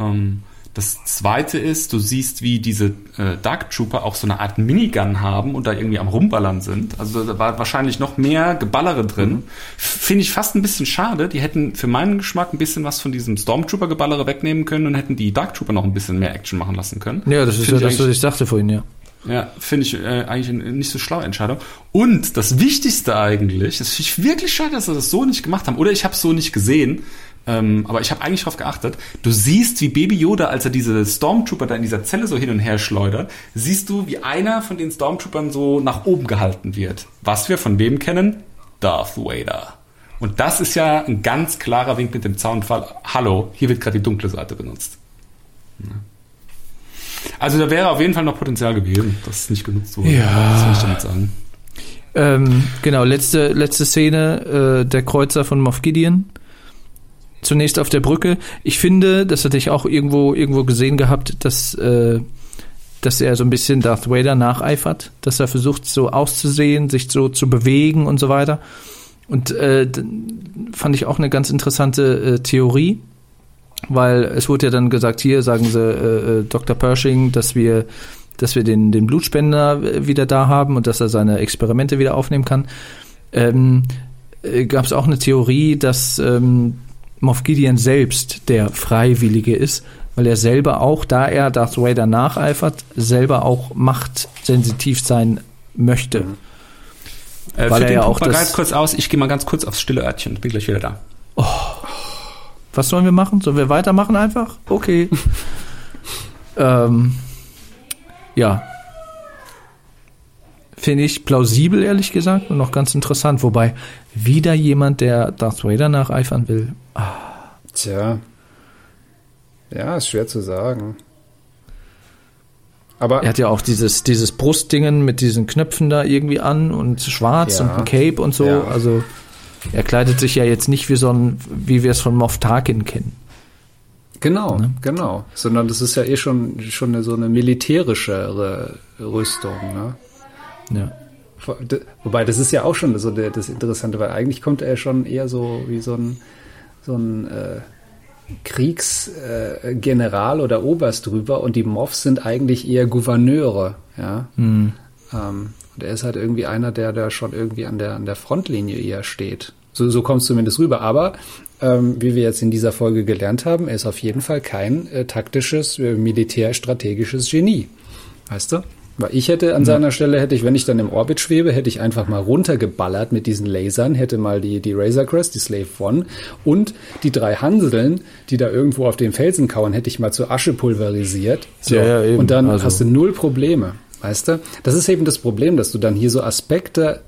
Ähm, das zweite ist, du siehst, wie diese äh, Dark Trooper auch so eine Art Minigun haben und da irgendwie am Rumballern sind. Also da war wahrscheinlich noch mehr Geballere drin. Finde ich fast ein bisschen schade. Die hätten für meinen Geschmack ein bisschen was von diesem Stormtrooper-Geballere wegnehmen können und hätten die Dark Trooper noch ein bisschen mehr Action machen lassen können. Ja, das ist Find ja das, was ich sagte vorhin, ja. ja, finde ich äh, eigentlich eine nicht so schlaue Entscheidung. Und das Wichtigste eigentlich, das finde ich wirklich schade, dass sie das so nicht gemacht haben. Oder ich habe es so nicht gesehen. Ähm, aber ich habe eigentlich darauf geachtet. Du siehst, wie Baby Yoda, als er diese Stormtrooper da in dieser Zelle so hin und her schleudert, siehst du, wie einer von den Stormtroopern so nach oben gehalten wird. Was wir von wem kennen? Darth Vader. Und das ist ja ein ganz klarer Wink mit dem Zaunfall. Hallo, hier wird gerade die dunkle Seite benutzt. Also da wäre auf jeden Fall noch Potenzial gewesen, das nicht genutzt wurde. Ja. Das will ich damit sagen. Ähm, genau, letzte, letzte Szene, äh, der Kreuzer von Moff Gideon. Zunächst auf der Brücke. Ich finde, das hatte ich auch irgendwo, irgendwo gesehen gehabt, dass, äh, dass er so ein bisschen Darth Vader nacheifert, dass er versucht, so auszusehen, sich so zu bewegen und so weiter. Und äh, fand ich auch eine ganz interessante äh, Theorie, weil es wurde ja dann gesagt, hier sagen sie äh, äh, Dr. Pershing, dass wir dass wir den, den Blutspender äh, wieder da haben und dass er seine Experimente wieder aufnehmen kann. Ähm, äh, Gab es auch eine Theorie, dass ähm, Moff Gideon selbst der Freiwillige ist, weil er selber auch, da er Darth Vader nacheifert, selber auch machtsensitiv sein möchte. Äh, Weil für er den ja auch mal das- ganz kurz aus. Ich gehe mal ganz kurz aufs stille Örtchen. Bin gleich wieder da. Was sollen wir machen? Sollen wir weitermachen einfach? Okay. ähm, ja. finde ich plausibel, ehrlich gesagt, und noch ganz interessant. Wobei wieder jemand, der Darth Vader nacheifern will. Tja. Ja, ist schwer zu sagen. Aber er hat ja auch dieses, dieses Brustdingen mit diesen Knöpfen da irgendwie an und schwarz Ja. und ein Cape und so. Ja. Also er kleidet sich ja jetzt nicht wie so ein, wie wir es von Moff Tarkin kennen. Genau, genau. Sondern das ist ja eh schon, schon eine, so eine militärischere Rüstung. Ne? Ja. Wobei, das ist ja auch schon so der, das Interessante, weil eigentlich kommt er schon eher so wie so ein, so ein äh, Kriegsgeneral äh, oder Oberst drüber und die Moffs sind eigentlich eher Gouverneure. Ja? Mhm. Ähm, und er ist halt irgendwie einer, der da schon irgendwie an der, an der Frontlinie eher steht. So, so kommt es zumindest rüber. Aber ähm, wie wir jetzt in dieser Folge gelernt haben, er ist auf jeden Fall kein äh, taktisches, äh, militärstrategisches Genie. Weißt du? Weil ich hätte an seiner Stelle, hätte ich, wenn ich dann im Orbit schwebe, hätte ich einfach mal runtergeballert mit diesen Lasern, hätte mal die, die Razor Crest, die Slave One und die drei Hanseln, die da irgendwo auf den Felsen kauen, hätte ich mal zu Asche pulverisiert. So. Ja, ja, eben. Und dann Also- hast du null Probleme. Weißt du? Das ist eben das Problem, dass du dann hier so Aspekte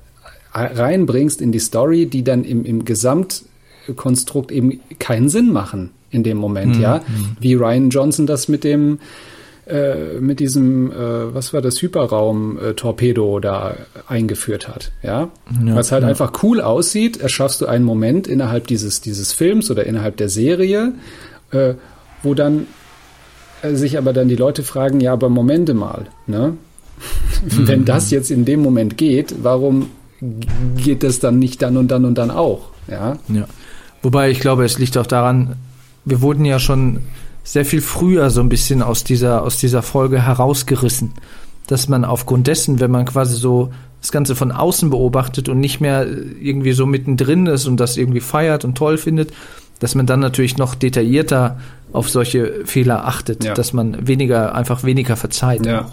reinbringst in die Story, die dann im, im Gesamtkonstrukt eben keinen Sinn machen in dem Mhm. Moment, ja. Wie Ryan Johnson das mit dem äh, mit diesem, äh, was war das, Hyperraum-Torpedo da eingeführt hat, ja. Ja, es halt ja. einfach cool aussieht, erschaffst du einen Moment innerhalb dieses, dieses Films oder innerhalb der Serie, äh, wo dann äh, sich aber dann die Leute fragen, ja, aber Momente mal, ne? Mhm. Wenn das jetzt in dem Moment geht, warum geht das dann nicht dann und dann und dann auch, ja? Ja. Wobei ich glaube, es liegt auch daran, wir wurden ja schon sehr viel früher so ein bisschen aus dieser, aus dieser Folge herausgerissen. Dass man aufgrund dessen, wenn man quasi so das Ganze von außen beobachtet und nicht mehr äh, irgendwie so mittendrin ist und das irgendwie feiert und toll findet, dass man dann natürlich noch detaillierter auf solche Fehler achtet, Ja. dass man weniger, einfach weniger verzeiht. Ja.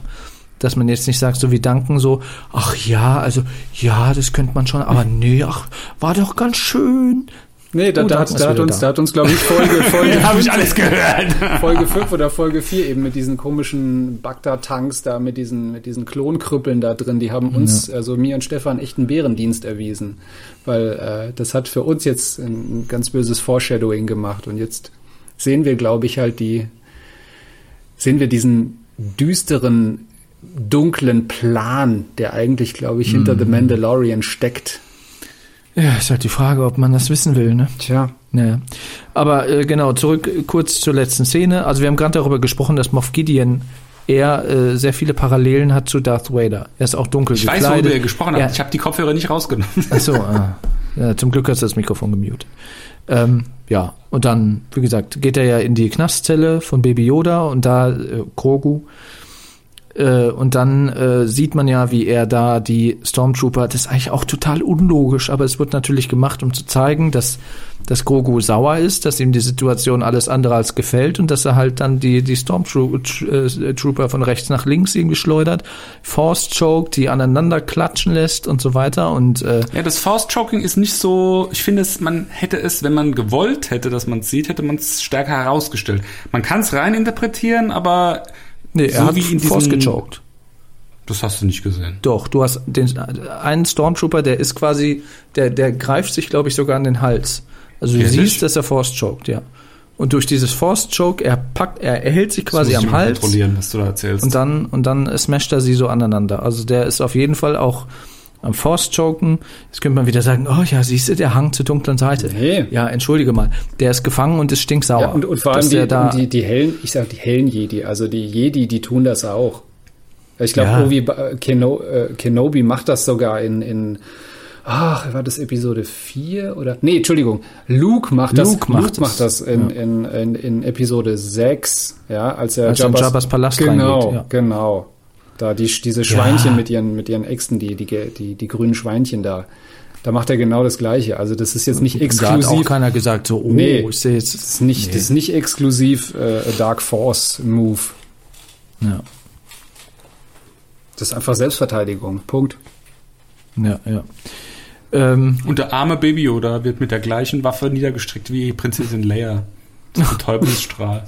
Dass man jetzt nicht sagt, so wie Danken, so, ach ja, also, ja, das könnte man schon, aber nee, ach, war doch ganz schön. Nee, da, Oh, da, da hat, da, hat uns, da. da hat uns, glaube ich, Folge, Folge, Habe ich alles gehört. Folge 5 oder Folge 4 eben mit diesen komischen Bagdad-Tanks da, mit diesen, mit diesen Klonkrüppeln da drin, die haben uns, also mir und Stefan, echt einen Bärendienst erwiesen. Weil äh, das hat für uns jetzt ein, ein ganz böses Foreshadowing gemacht. Und jetzt sehen wir, glaube ich, halt die, sehen wir diesen düsteren, dunklen Plan, der eigentlich, glaube ich, hinter The Mandalorian steckt. Ja, ist halt die Frage, ob man das wissen will, ne? Tja. Naja. Aber äh, genau, zurück äh, kurz zur letzten Szene. Also wir haben gerade darüber gesprochen, dass Moff Gideon eher äh, sehr viele Parallelen hat zu Darth Vader. Er ist auch dunkel Ich weiß, gekleidet. worüber ihr gesprochen habt. Ja. Ich habe die Kopfhörer nicht rausgenommen. Achso, ah. ja, zum Glück hast du das Mikrofon gemutet. Ähm, ja, und dann, wie gesagt, geht er ja in die Knastzelle von Baby Yoda und da äh, Grogu. Äh, und dann äh, sieht man ja, wie er da die Stormtrooper, das ist eigentlich auch total unlogisch, aber es wird natürlich gemacht, um zu zeigen, dass, dass Grogu sauer ist, dass ihm die Situation alles andere als gefällt und dass er halt dann die, die Stormtrooper von rechts nach links irgendwie schleudert, Force Choke, die aneinander klatschen lässt und so weiter und äh, Ja, das Force Choking ist nicht so, ich finde es, man hätte es, wenn man gewollt hätte, dass man es sieht, hätte man es stärker herausgestellt. Man kann es rein interpretieren, aber nee, er so hat wie in gechoked. das hast du nicht gesehen. Doch, du hast den einen Stormtrooper, der ist quasi, der, der greift sich, glaube ich, sogar an den Hals. Also du Ehrlich? siehst, dass er Force choked, ja. Und durch dieses Force Choke, er packt, er, er hält sich quasi am Hals kontrollieren, was du da erzählst. und dann und dann smasht er sie so aneinander. Also der ist auf jeden Fall auch am Force Choken. Jetzt könnte man wieder sagen, oh ja, siehst du, der Hang zur dunklen Seite. Nee. Ja, entschuldige mal, der ist gefangen und ist stinksauer. Ja, und, und vor allem die, da, die, die hellen, ich sag die hellen Jedi, also die Jedi, die tun das auch. Ich glaube, Ja. Obi äh, Keno, äh, Kenobi macht das sogar in, in ach, war das Episode 4 oder? Nee, Entschuldigung, Luke macht das, Luke macht es. macht das in, in, in, in Episode 6, ja, als er Als in Jabba's Palast genau, reingeht, ja. Genau, Da die, diese Schweinchen mit ihren, mit ihren Äxten, die, die, die, die grünen Schweinchen da. Da macht er genau das Gleiche. Also das ist jetzt nicht da hat auch exklusiv. keiner gesagt, so, oh, Nee. ich sehe jetzt. Das ist nicht, das ist nicht exklusiv äh, Dark Force Move. Ja, Das ist einfach Selbstverteidigung. Punkt. ja, ja. Ähm, Und der arme Baby Yoda wird mit der gleichen Waffe niedergestreckt wie Prinzessin Leia. Der Teufelsstrahl.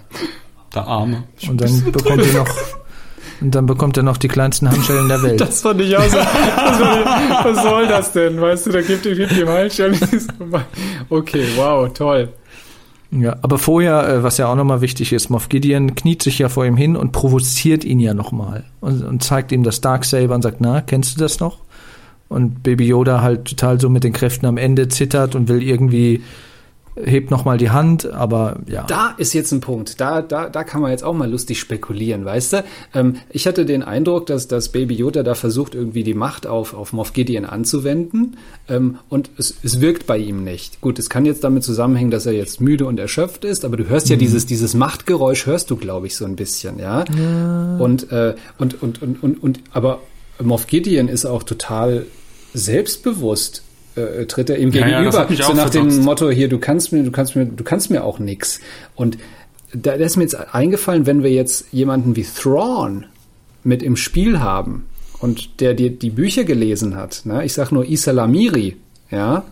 Der arme. und dann bekommt ihr noch, Und dann bekommt er noch die kleinsten Handschellen der Welt. Das fand ich auch so. Ich, was soll das denn? Weißt du, da gibt ihm die Handschellen. Okay, wow, toll. Ja, aber vorher, äh, was ja auch nochmal wichtig ist, Moff Gideon kniet sich ja vor ihm hin und provoziert ihn ja nochmal und, und zeigt ihm das Darksaber und sagt, na, kennst du das noch? Und Baby Yoda halt total so mit den Kräften am Ende zittert und will irgendwie hebt noch mal die Hand, aber ja. Da ist jetzt ein Punkt. Da, da, da kann man jetzt auch mal lustig spekulieren, weißt du? Ähm, ich hatte den Eindruck, dass, dass Baby Yoda da versucht, irgendwie die Macht auf, auf Moff Gideon anzuwenden. Ähm, und es, es wirkt bei ihm nicht. Gut, es kann jetzt damit zusammenhängen, dass er jetzt müde und erschöpft ist, aber du hörst ja mhm. dieses, dieses Machtgeräusch, hörst du, glaube ich, so ein bisschen, ja. ja. Und, äh, und, und, und, und, und, aber Moff Gideon ist auch total selbstbewusst äh, tritt er ihm gegenüber. Ja, ja, so nach dem Motto hier, du kannst mir, du kannst mir, du kannst mir auch nix. Und da, ist mir jetzt eingefallen, wenn wir jetzt jemanden wie Thrawn mit im Spiel haben und der dir die Bücher gelesen hat, ne? ich sag nur Isalamiri, ja,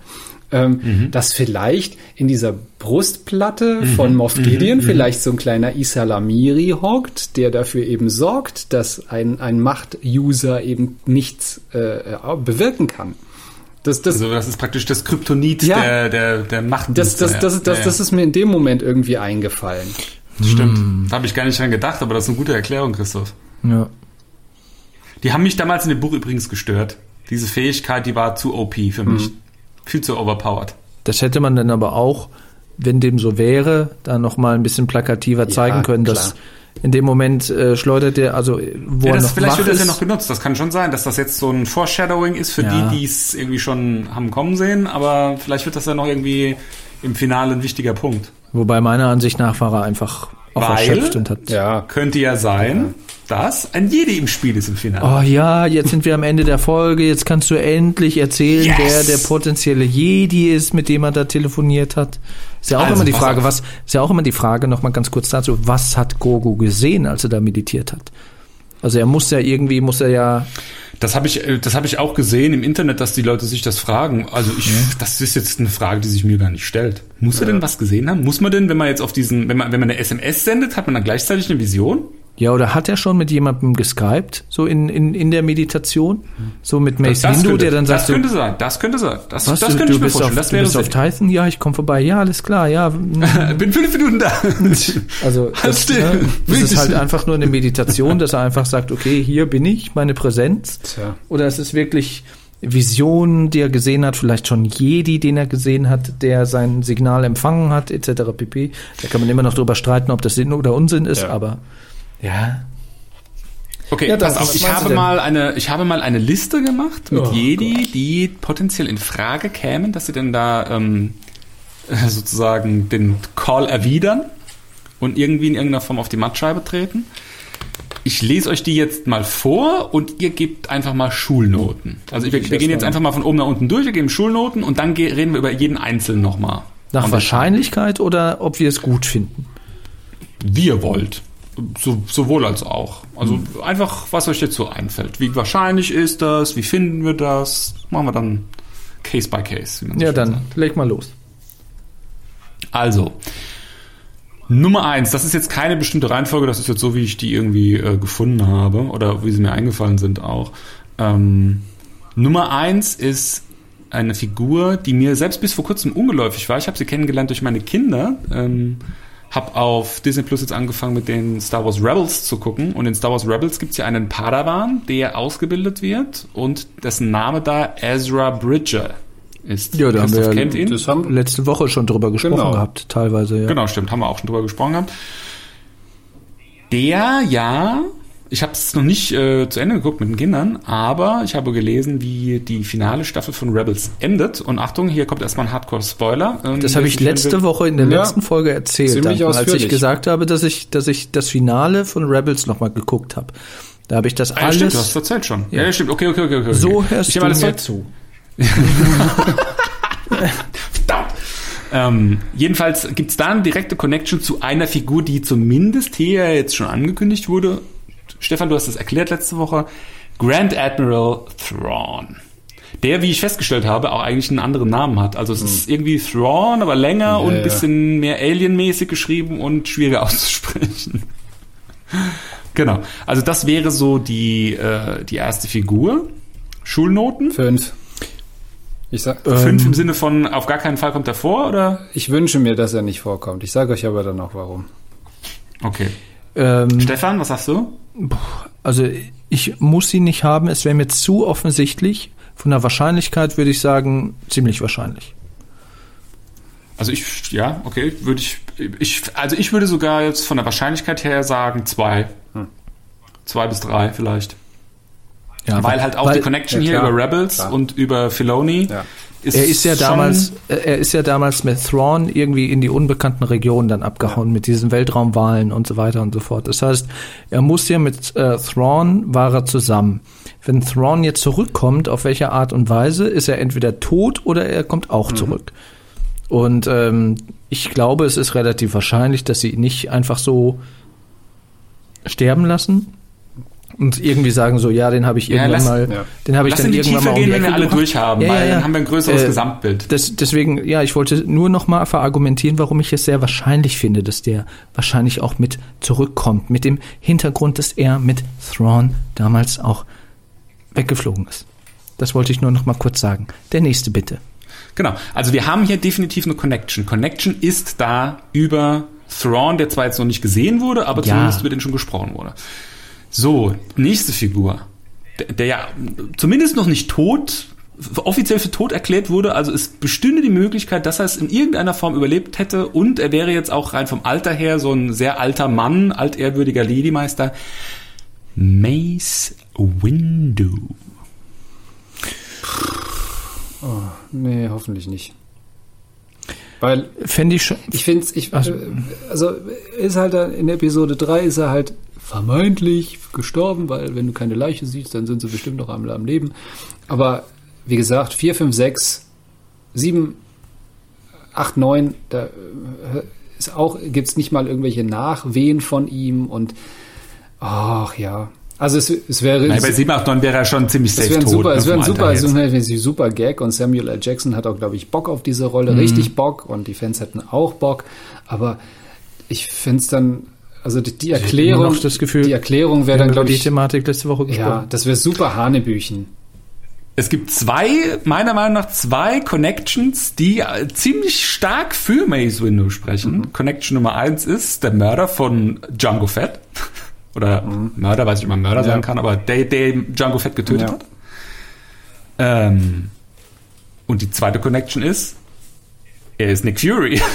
ähm, mhm. dass vielleicht in dieser Brustplatte mhm. von Moff. Gideon mhm. vielleicht so ein kleiner Isalamiri hockt, der dafür eben sorgt, dass ein, ein Macht-User eben nichts äh, bewirken kann. Das, das, also das ist praktisch das Kryptonit ja, der, der, der Macht. Das, das, das, das, ja, das ist mir in dem Moment irgendwie eingefallen. Stimmt. Hm. Da habe ich gar nicht dran gedacht, aber das ist eine gute Erklärung, Christoph. Ja. Die haben mich damals in dem Buch übrigens gestört. Diese Fähigkeit, die war zu OP für mich. Hm. Viel zu overpowered. Das hätte man dann aber auch, wenn dem so wäre, da nochmal ein bisschen plakativer zeigen können, klar. dass in dem Moment äh, schleudert er, also wo ja, das, er noch Vielleicht wird das ja noch genutzt. Das kann schon sein, dass das jetzt so ein Foreshadowing ist für ja. die, die es irgendwie schon haben kommen sehen. Aber vielleicht wird das ja noch irgendwie im Finale ein wichtiger Punkt. Wobei meiner Ansicht nach war er einfach auch Weil, erschöpft und hat. Ja, könnte ja sein, dass ein Jedi im Spiel ist im Finale. Oh ja, jetzt sind wir am Ende der Folge. Jetzt kannst du endlich erzählen, yes. wer der potenzielle Jedi ist, mit dem er da telefoniert hat. Ist ja auch also, immer die Frage, was, ist ja auch immer die Frage, nochmal ganz kurz dazu, was hat Gogo gesehen, als er da meditiert hat? Also er muss ja irgendwie, muss er ja. Das habe ich, äh, das habe ich auch gesehen im Internet, dass die Leute sich das fragen. Also ich, ja. das ist jetzt eine Frage, die sich mir gar nicht stellt. Muss ja. er denn was gesehen haben? Muss man denn, wenn man jetzt auf diesen, wenn man, wenn man eine SMS sendet, hat man dann gleichzeitig eine Vision? Ja, oder hat er schon mit jemandem geskypt, so in, in, in der Meditation? So mit Mace das, Windu, der dann sagt. Das könnte so, sein, das könnte sein. Das, was, das du, könnte du ich mir vorstellen. Auf, das wäre du bist auf Titan? Ja, ich komme vorbei. Ja, alles klar, ja. Bin fünf Minuten da. also, das, ne, das ist halt einfach nur eine Meditation, dass er einfach sagt, okay, hier bin ich, meine Präsenz. Tja. Oder es ist wirklich Visionen, die er gesehen hat, vielleicht schon Jedi, den er gesehen hat, der sein Signal empfangen hat, etc. pp. Da kann man immer noch drüber streiten, ob das Sinn oder Unsinn ist, ja. aber ja. Okay, ja, pass auf, ich habe mal eine, ich habe mal eine Liste gemacht mit oh, Jedi, Gott. die potenziell in Frage kämen, dass sie denn da ähm, sozusagen den Call erwidern und irgendwie in irgendeiner Form auf die Mattscheibe treten. Ich lese euch die jetzt mal vor und ihr gebt einfach mal Schulnoten. Also wir, wir gehen jetzt einfach mal von oben nach unten durch, wir geben Schulnoten und dann reden wir über jeden Einzelnen nochmal. Nach Wahrscheinlichkeit oder ob wir es gut finden? Wie ihr wollt. So, sowohl als auch. Also mhm. einfach, was euch jetzt so einfällt. Wie wahrscheinlich ist das? Wie finden wir das? Machen wir dann Case by Case. Ja, dann sagt. leg mal los. Also, Nummer eins, das ist jetzt keine bestimmte Reihenfolge, das ist jetzt so, wie ich die irgendwie äh, gefunden habe oder wie sie mir eingefallen sind auch. Ähm, Nummer eins ist eine Figur, die mir selbst bis vor kurzem ungeläufig war. Ich habe sie kennengelernt durch meine Kinder. Ähm, habe auf Disney Plus jetzt angefangen mit den Star Wars Rebels zu gucken und in Star Wars Rebels gibt es ja einen Padawan, der ausgebildet wird und dessen Name da Ezra Bridger ist. Ja, da haben wir kennt ihn. Das haben letzte Woche schon drüber gesprochen genau. gehabt, teilweise. Ja. Genau, stimmt, haben wir auch schon drüber gesprochen gehabt. Der ja ich habe es noch nicht äh, zu Ende geguckt mit den Kindern, aber ich habe gelesen, wie die finale Staffel von Rebels endet. Und Achtung, hier kommt erstmal ein Hardcore-Spoiler. Ähm, das habe ich letzte Woche in der ja, letzten Folge erzählt, dann, als ich gesagt habe, dass ich, dass ich das Finale von Rebels nochmal geguckt habe. Da habe ich das ah, alles. Stimmt, du hast es erzählt schon. Ja, ja stimmt. Okay, okay, okay, okay. So hörst ich du alles mir zu. Verdammt. Ähm, jedenfalls gibt's da eine direkte Connection zu einer Figur, die zumindest hier jetzt schon angekündigt wurde Stefan, du hast es erklärt letzte Woche. Grand Admiral Thrawn. Der, wie ich festgestellt habe, auch eigentlich einen anderen Namen hat. Also es hm. ist irgendwie Thrawn, aber länger ja, und ein bisschen mehr alienmäßig geschrieben und schwieriger auszusprechen. Genau. Also das wäre so die, äh, die erste Figur. Schulnoten? Fünf. Ich, sag, Fünf im Sinne von auf gar keinen Fall kommt er vor, oder? ich wünsche mir, dass er nicht vorkommt. Ich sage euch aber dann auch warum. Okay. Ähm, Stefan, was sagst du? also ich muss ihn nicht haben, es wäre mir zu offensichtlich. Von der Wahrscheinlichkeit würde ich sagen, ziemlich wahrscheinlich. Also ich, ja, okay, würde ich, ich, also ich würde sogar jetzt von der Wahrscheinlichkeit her sagen zwei. Zwei bis drei vielleicht. Ja, weil halt auch weil die Connection ja, hier klar, über Rebels klar. und über Filoni Ja. Er ist ja damals, er ist ja damals mit Thrawn irgendwie in die unbekannten Regionen dann abgehauen mit diesen Weltraumwahlen und so weiter und so fort. Das heißt, er muss ja mit äh, Thrawn war er zusammen. Wenn Thrawn jetzt zurückkommt, auf welche Art und Weise, ist er entweder tot oder er kommt Mhm. auch zurück. Und ähm, ich glaube, es ist relativ wahrscheinlich, dass sie ihn nicht einfach so sterben lassen und irgendwie sagen so, ja, den habe ich Ja, irgendwann lass- mal, ja. den habe ich Lass dann in die irgendwann Tiefe mal um gehen, wenn wir alle durchhaben, Ja, weil ja, ja. dann haben wir ein größeres Äh, Gesamtbild. Das, deswegen, ja, ich wollte nur noch mal verargumentieren, warum ich es sehr wahrscheinlich finde, dass der wahrscheinlich auch mit zurückkommt, mit dem Hintergrund, dass er mit Thrawn damals auch weggeflogen ist. Das wollte ich nur noch mal kurz sagen. Der nächste bitte. Genau. Also wir haben hier definitiv eine Connection. Connection ist da über Thrawn, der zwar jetzt noch nicht gesehen wurde, aber Ja. zumindest über den schon gesprochen wurde. So, nächste Figur. Der, der ja zumindest noch nicht tot, offiziell für tot erklärt wurde. Also es bestünde die Möglichkeit, dass er es in irgendeiner Form überlebt hätte und er wäre jetzt auch rein vom Alter her so ein sehr alter Mann, altehrwürdiger Lady-Meister. Mace Windu. Nee, hoffentlich nicht. Weil Fände ich schon. ich finde ich, Also- äh, also ist halt in Episode 3 ist er halt vermeintlich gestorben, weil wenn du keine Leiche siehst, dann sind sie bestimmt noch einmal am Leben. Aber wie gesagt, 4, 5, 6, 7, 8, 9, da äh, ist auch, gibt's nicht mal irgendwelche Nachwehen von ihm und ach ja. Also es, es wäre Nein, bei 7, 8, 9 wäre er schon ziemlich es safe wäre ein tot. super, es wäre ein super, es wäre ein super Gag und Samuel L. Jackson hat auch, glaube ich, Bock auf diese Mhm. Rolle, richtig Bock und die Fans hätten auch Bock. Aber ich finde es dann, also die, die immer Erklärung, noch das Gefühl, die Erklärung wäre dann, glaube die ich, Thematik letzte Woche ja, gesprochen. das wäre super Hanebüchen. Es gibt zwei, meiner Meinung nach zwei Connections, die äh, ziemlich stark für Mace Windu sprechen. Connection Nummer eins ist der Mörder von Django Fett. Oder Mörder, weiß ich nicht, ob man Mörder Ja. sagen kann, aber der, der Django Fett getötet Ja. hat. Ähm, und die zweite Connection ist, er ist Nick Fury.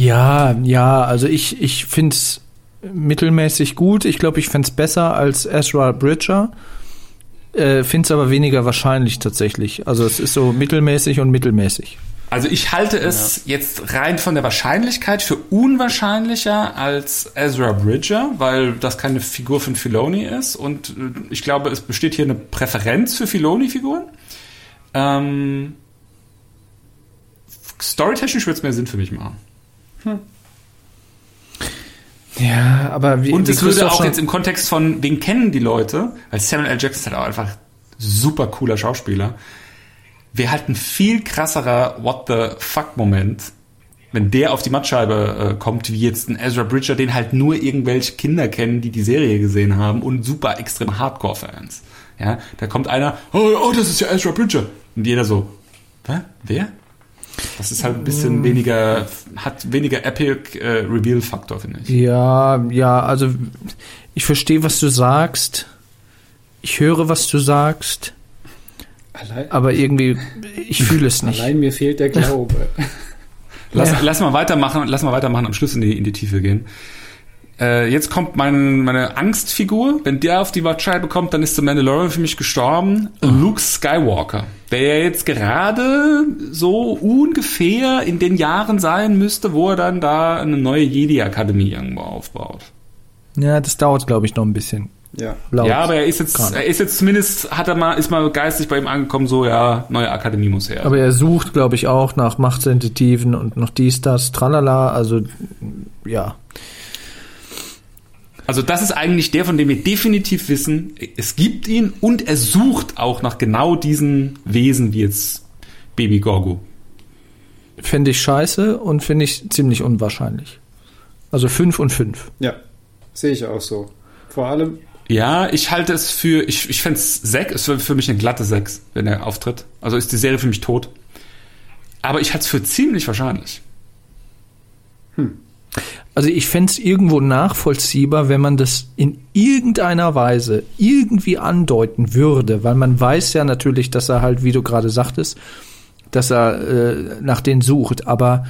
Ja, ja, also ich, ich finde es mittelmäßig gut. Ich glaube, ich fände es besser als Ezra Bridger. Äh, finde es aber weniger wahrscheinlich tatsächlich. Also es ist so mittelmäßig und mittelmäßig. Also ich halte es jetzt rein von der Wahrscheinlichkeit für unwahrscheinlicher als Ezra Bridger, weil das keine Figur von Filoni ist und äh, ich glaube, es besteht hier eine Präferenz für Filoni-Figuren. Ähm, Storytechnisch wird es mehr Sinn für mich machen. Ja, aber wie Und es würde auch jetzt im Kontext von, wen kennen die Leute, weil Samuel L. Jackson ist halt auch einfach super cooler Schauspieler, wäre halt ein viel krasserer What the fuck Moment, wenn der auf die Mattscheibe äh, kommt, wie jetzt ein Ezra Bridger, den halt nur irgendwelche Kinder kennen, die die Serie gesehen haben und super extrem Hardcore-Fans. Ja, da kommt einer, oh, oh, das ist ja Ezra Bridger. Und jeder so, Hä? wer? Das ist halt ein bisschen weniger, hat weniger Epic äh, Reveal-Faktor, finde ich. Ja, ja, also ich verstehe, was du sagst. Ich höre, was du sagst, Allein, aber irgendwie, ich fühle es nicht. allein mir fehlt der Glaube. Lass, Ja. lass mal weitermachen, lass mal weitermachen, am Schluss in die, in die Tiefe gehen. Äh, jetzt kommt mein, meine Angstfigur. Wenn der auf die Watscheibe kommt, dann ist der Mandalorian für mich gestorben. Luke Skywalker, der ja jetzt gerade so ungefähr in den Jahren sein müsste, wo er dann da eine neue Jedi-Akademie irgendwo aufbaut. Ja, das dauert, glaube ich, noch ein bisschen. ja. Laut ja, aber er ist jetzt, er ist jetzt zumindest, hat er mal, ist mal geistig bei ihm angekommen, so, ja, neue Akademie muss her. Aber er sucht, glaube ich, auch nach Machtsensitiven und noch dies, das, tralala. Also, ja. Also das ist eigentlich der, von dem wir definitiv wissen, es gibt ihn und er sucht auch nach genau diesen Wesen wie jetzt Baby Gorgo. Fände ich scheiße und finde ich ziemlich unwahrscheinlich. Also fünf und fünf. Ja. Sehe ich auch so. Vor allem. Ja, ich halte es für, ich, ich fände es Sechs, es wäre für mich eine glatte Sechs, wenn er auftritt. Also ist die Serie für mich tot. Aber ich halte es für ziemlich wahrscheinlich. Also ich fände es irgendwo nachvollziehbar, wenn man das in irgendeiner Weise irgendwie andeuten würde, weil man weiß ja natürlich, dass er halt, wie du gerade sagtest, dass er äh, nach denen sucht, aber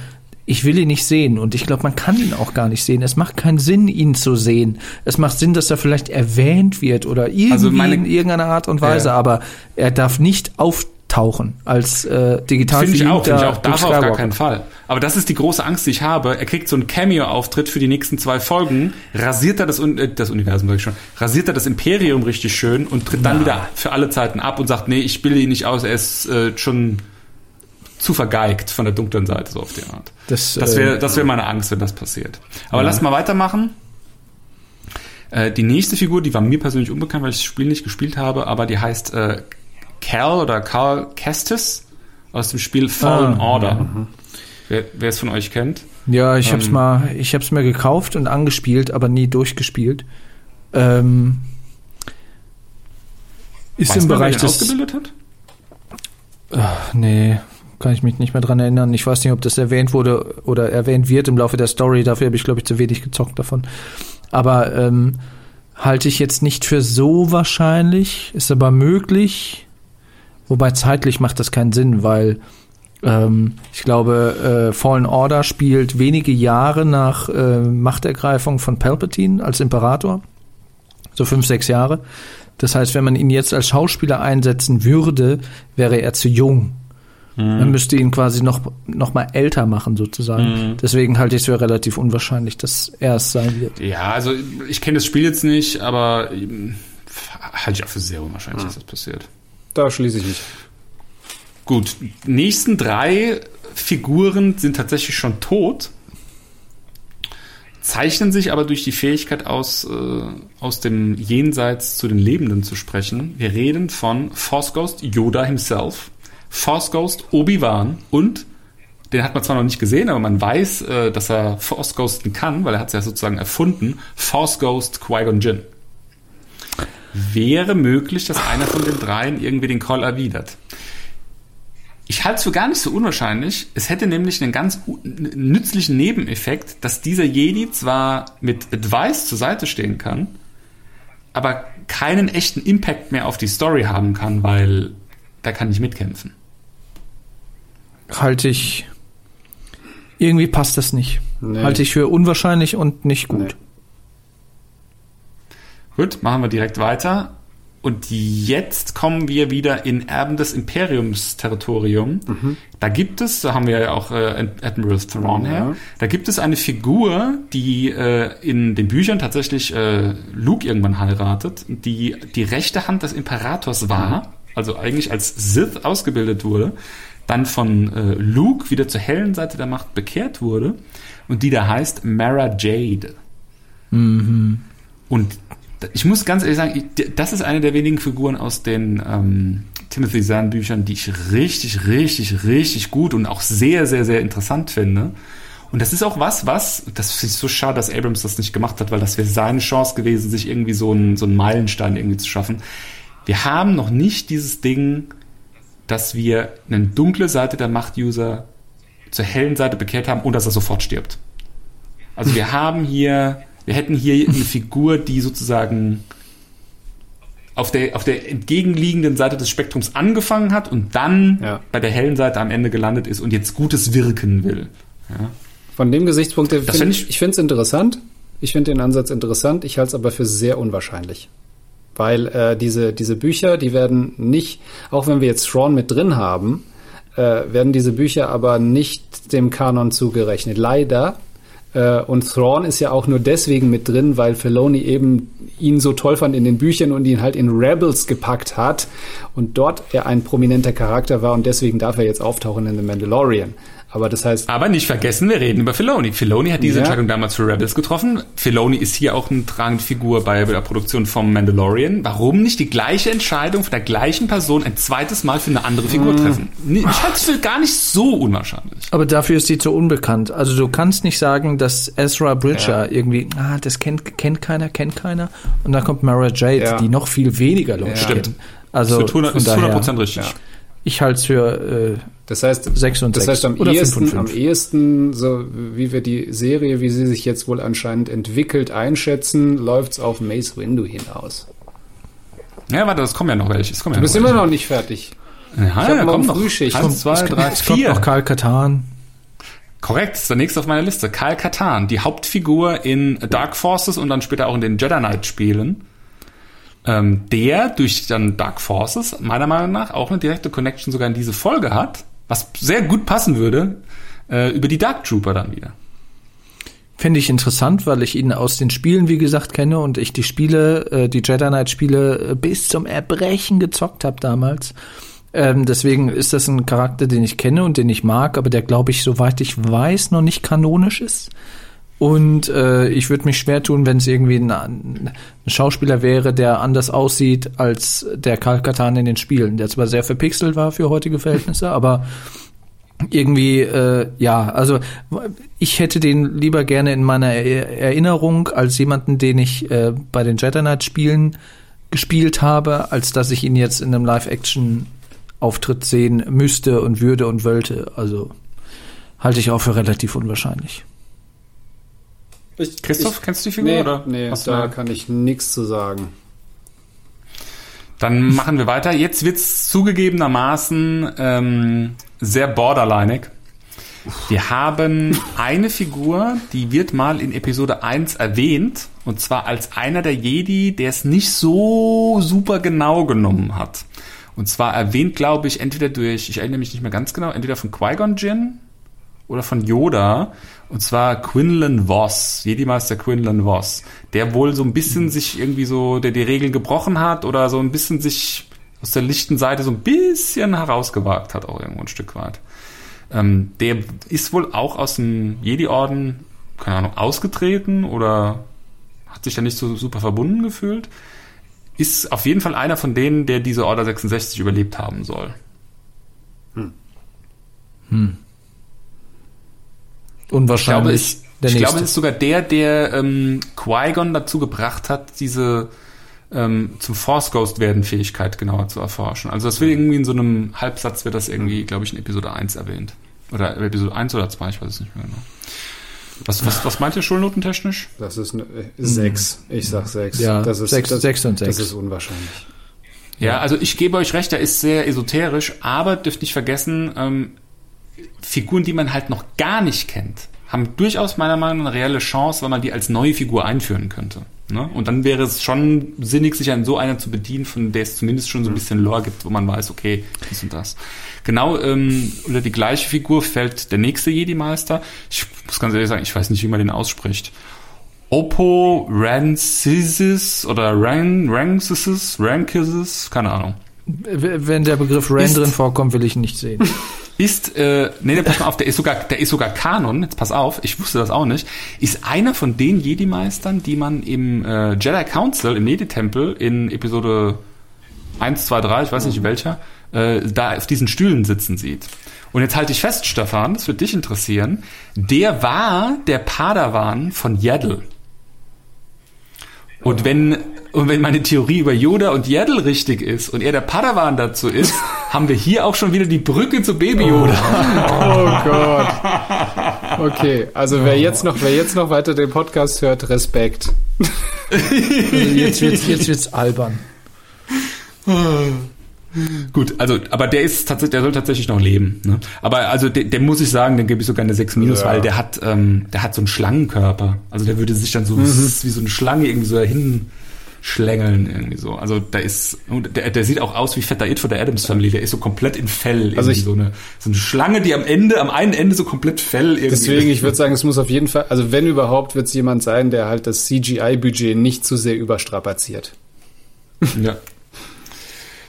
ich will ihn nicht sehen und ich glaube, man kann ihn auch gar nicht sehen. Es macht keinen Sinn, ihn zu sehen. Es macht Sinn, dass er vielleicht erwähnt wird oder irgendwie Also meine- in irgendeiner Art und Weise, Ja. aber er darf nicht auftauchen als äh, digital Finde ich auch, finde ich auch. Darf auf gar keinen Fall. Aber das ist die große Angst, die ich habe. Er kriegt so einen Cameo-Auftritt für die nächsten zwei Folgen, rasiert er das, äh, das Universum, sag ich schon, rasiert er das Imperium richtig schön und tritt dann wieder für alle Zeiten ab und sagt, nee, ich bilde ihn nicht aus, er ist äh, schon zu vergeigt von der dunklen Seite, so auf die Art. Das, Das äh, wäre das wär meine Angst, wenn das passiert. Aber lass mal weitermachen. Äh, die nächste Figur, die war mir persönlich unbekannt, weil ich das Spiel nicht gespielt habe, aber die heißt äh, Cal oder Carl Kestis aus dem Spiel Fallen Ah, Order. Wer, wer es von euch kennt. Ja, ich hab's Ähm, mal, ich hab's mir gekauft und angespielt, aber nie durchgespielt. Ähm, ist im man, Bereich den des. ausgebildet hat? Ach, nee, kann ich mich nicht mehr dran erinnern. Ich weiß nicht, ob das erwähnt wurde oder erwähnt wird im Laufe der Story. Dafür habe ich, glaube ich, zu wenig gezockt davon. Aber ähm, halte ich jetzt nicht für so wahrscheinlich, ist aber möglich. Wobei zeitlich macht das keinen Sinn, weil ähm, ich glaube, äh, Fallen Order spielt wenige Jahre nach äh, Machtergreifung von Palpatine als Imperator. So fünf, sechs Jahre. Das heißt, wenn man ihn jetzt als Schauspieler einsetzen würde, wäre er zu jung. Man müsste ihn quasi noch, noch mal älter machen, sozusagen. Deswegen halte ich es für relativ unwahrscheinlich, dass er es sein wird. Ja, also ich kenne das Spiel jetzt nicht, aber ähm, halte ich auch für sehr unwahrscheinlich, dass das passiert. Da schließe ich mich. Gut, nächsten drei Figuren sind tatsächlich schon tot, zeichnen sich aber durch die Fähigkeit aus, äh, aus dem Jenseits zu den Lebenden zu sprechen. Wir reden von Force Ghost Yoda himself, Force Ghost Obi-Wan und den hat man zwar noch nicht gesehen, aber man weiß, äh, dass er Force Ghosten kann, weil er hat es ja sozusagen erfunden. Force Ghost Qui-Gon Jinn. Wäre möglich, dass einer von den dreien irgendwie den Call erwidert. Ich halte es für gar nicht so unwahrscheinlich. Es hätte nämlich einen ganz nützlichen Nebeneffekt, dass dieser Jedi zwar mit Advice zur Seite stehen kann, aber keinen echten Impact mehr auf die Story haben kann, weil da kann nicht mitkämpfen. Halte ich. Irgendwie passt das nicht. Nee. Halte ich für unwahrscheinlich und nicht gut. Nee. Gut, machen wir direkt weiter. Und jetzt kommen wir wieder in Erben des Imperiums Territorium. Da gibt es, da haben wir ja auch äh, Admiral Thrawn her, Ja. da gibt es eine Figur, die äh, in den Büchern tatsächlich äh, Luke irgendwann heiratet, die die rechte Hand des Imperators war, also eigentlich als Sith ausgebildet wurde, dann von äh, Luke wieder zur hellen Seite der Macht bekehrt wurde und die da heißt Mara Jade. Und ich muss ganz ehrlich sagen, ich- das ist eine der wenigen Figuren aus den ähm, Timothy Zahn Büchern, die ich richtig, richtig, richtig gut und auch sehr, sehr, sehr interessant finde. Und das ist auch was, was, das finde ich so schade, dass Abrams das nicht gemacht hat, weil das wäre seine Chance gewesen, sich irgendwie so einen, so einen Meilenstein irgendwie zu schaffen. Wir haben noch nicht dieses Ding, dass wir eine dunkle Seite der Macht-User zur hellen Seite bekehrt haben und dass er sofort stirbt. Also wir haben hier, wir hätten hier eine Figur, die sozusagen auf der, auf der entgegenliegenden Seite des Spektrums angefangen hat und dann Ja. bei der hellen Seite am Ende gelandet ist und jetzt Gutes wirken will. Ja. Von dem Gesichtspunkt, her find, ich- ich finde es interessant. Ich finde den Ansatz interessant. Ich halte es aber für sehr unwahrscheinlich. Weil äh, diese, diese Bücher, die werden nicht, auch wenn wir jetzt Thrawn mit drin haben, äh, werden diese Bücher aber nicht dem Kanon zugerechnet. Leider. Äh, und Thrawn ist ja auch nur deswegen mit drin, weil Filoni eben ihn so toll fand in den Büchern und ihn halt in Rebels gepackt hat und dort er ein prominenter Charakter war und deswegen darf er jetzt auftauchen in The Mandalorian. Aber das heißt, Aber nicht vergessen, wir reden über Filoni. Filoni hat diese Ja. Entscheidung damals für Rebels getroffen. Filoni ist hier auch eine tragende Figur bei der Produktion vom Mandalorian. Warum nicht die gleiche Entscheidung von der gleichen Person ein zweites Mal für eine andere Figur treffen? Nee, Ich halte es für gar nicht so unwahrscheinlich. Aber dafür ist die zu unbekannt. Also du kannst nicht sagen, dass Ezra Bridger irgendwie, ah, das kennt, kennt keiner, kennt keiner. Und dann kommt Mara Jade, Ja. die noch viel weniger Leute Stimmt. kennen. Also Das ist 100%, von ist daher, 100% richtig. Ja. ich halte es für äh, das heißt, Sechs und das sechs. heißt am Oder fünf ehesten, und fünf. am ehesten, so wie wir die Serie, wie sie sich jetzt wohl anscheinend entwickelt, einschätzen, läuft's auf Mace Windu hinaus. Ja, warte, es kommen ja noch welche. Es kommen ja Du bist noch immer welche. noch nicht fertig. Ja, hab ja, kommt noch. Frühschicht. Eins, zwei, drei, es kommt vier. noch Karl Katan. Korrekt, ist der nächste auf meiner Liste. Kyle Katarn, die Hauptfigur in Dark Forces und dann später auch in den Jedi Knight Spielen. Ähm, der durch dann Dark Forces meiner Meinung nach auch eine direkte Connection sogar in diese Folge hat, was sehr gut passen würde äh, über die Dark Trooper dann wieder. Finde ich interessant, weil ich ihn aus den Spielen, wie gesagt, kenne und ich die Spiele, äh, die Jedi Knight Spiele äh, bis zum Erbrechen gezockt habe damals. Ähm, deswegen ist das ein Charakter, den ich kenne und den ich mag, aber der, glaube ich, soweit ich weiß, noch nicht kanonisch ist. Und äh, ich würde mich schwer tun, wenn es irgendwie ein, ein Schauspieler wäre, der anders aussieht als der Karl Katan in den Spielen, der zwar sehr verpixelt war für heutige Verhältnisse, aber irgendwie, äh, ja, also ich hätte den lieber gerne in meiner Er- Erinnerung als jemanden, den ich äh, bei den Jedi Knight Spielen gespielt habe, als dass ich ihn jetzt in einem Live-Action-Auftritt sehen müsste und würde und wollte. Also halte ich auch für relativ unwahrscheinlich. Christoph, kennst du die Figur? Nee, oder? nee Hast da kann ich nichts zu sagen. Dann machen wir weiter. Jetzt wird's zugegebenermaßen ähm, sehr borderlineig. Wir haben eine Figur, die wird mal in Episode 1 erwähnt, und zwar als einer der Jedi, der es nicht so super genau genommen hat. Und zwar erwähnt, glaube ich, entweder durch, ich erinnere mich nicht mehr ganz genau, entweder von Qui-Gon Jinn oder von Yoda, und zwar Quinlan Voss, Jedi-Meister Quinlan Voss, der wohl so ein bisschen sich irgendwie so, der die Regeln gebrochen hat oder so ein bisschen sich aus der lichten Seite so ein bisschen herausgewagt hat, auch irgendwo ein Stück weit. Ähm, der ist wohl auch aus dem Jedi-Orden, keine Ahnung, ausgetreten oder hat sich da nicht so super verbunden gefühlt. Ist auf jeden Fall einer von denen, der diese Order 66 überlebt haben soll. Ich glaube, Unwahrscheinlich. es, der ich nächste. glaube, es ist sogar der, der ähm, Qui-Gon dazu gebracht hat, diese ähm, zum Force Ghost werden Fähigkeit genauer zu erforschen. Also das wird irgendwie in so einem Halbsatz wird das irgendwie, glaube ich, in Episode 1 erwähnt. Oder Episode 1 oder 2, ich weiß es nicht mehr genau. Was, was, was meint ihr schulnotentechnisch? Das ist eine, äh, sechs. Ich sag sechs. Ja, das ist, sechs- das, sechs und Das sechs. ist unwahrscheinlich. Ja, also ich gebe euch recht, der ist sehr esoterisch, aber dürft nicht vergessen, ähm, Figuren, die man halt noch gar nicht kennt, haben durchaus meiner Meinung nach eine reelle Chance, weil man die als neue Figur einführen könnte. Ne? Und dann wäre es schon sinnig, sich an so einer zu bedienen, von der es zumindest schon so ein bisschen Lore gibt, wo man weiß, okay, dies und das. Genau ähm, unter die gleiche Figur fällt der nächste Jedi-Meister. Ich muss ganz ehrlich sagen, ich weiß nicht, wie man den ausspricht. Oppo Rancisis oder Ran Rancisis, Rankisis, keine Ahnung. Wenn der Begriff Ran drin vorkommt, will ich ihn nicht sehen. Ist, äh, nee, nee, pass mal auf, der ist sogar, der ist sogar Kanon, jetzt pass auf, ich wusste das auch nicht, ist einer von den Jedi-Meistern, die man im äh, Jedi Council, im Jedi-Tempel in Episode 1, 2, 3, ich weiß nicht welcher, äh, da auf diesen Stühlen sitzen sieht. Und jetzt halte ich fest, Stefan, das wird dich interessieren, der war der Padawan von Yaddle. Und wenn, und wenn meine Theorie über Yoda und Yaddle richtig ist und er der Padawan dazu ist, haben wir hier auch schon wieder die Brücke zu Baby Yoda. Oh Gott. Okay, also wer jetzt noch, wer jetzt noch weiter den Podcast hört, Respekt. Also jetzt wird's, jetzt wird's albern. Gut, also, aber der ist tatsächlich, der soll tatsächlich noch leben. Ne? Aber also, der, der muss ich sagen, den gebe ich sogar eine 6 minus, Ja. weil der hat, ähm, der hat so einen Schlangenkörper. Also der würde sich dann so wie so eine Schlange irgendwie so dahin schlängeln irgendwie so. Also da ist, der, der sieht auch aus wie Fetter It von der Adams Family. Der ist so komplett in Fell. Also irgendwie ich- so eine, so eine Schlange, die am Ende, am einen Ende so komplett Fell irgendwie. Deswegen, ich würde sagen, es muss auf jeden Fall, also wenn überhaupt, wird es jemand sein, der halt das CGI-Budget nicht zu sehr überstrapaziert. Ja.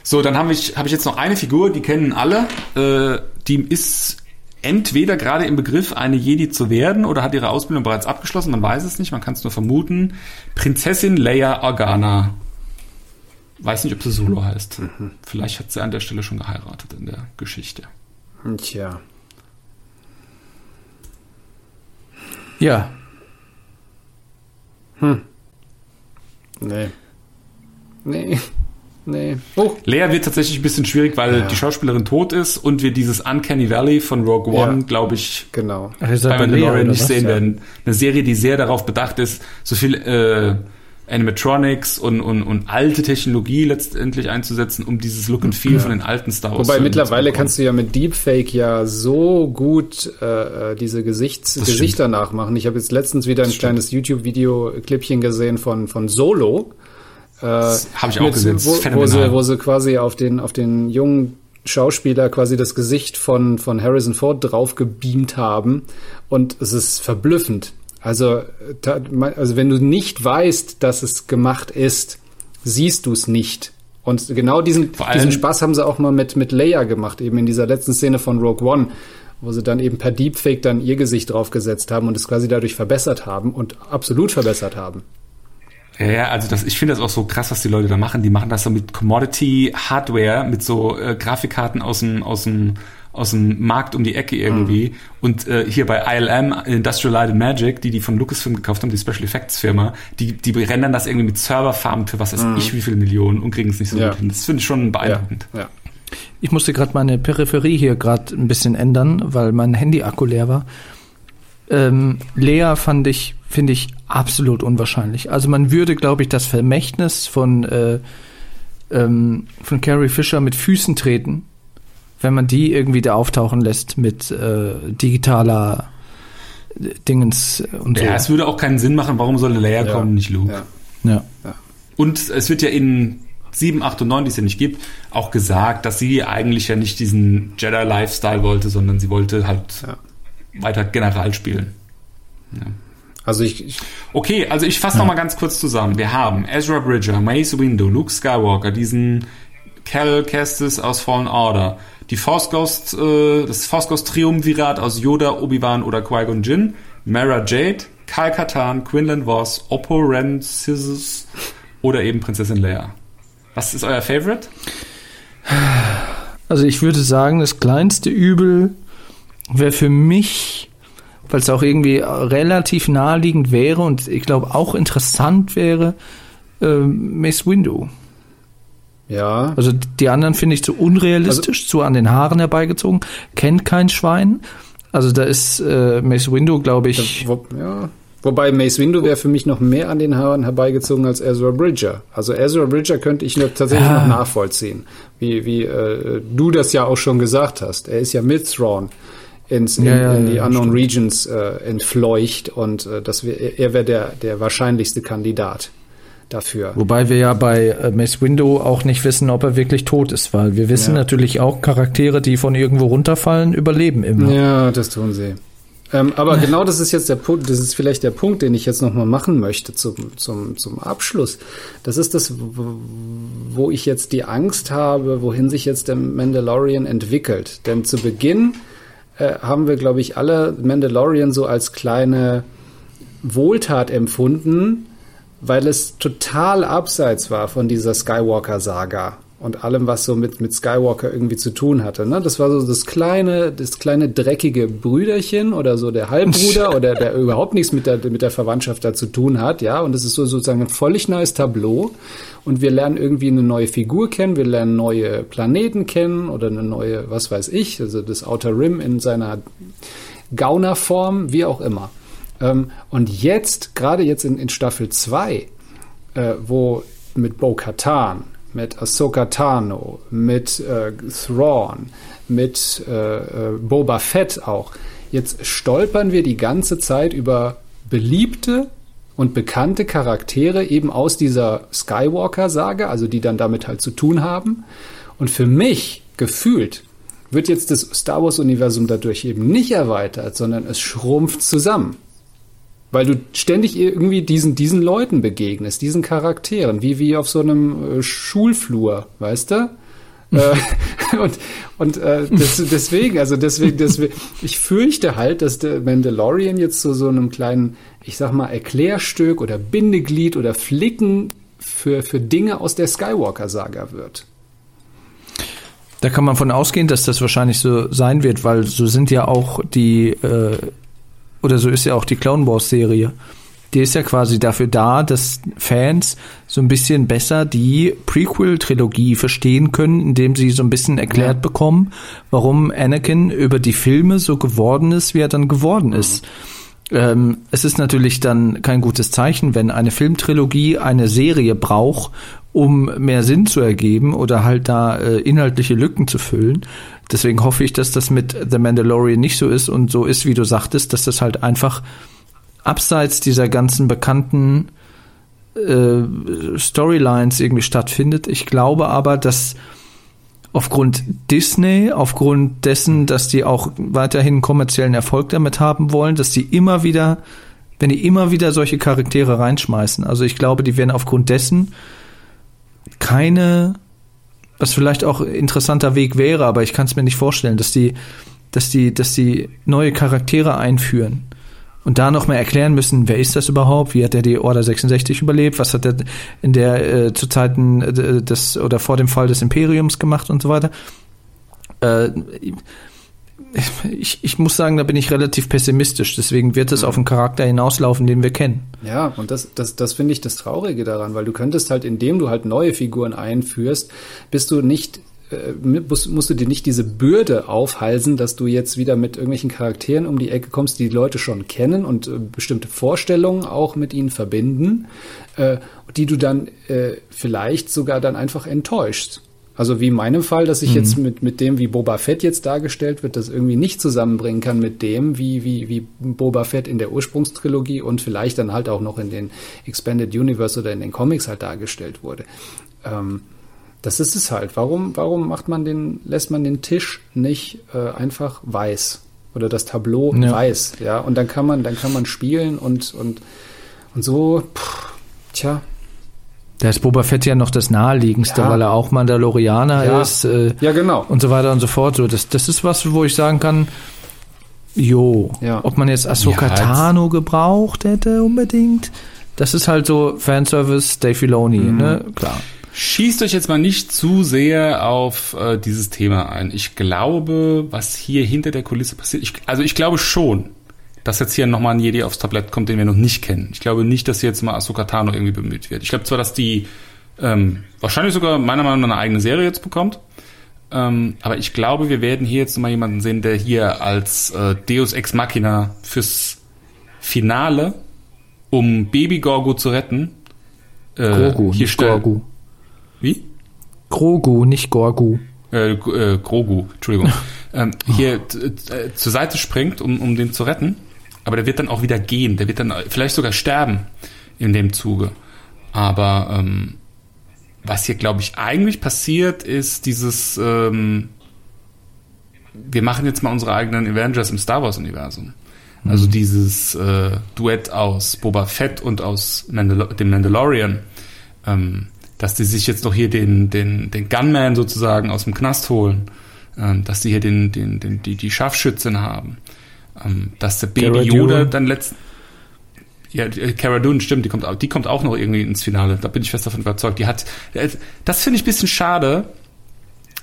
So, dann habe ich, hab ich jetzt noch eine Figur, die kennen alle. Äh, die ist entweder gerade im Begriff, eine Jedi zu werden oder hat ihre Ausbildung bereits abgeschlossen, man weiß es nicht, man kann es nur vermuten. Prinzessin Leia Organa. Weiß nicht, ob sie Solo heißt. Mhm. Vielleicht hat sie an der Stelle schon geheiratet in der Geschichte. Tja. Ja. Hm. Nee. Nee. Nee. Oh. Lea wird tatsächlich ein bisschen schwierig, weil ja. die Schauspielerin tot ist und wir dieses Uncanny Valley von Rogue One, ja. glaube ich, genau. bei Mandalorian nicht sehen werden. Eine Serie, die sehr darauf bedacht ist, so viel äh, Animatronics und, und, und alte Technologie letztendlich einzusetzen, um dieses Look and Feel ja. von den alten Star Wars Wobei mittlerweile kannst du ja mit Deepfake ja so gut äh, äh diese Gesichts das Gesichter stimmt. nachmachen. Ich habe jetzt letztens wieder ein das kleines YouTube-Video-Clippchen gesehen von, von Solo äh, Habe ich auch mit, gesehen. Wo, wo, sie, wo sie quasi auf den, auf den jungen Schauspieler quasi das Gesicht von, von Harrison Ford drauf gebeamt haben. Und es ist verblüffend. Also, also wenn du nicht weißt, dass es gemacht ist, siehst du es nicht. Und genau diesen, diesen Spaß haben sie auch mal mit, mit Leia gemacht, eben in dieser letzten Szene von Rogue One, wo sie dann eben per Deepfake dann ihr Gesicht draufgesetzt haben und es quasi dadurch verbessert haben und absolut verbessert haben. Ja, ja, also das, ich finde das auch so krass, was die Leute da machen. Die machen das so mit Commodity Hardware, mit so äh, Grafikkarten aus dem, aus dem, aus dem Markt um die Ecke irgendwie. Mhm. Und äh, hier bei ILM, Industrial Light and Magic, die die von Lucasfilm gekauft haben, die Special Effects Firma, die, die rendern das irgendwie mit Serverfarmen für was weiß mhm. ich wie viele Millionen und kriegen es nicht so ja. gut hin. Das finde ich schon beeindruckend. Ja. ja. Ich musste gerade meine Peripherie hier gerade ein bisschen ändern, weil mein Handy-Akku leer war. Ähm, Lea fand ich, finde ich, absolut unwahrscheinlich. Also man würde, glaube ich, das Vermächtnis von, äh, ähm, von Carrie Fisher mit Füßen treten, wenn man die irgendwie da auftauchen lässt mit äh, digitaler Dingens und so. Ja, es würde auch keinen Sinn machen, warum soll Leia ja. kommen, nicht Luke. Ja. ja. ja. Und es wird ja in 7, 8 und 9, die es ja nicht gibt, auch gesagt, dass sie eigentlich ja nicht diesen Jedi-Lifestyle wollte, sondern sie wollte halt ja weiter General spielen. Ja. Also ich, ich okay, also ich fasse ja. noch mal ganz kurz zusammen. Wir haben Ezra Bridger, Mace Windu, Luke Skywalker, diesen Cal Kestis aus Fallen Order, die Force Ghost, äh, das Force Ghost Triumvirat aus Yoda, Obi-Wan oder Qui-Gon Jinn, Mara Jade, Kyle Katan, Quinlan Voss, Oppo Ren Sizus oder eben Prinzessin Leia. Was ist euer Favorite? Also ich würde sagen, das kleinste Übel wäre für mich, weil es auch irgendwie relativ naheliegend wäre und ich glaube auch interessant wäre, äh, Mace Windu. Ja. Also die anderen finde ich zu unrealistisch, also, zu an den Haaren herbeigezogen, kennt kein Schwein. Also da ist äh, Mace Windu, glaube ich. Wo, ja. Wobei Mace Windu wäre für mich noch mehr an den Haaren herbeigezogen als Ezra Bridger. Also Ezra Bridger könnte ich tatsächlich ah. noch nachvollziehen, wie, wie äh, du das ja auch schon gesagt hast. Er ist ja mit Thrawn ins, in, ja, in die Unknown stimmt. Regions äh, entfleucht und äh, das wär, er wäre der, der wahrscheinlichste Kandidat dafür. Wobei wir ja bei äh, Mace Window auch nicht wissen, ob er wirklich tot ist, weil wir wissen ja. natürlich auch, Charaktere, die von irgendwo runterfallen, überleben immer. Ja, das tun sie. Ähm, aber genau das ist jetzt der Punkt, das ist vielleicht der Punkt, den ich jetzt nochmal machen möchte zum, zum, zum Abschluss. Das ist das, wo ich jetzt die Angst habe, wohin sich jetzt der Mandalorian entwickelt. Denn zu Beginn äh, haben wir, glaube ich, alle Mandalorian so als kleine Wohltat empfunden, weil es total abseits war von dieser Skywalker-Saga und allem, was so mit, mit Skywalker irgendwie zu tun hatte. Ne? Das war so das kleine, das kleine dreckige Brüderchen oder so der Halbbruder oder der überhaupt nichts mit der, mit der Verwandtschaft da zu tun hat, ja. Und das ist so sozusagen ein völlig neues Tableau. Und wir lernen irgendwie eine neue Figur kennen, wir lernen neue Planeten kennen oder eine neue, was weiß ich, also das Outer Rim in seiner Gaunerform, wie auch immer. Ähm, und jetzt, gerade jetzt in, in Staffel 2, äh, wo mit Bo Katan, mit Ahsoka Tano, mit äh, Thrawn, mit äh, äh, Boba Fett auch. Jetzt stolpern wir die ganze Zeit über beliebte und bekannte Charaktere eben aus dieser Skywalker-Sage, also die dann damit halt zu tun haben. Und für mich gefühlt wird jetzt das Star Wars-Universum dadurch eben nicht erweitert, sondern es schrumpft zusammen. Weil du ständig irgendwie diesen, diesen Leuten begegnest, diesen Charakteren, wie, wie auf so einem äh, Schulflur, weißt du? äh, und und äh, das, deswegen, also deswegen, deswegen, ich fürchte halt, dass der Mandalorian jetzt zu so einem kleinen, ich sag mal, Erklärstück oder Bindeglied oder Flicken für, für Dinge aus der Skywalker-Saga wird. Da kann man von ausgehen, dass das wahrscheinlich so sein wird, weil so sind ja auch die, äh, oder so ist ja auch die Clone Wars-Serie. Die ist ja quasi dafür da, dass Fans so ein bisschen besser die Prequel-Trilogie verstehen können, indem sie so ein bisschen erklärt ja. bekommen, warum Anakin über die Filme so geworden ist, wie er dann geworden mhm. ist. Ähm, es ist natürlich dann kein gutes Zeichen, wenn eine Filmtrilogie eine Serie braucht, um mehr Sinn zu ergeben oder halt da äh, inhaltliche Lücken zu füllen. Deswegen hoffe ich, dass das mit The Mandalorian nicht so ist und so ist, wie du sagtest, dass das halt einfach abseits dieser ganzen bekannten äh, Storylines irgendwie stattfindet. Ich glaube aber, dass aufgrund Disney, aufgrund dessen, dass die auch weiterhin kommerziellen Erfolg damit haben wollen, dass die immer wieder, wenn die immer wieder solche Charaktere reinschmeißen, also ich glaube, die werden aufgrund dessen keine, was vielleicht auch interessanter Weg wäre, aber ich kann es mir nicht vorstellen, dass die, dass die, dass die neue Charaktere einführen und da noch mehr erklären müssen, wer ist das überhaupt, wie hat er die Order 66 überlebt, was hat er in der äh, zu Zeiten äh, des oder vor dem Fall des Imperiums gemacht und so weiter. Äh, ich, ich muss sagen, da bin ich relativ pessimistisch. Deswegen wird es auf einen Charakter hinauslaufen, den wir kennen. Ja, und das, das, das finde ich das Traurige daran, weil du könntest halt, indem du halt neue Figuren einführst, bist du nicht äh, musst, musst du dir nicht diese Bürde aufhalsen, dass du jetzt wieder mit irgendwelchen Charakteren um die Ecke kommst, die die Leute schon kennen und äh, bestimmte Vorstellungen auch mit ihnen verbinden, äh, die du dann äh, vielleicht sogar dann einfach enttäuschst. Also wie in meinem Fall, dass ich mhm. jetzt mit, mit dem, wie Boba Fett jetzt dargestellt wird, das irgendwie nicht zusammenbringen kann mit dem, wie, wie, wie Boba Fett in der Ursprungstrilogie und vielleicht dann halt auch noch in den Expanded Universe oder in den Comics halt dargestellt wurde. Ähm, das ist es halt. Warum, warum macht man den, lässt man den Tisch nicht äh, einfach weiß oder das Tableau ja. weiß, ja? Und dann kann man, dann kann man spielen und und und so. Pff, tja. Da ist Boba Fett ja noch das naheliegendste, ja. weil er auch Mandalorianer ja. ist. Äh, ja, genau. Und so weiter und so fort. So, das, das ist was, wo ich sagen kann, jo, ja. ob man jetzt Ahsoka ja, Tano gebraucht hätte unbedingt, das ist halt so Fanservice Dave Filoni, mhm. ne? Klar. Schießt euch jetzt mal nicht zu sehr auf äh, dieses Thema ein. Ich glaube, was hier hinter der Kulisse passiert, ich, also ich glaube schon, dass jetzt hier nochmal ein Jedi aufs Tablett kommt, den wir noch nicht kennen. Ich glaube nicht, dass hier jetzt mal Ahsoka Tano irgendwie bemüht wird. Ich glaube zwar, dass die ähm, wahrscheinlich sogar meiner Meinung nach eine eigene Serie jetzt bekommt, ähm, aber ich glaube, wir werden hier jetzt mal jemanden sehen, der hier als äh, Deus Ex Machina fürs Finale, um Baby Gorgo zu retten, äh, Grogu, hier Gorgu. Wie? Grogu, nicht Gorgu. Äh, äh, Grogu, Entschuldigung. ähm, hier äh, zur Seite springt, um, um den zu retten. Aber der wird dann auch wieder gehen. Der wird dann vielleicht sogar sterben in dem Zuge. Aber ähm, was hier, glaube ich, eigentlich passiert, ist dieses, ähm, wir machen jetzt mal unsere eigenen Avengers im Star Wars-Universum. Also mhm. dieses äh, Duett aus Boba Fett und aus Mandal dem Mandalorian. Ähm, dass die sich jetzt doch hier den, den, den Gunman sozusagen aus dem Knast holen, ähm, dass die hier den, den, den, die, die Scharfschützen haben, ähm, dass der Baby Cara Yoda Dune. dann letzten ja, Cara Dune, stimmt, die kommt, die kommt auch noch irgendwie ins Finale. Da bin ich fest davon überzeugt. Die hat, das finde ich ein bisschen schade,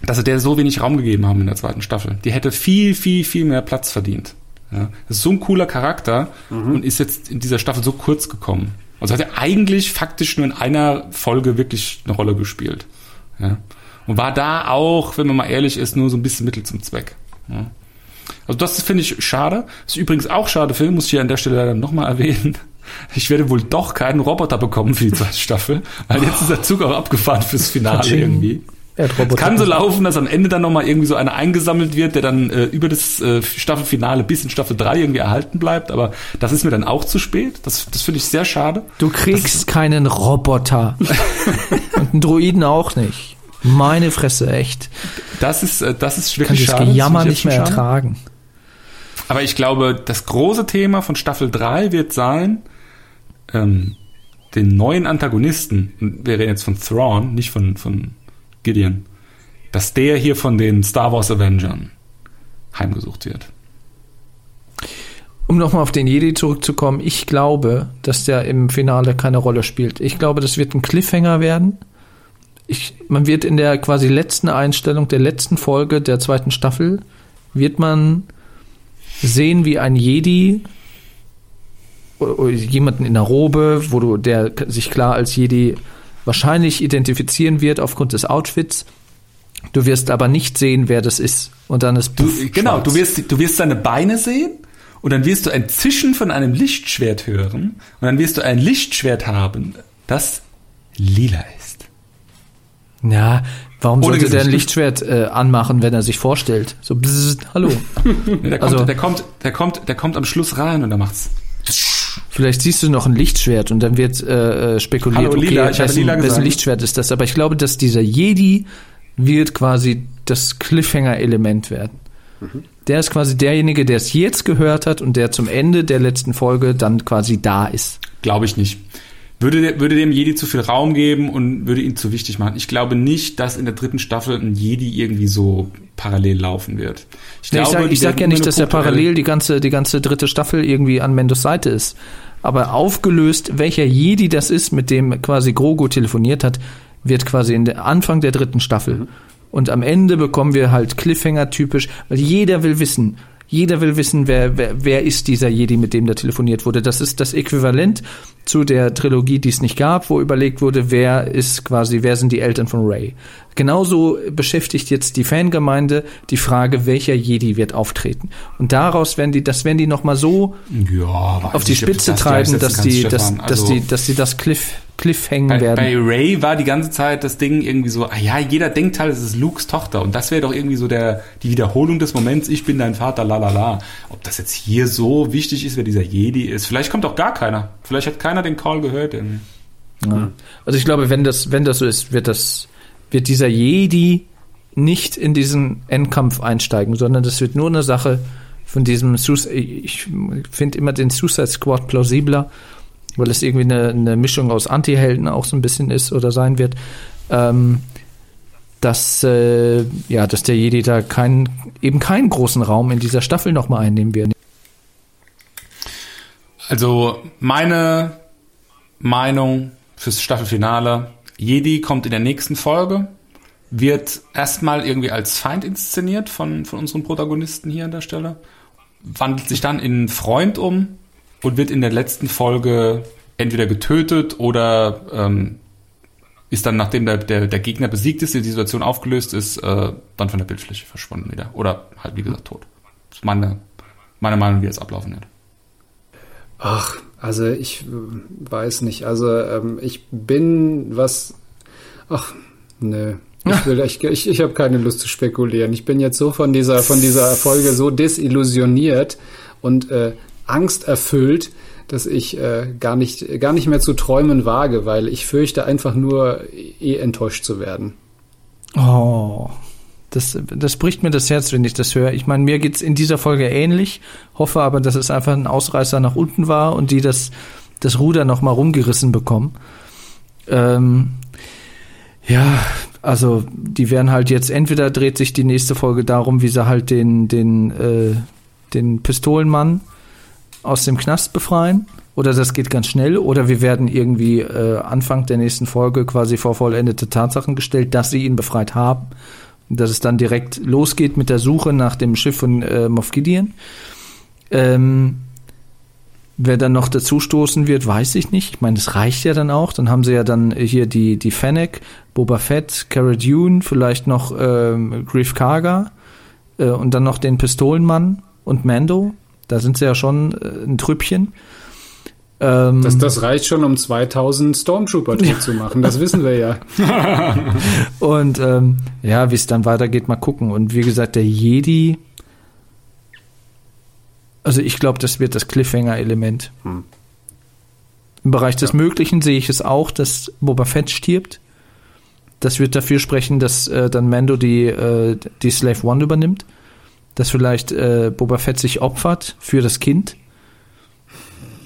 dass sie der so wenig Raum gegeben haben in der zweiten Staffel. Die hätte viel, viel, viel mehr Platz verdient. Ja, das ist so ein cooler Charakter mhm. und ist jetzt in dieser Staffel so kurz gekommen. Also hat er eigentlich faktisch nur in einer Folge wirklich eine Rolle gespielt. Ja. Und war da auch, wenn man mal ehrlich ist, nur so ein bisschen Mittel zum Zweck. Ja. Also das finde ich schade. Ich übrigens auch schade finde, muss ich hier an der Stelle leider nochmal erwähnen. Ich werde wohl doch keinen Roboter bekommen für die zweite Staffel, weil jetzt ist der Zug auch abgefahren fürs Finale irgendwie. Es kann so laufen, dass am Ende dann nochmal irgendwie so einer eingesammelt wird, der dann äh, über das äh, Staffelfinale bis in Staffel 3 irgendwie erhalten bleibt. Aber das ist mir dann auch zu spät. Das, das finde ich sehr schade. Du kriegst das, keinen Roboter. Und einen Druiden auch nicht. Meine Fresse, echt. Das ist, äh, das ist wirklich schade. Kann das Gejammer nicht mehr schade. ertragen. Aber ich glaube, das große Thema von Staffel 3 wird sein, ähm, den neuen Antagonisten, wir reden jetzt von Thrawn, nicht von, von Gideon, dass der hier von den Star Wars Avengern heimgesucht wird. Um nochmal auf den Jedi zurückzukommen, ich glaube, dass der im Finale keine Rolle spielt. Ich glaube, das wird ein Cliffhanger werden. Ich, man wird in der quasi letzten Einstellung der letzten Folge der zweiten Staffel, wird man sehen, wie ein Jedi jemanden in der Robe, wo du, der sich klar als Jedi wahrscheinlich identifizieren wird aufgrund des Outfits. Du wirst aber nicht sehen, wer das ist. Und dann ist Du, puff, genau, schwarz. du wirst, du wirst seine Beine sehen und dann wirst du ein Zischen von einem Lichtschwert hören und dann wirst du ein Lichtschwert haben, das lila ist. Ja, warum sollte der ein. Lichtschwert äh, anmachen, wenn er sich vorstellt? So, bzzzt, hallo. Der kommt, Also- der kommt, der kommt, der kommt am Schluss rein und er macht's. Vielleicht siehst du noch ein Lichtschwert und dann wird äh, äh, spekuliert, Hallo, okay, lila, ich wessen, wessen. Lichtschwert ist das? Aber ich glaube, dass dieser Jedi wird quasi das Cliffhanger-Element werden. Mhm. Der ist quasi derjenige, der es jetzt gehört hat und der zum Ende der letzten Folge dann quasi da ist. Glaube ich nicht. Würde, der- würde dem Jedi zu viel Raum geben und würde ihn zu wichtig machen. Ich glaube nicht, dass in der dritten Staffel ein Jedi irgendwie so parallel laufen wird. Nee, ich glaube, sag, die ich sag werden ja nicht, dass er punktuell- parallel die ganze, die ganze dritte Staffel irgendwie an Mendos Seite ist. Aber aufgelöst, welcher Jedi das ist, mit dem quasi Grogu telefoniert hat, wird quasi in der Anfang der dritten Staffel. Und am Ende bekommen wir halt Cliffhanger typisch, weil jeder will wissen, jeder will wissen, wer, wer, wer ist dieser Jedi, mit dem da telefoniert wurde. Das ist das Äquivalent zu der Trilogie, die es nicht gab, wo überlegt wurde, wer ist quasi, wer sind die Eltern von Ray. Genauso beschäftigt jetzt die Fangemeinde die Frage, welcher Jedi wird auftreten. Und daraus werden die, das werden die noch mal so ja, auf die Spitze das treiben, dass kannst, die, dass, dass Also- die, dass sie das Cliff, Cliffhängen Bei, werden. bei Ray war die ganze Zeit das Ding irgendwie so, ah ja, jeder denkt halt, es ist Lukes Tochter. Und das wäre doch irgendwie so der, die Wiederholung des Moments, ich bin dein Vater, la la la. Ob das jetzt hier so wichtig ist, wer dieser Jedi ist. Vielleicht kommt auch gar keiner. Vielleicht hat keiner den Call gehört. Ja. Also ich glaube, wenn das, wenn das so ist, wird das, wird dieser Jedi nicht in diesen Endkampf einsteigen, sondern das wird nur eine Sache von diesem Sus ich finde immer den Suicide Squad plausibler, weil es irgendwie eine, eine Mischung aus Anti-Helden auch so ein bisschen ist oder sein wird. Ähm, dass äh, ja, dass der Jedi da keinen eben keinen großen Raum in dieser Staffel nochmal einnehmen wird. Also meine Meinung fürs Staffelfinale, Jedi kommt in der nächsten Folge, wird erstmal irgendwie als Feind inszeniert von, von unseren Protagonisten hier an der Stelle, wandelt sich dann in Freund um und wird in der letzten Folge entweder getötet oder ähm, ist dann, nachdem der, der, der Gegner besiegt ist, die Situation aufgelöst ist, äh, dann von der Bildfläche verschwunden wieder. Oder halt, wie gesagt, tot. Das ist meine, meine Meinung, wie es ablaufen wird. Ach, also ich äh, weiß nicht. Also ähm, ich bin was. Ach, nö. Ich will, ich, ich, ich habe keine Lust zu spekulieren. Ich bin jetzt so von dieser, von dieser Folge so desillusioniert und äh, angsterfüllt, dass ich äh, gar nicht, gar nicht mehr zu träumen wage, weil ich fürchte einfach nur, eh enttäuscht zu werden. Oh, das, das bricht mir das Herz, wenn ich das höre. Ich meine, mir geht's in dieser Folge ähnlich, hoffe aber, dass es einfach ein Ausreißer nach unten war und die das, das Ruder noch mal rumgerissen bekommen. Ähm, ja, also die werden halt jetzt, entweder dreht sich die nächste Folge darum, wie sie halt den, den, äh, den Pistolenmann aus dem Knast befreien. Oder das geht ganz schnell. Oder wir werden irgendwie äh, Anfang der nächsten Folge quasi vor vollendete Tatsachen gestellt, dass sie ihn befreit haben. Dass es dann direkt losgeht mit der Suche nach dem Schiff von äh, Moff Gideon. Ähm, wer dann noch dazu stoßen wird, weiß ich nicht. Ich meine, das reicht ja dann auch. Dann haben sie ja dann hier die, die Fennec, Boba Fett, Cara Dune, vielleicht noch ähm, Grief Karga äh, und dann noch den Pistolenmann und Mando. Da sind sie ja schon äh, ein Trüppchen. Ähm, Das, das reicht schon, um 2000 Stormtrooper tot zu machen. Das wissen wir ja. Und ähm, ja, wie es dann weitergeht, mal gucken. Und wie gesagt, der Jedi. Also ich glaube, das wird das Cliffhanger-Element. Hm. Im Bereich des Möglichen sehe ich es auch, dass Boba Fett stirbt. Das wird dafür sprechen, dass äh, dann Mando die, äh, die Slave One übernimmt. Dass vielleicht äh, Boba Fett sich opfert für das Kind.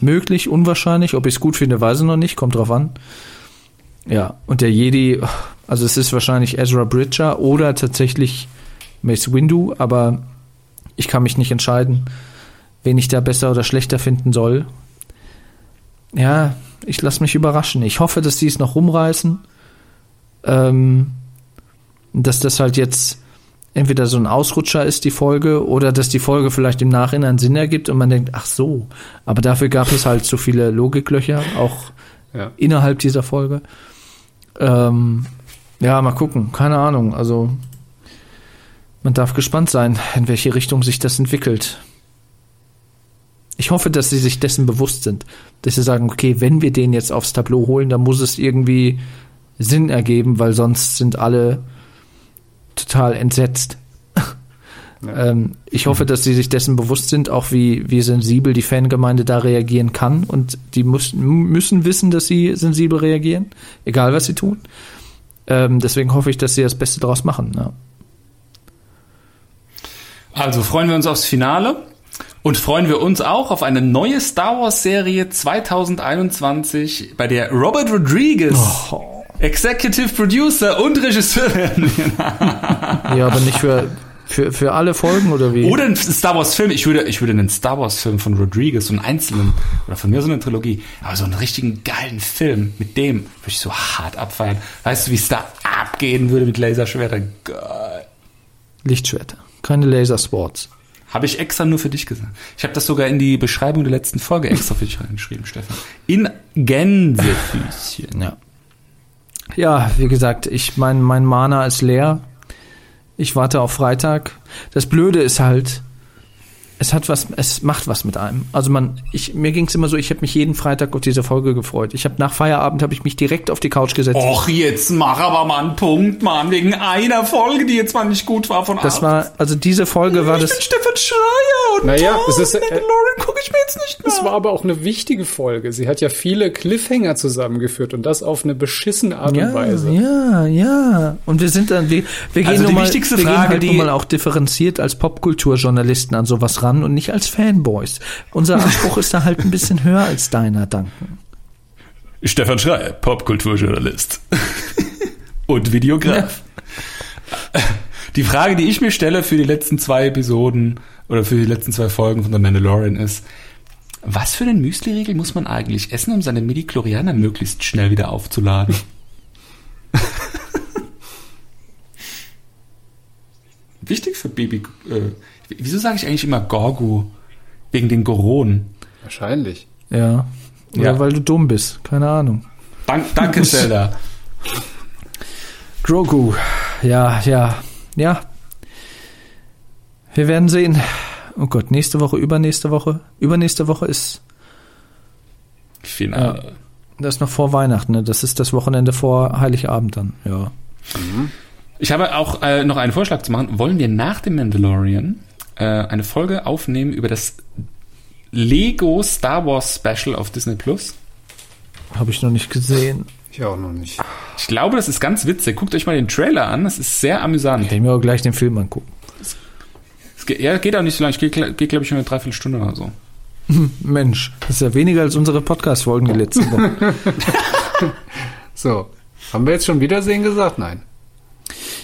Möglich, unwahrscheinlich. Ob ich es gut finde, weiß ich noch nicht. Kommt drauf an. Ja, und der Jedi, Also es ist wahrscheinlich Ezra Bridger oder tatsächlich Mace Windu, aber ich kann mich nicht entscheiden, wen ich da besser oder schlechter finden soll. Ja, ich lasse mich überraschen. Ich hoffe, dass die es noch rumreißen. Ähm, dass das halt jetzt entweder so ein Ausrutscher ist, die Folge, oder dass die Folge vielleicht im Nachhinein Sinn ergibt und man denkt, ach so, aber dafür gab es halt so viele Logiklöcher, auch Ja. innerhalb dieser Folge. Ähm, ja, mal gucken, keine Ahnung. Also man darf gespannt sein, in welche Richtung sich das entwickelt. Ich hoffe, dass sie sich dessen bewusst sind, dass sie sagen, okay, wenn wir den jetzt aufs Tableau holen, dann muss es irgendwie Sinn ergeben, weil sonst sind alle total entsetzt. ähm, ich hoffe, dass sie sich dessen bewusst sind, auch wie, wie sensibel die Fangemeinde da reagieren kann und die muss, müssen wissen, dass sie sensibel reagieren, egal was sie tun. Ähm, deswegen hoffe ich, dass sie das Beste draus machen. Ja. Also freuen wir uns aufs Finale und freuen wir uns auch auf eine neue Star Wars Serie 2021, bei der Robert Rodriguez Executive Producer und Regisseur werden. ja, aber nicht für, für, für alle Folgen oder wie? Oder ein Star Wars Film. Ich würde, ich würde einen Star Wars Film von Rodriguez, so einen einzelnen, oder von mir so eine Trilogie, aber so einen richtigen geilen Film mit dem würde ich so hart abfeiern. Weißt du, wie es da abgehen würde mit Laserschwertern? Geil. Lichtschwerter, keine Laserswords. Habe ich extra nur für dich gesagt. Ich habe das sogar in die Beschreibung der letzten Folge extra für dich reingeschrieben, Stefan. In Gänsefüßchen. Ja. Ja, wie gesagt, ich mein, mein Mana ist leer. Ich warte auf Freitag. Das Blöde ist halt, es hat was, es macht was mit einem. Also man, ich, mir ging es immer so, ich habe mich jeden Freitag auf diese Folge gefreut. Ich habe nach Feierabend habe ich mich direkt auf die Couch gesetzt. Och, jetzt mach aber mal einen Punkt, Mann, wegen einer Folge, die jetzt mal nicht gut war von das acht. war, also diese Folge war ich das. bin Stefan Schreier und Naja, oh, es ist, äh, Mandalorian gucke ich mir jetzt nicht mehr. Es war aber auch eine wichtige Folge. Sie hat ja viele Cliffhanger zusammengeführt und das auf eine beschissene Art Ja, und Weise. ja, ja. Und wir sind dann, wir, wir gehen Also nun die mal, wichtigste wir Frage, gehen halt die- nun mal auch differenziert als Popkulturjournalisten an sowas ran und nicht als Fanboys. Unser Anspruch ist da halt ein bisschen höher als deiner, Danken. Stefan Schreier, Popkulturjournalist. und Videograf. Die Frage, die ich mir stelle für die letzten zwei Episoden oder für die letzten zwei Folgen von The Mandalorian ist, was für einen Müsli-Riegel muss man eigentlich essen, um seine Midi-Chlorianer möglichst schnell wieder aufzuladen? Wichtig für Baby. Äh, wieso sage ich eigentlich immer Gorgu? Wegen den Goronen. Wahrscheinlich. Ja. Oder Ja. weil du dumm bist. Keine Ahnung. Dank, danke, Zelda. Grogu. Ja, ja, ja. Wir werden sehen. Oh Gott, nächste Woche, übernächste Woche. Übernächste Woche ist Finale. das ist noch vor Weihnachten, ne? Das ist das Wochenende vor Heiligabend dann. Ja. Ich habe auch äh, noch einen Vorschlag zu machen. Wollen wir nach dem Mandalorian äh, eine Folge aufnehmen über das Lego Star Wars Special auf Disney Plus? Habe ich noch nicht gesehen. Ich auch noch nicht. Ich glaube, das ist ganz witzig. Guckt euch mal den Trailer an. Das ist sehr amüsant. Kann ich mir auch gleich den Film angucken. Es geht, ja, geht auch nicht so lange. Geht, geht glaube ich, nur eine Dreiviertelstunde oder so. Mensch, das ist ja weniger als unsere Podcast-Folgen die letzten Wochen. So. Haben wir jetzt schon Wiedersehen gesagt? Nein.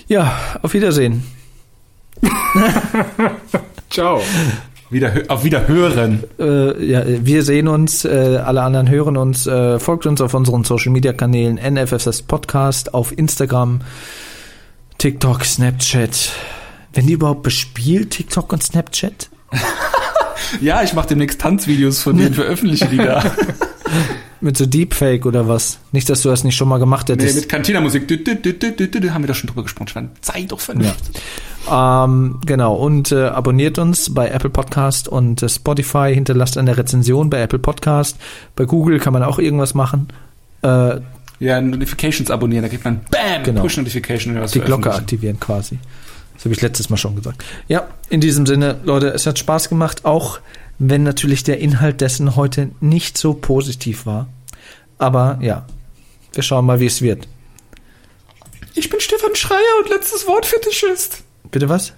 ja, auf Wiedersehen. Ciao. Wieder, auf Wiederhören. Äh, ja, wir sehen uns, äh, alle anderen hören uns. Äh, folgt uns auf unseren Social-Media-Kanälen NFFS Podcast auf Instagram, TikTok, Snapchat. Wenn die überhaupt bespielt, TikTok und Snapchat? Ja, ich mache demnächst Tanzvideos von denen, veröffentliche die da. Mit so Deepfake oder was? Nicht, dass du das nicht schon mal gemacht nee, hättest. mit Cantina-Musik. Haben wir doch schon drüber gesprochen. Stefan. Sei doch vernünftig. Ähm, genau, und äh, abonniert uns bei Apple Podcast und äh, Spotify, hinterlasst eine Rezension bei Apple Podcast. Bei Google kann man auch irgendwas machen. Äh, Ja, Notifications abonnieren, da kriegt man BAM! Genau. Push-Notification. die Glocke aktivieren quasi. Das habe ich letztes Mal schon gesagt. Ja, in diesem Sinne, Leute, es hat Spaß gemacht, auch wenn natürlich der Inhalt dessen heute nicht so positiv war. Aber ja, wir schauen mal, wie es wird. Ich bin Stefan Schreier und letztes Wort für dich ist. Bitte was?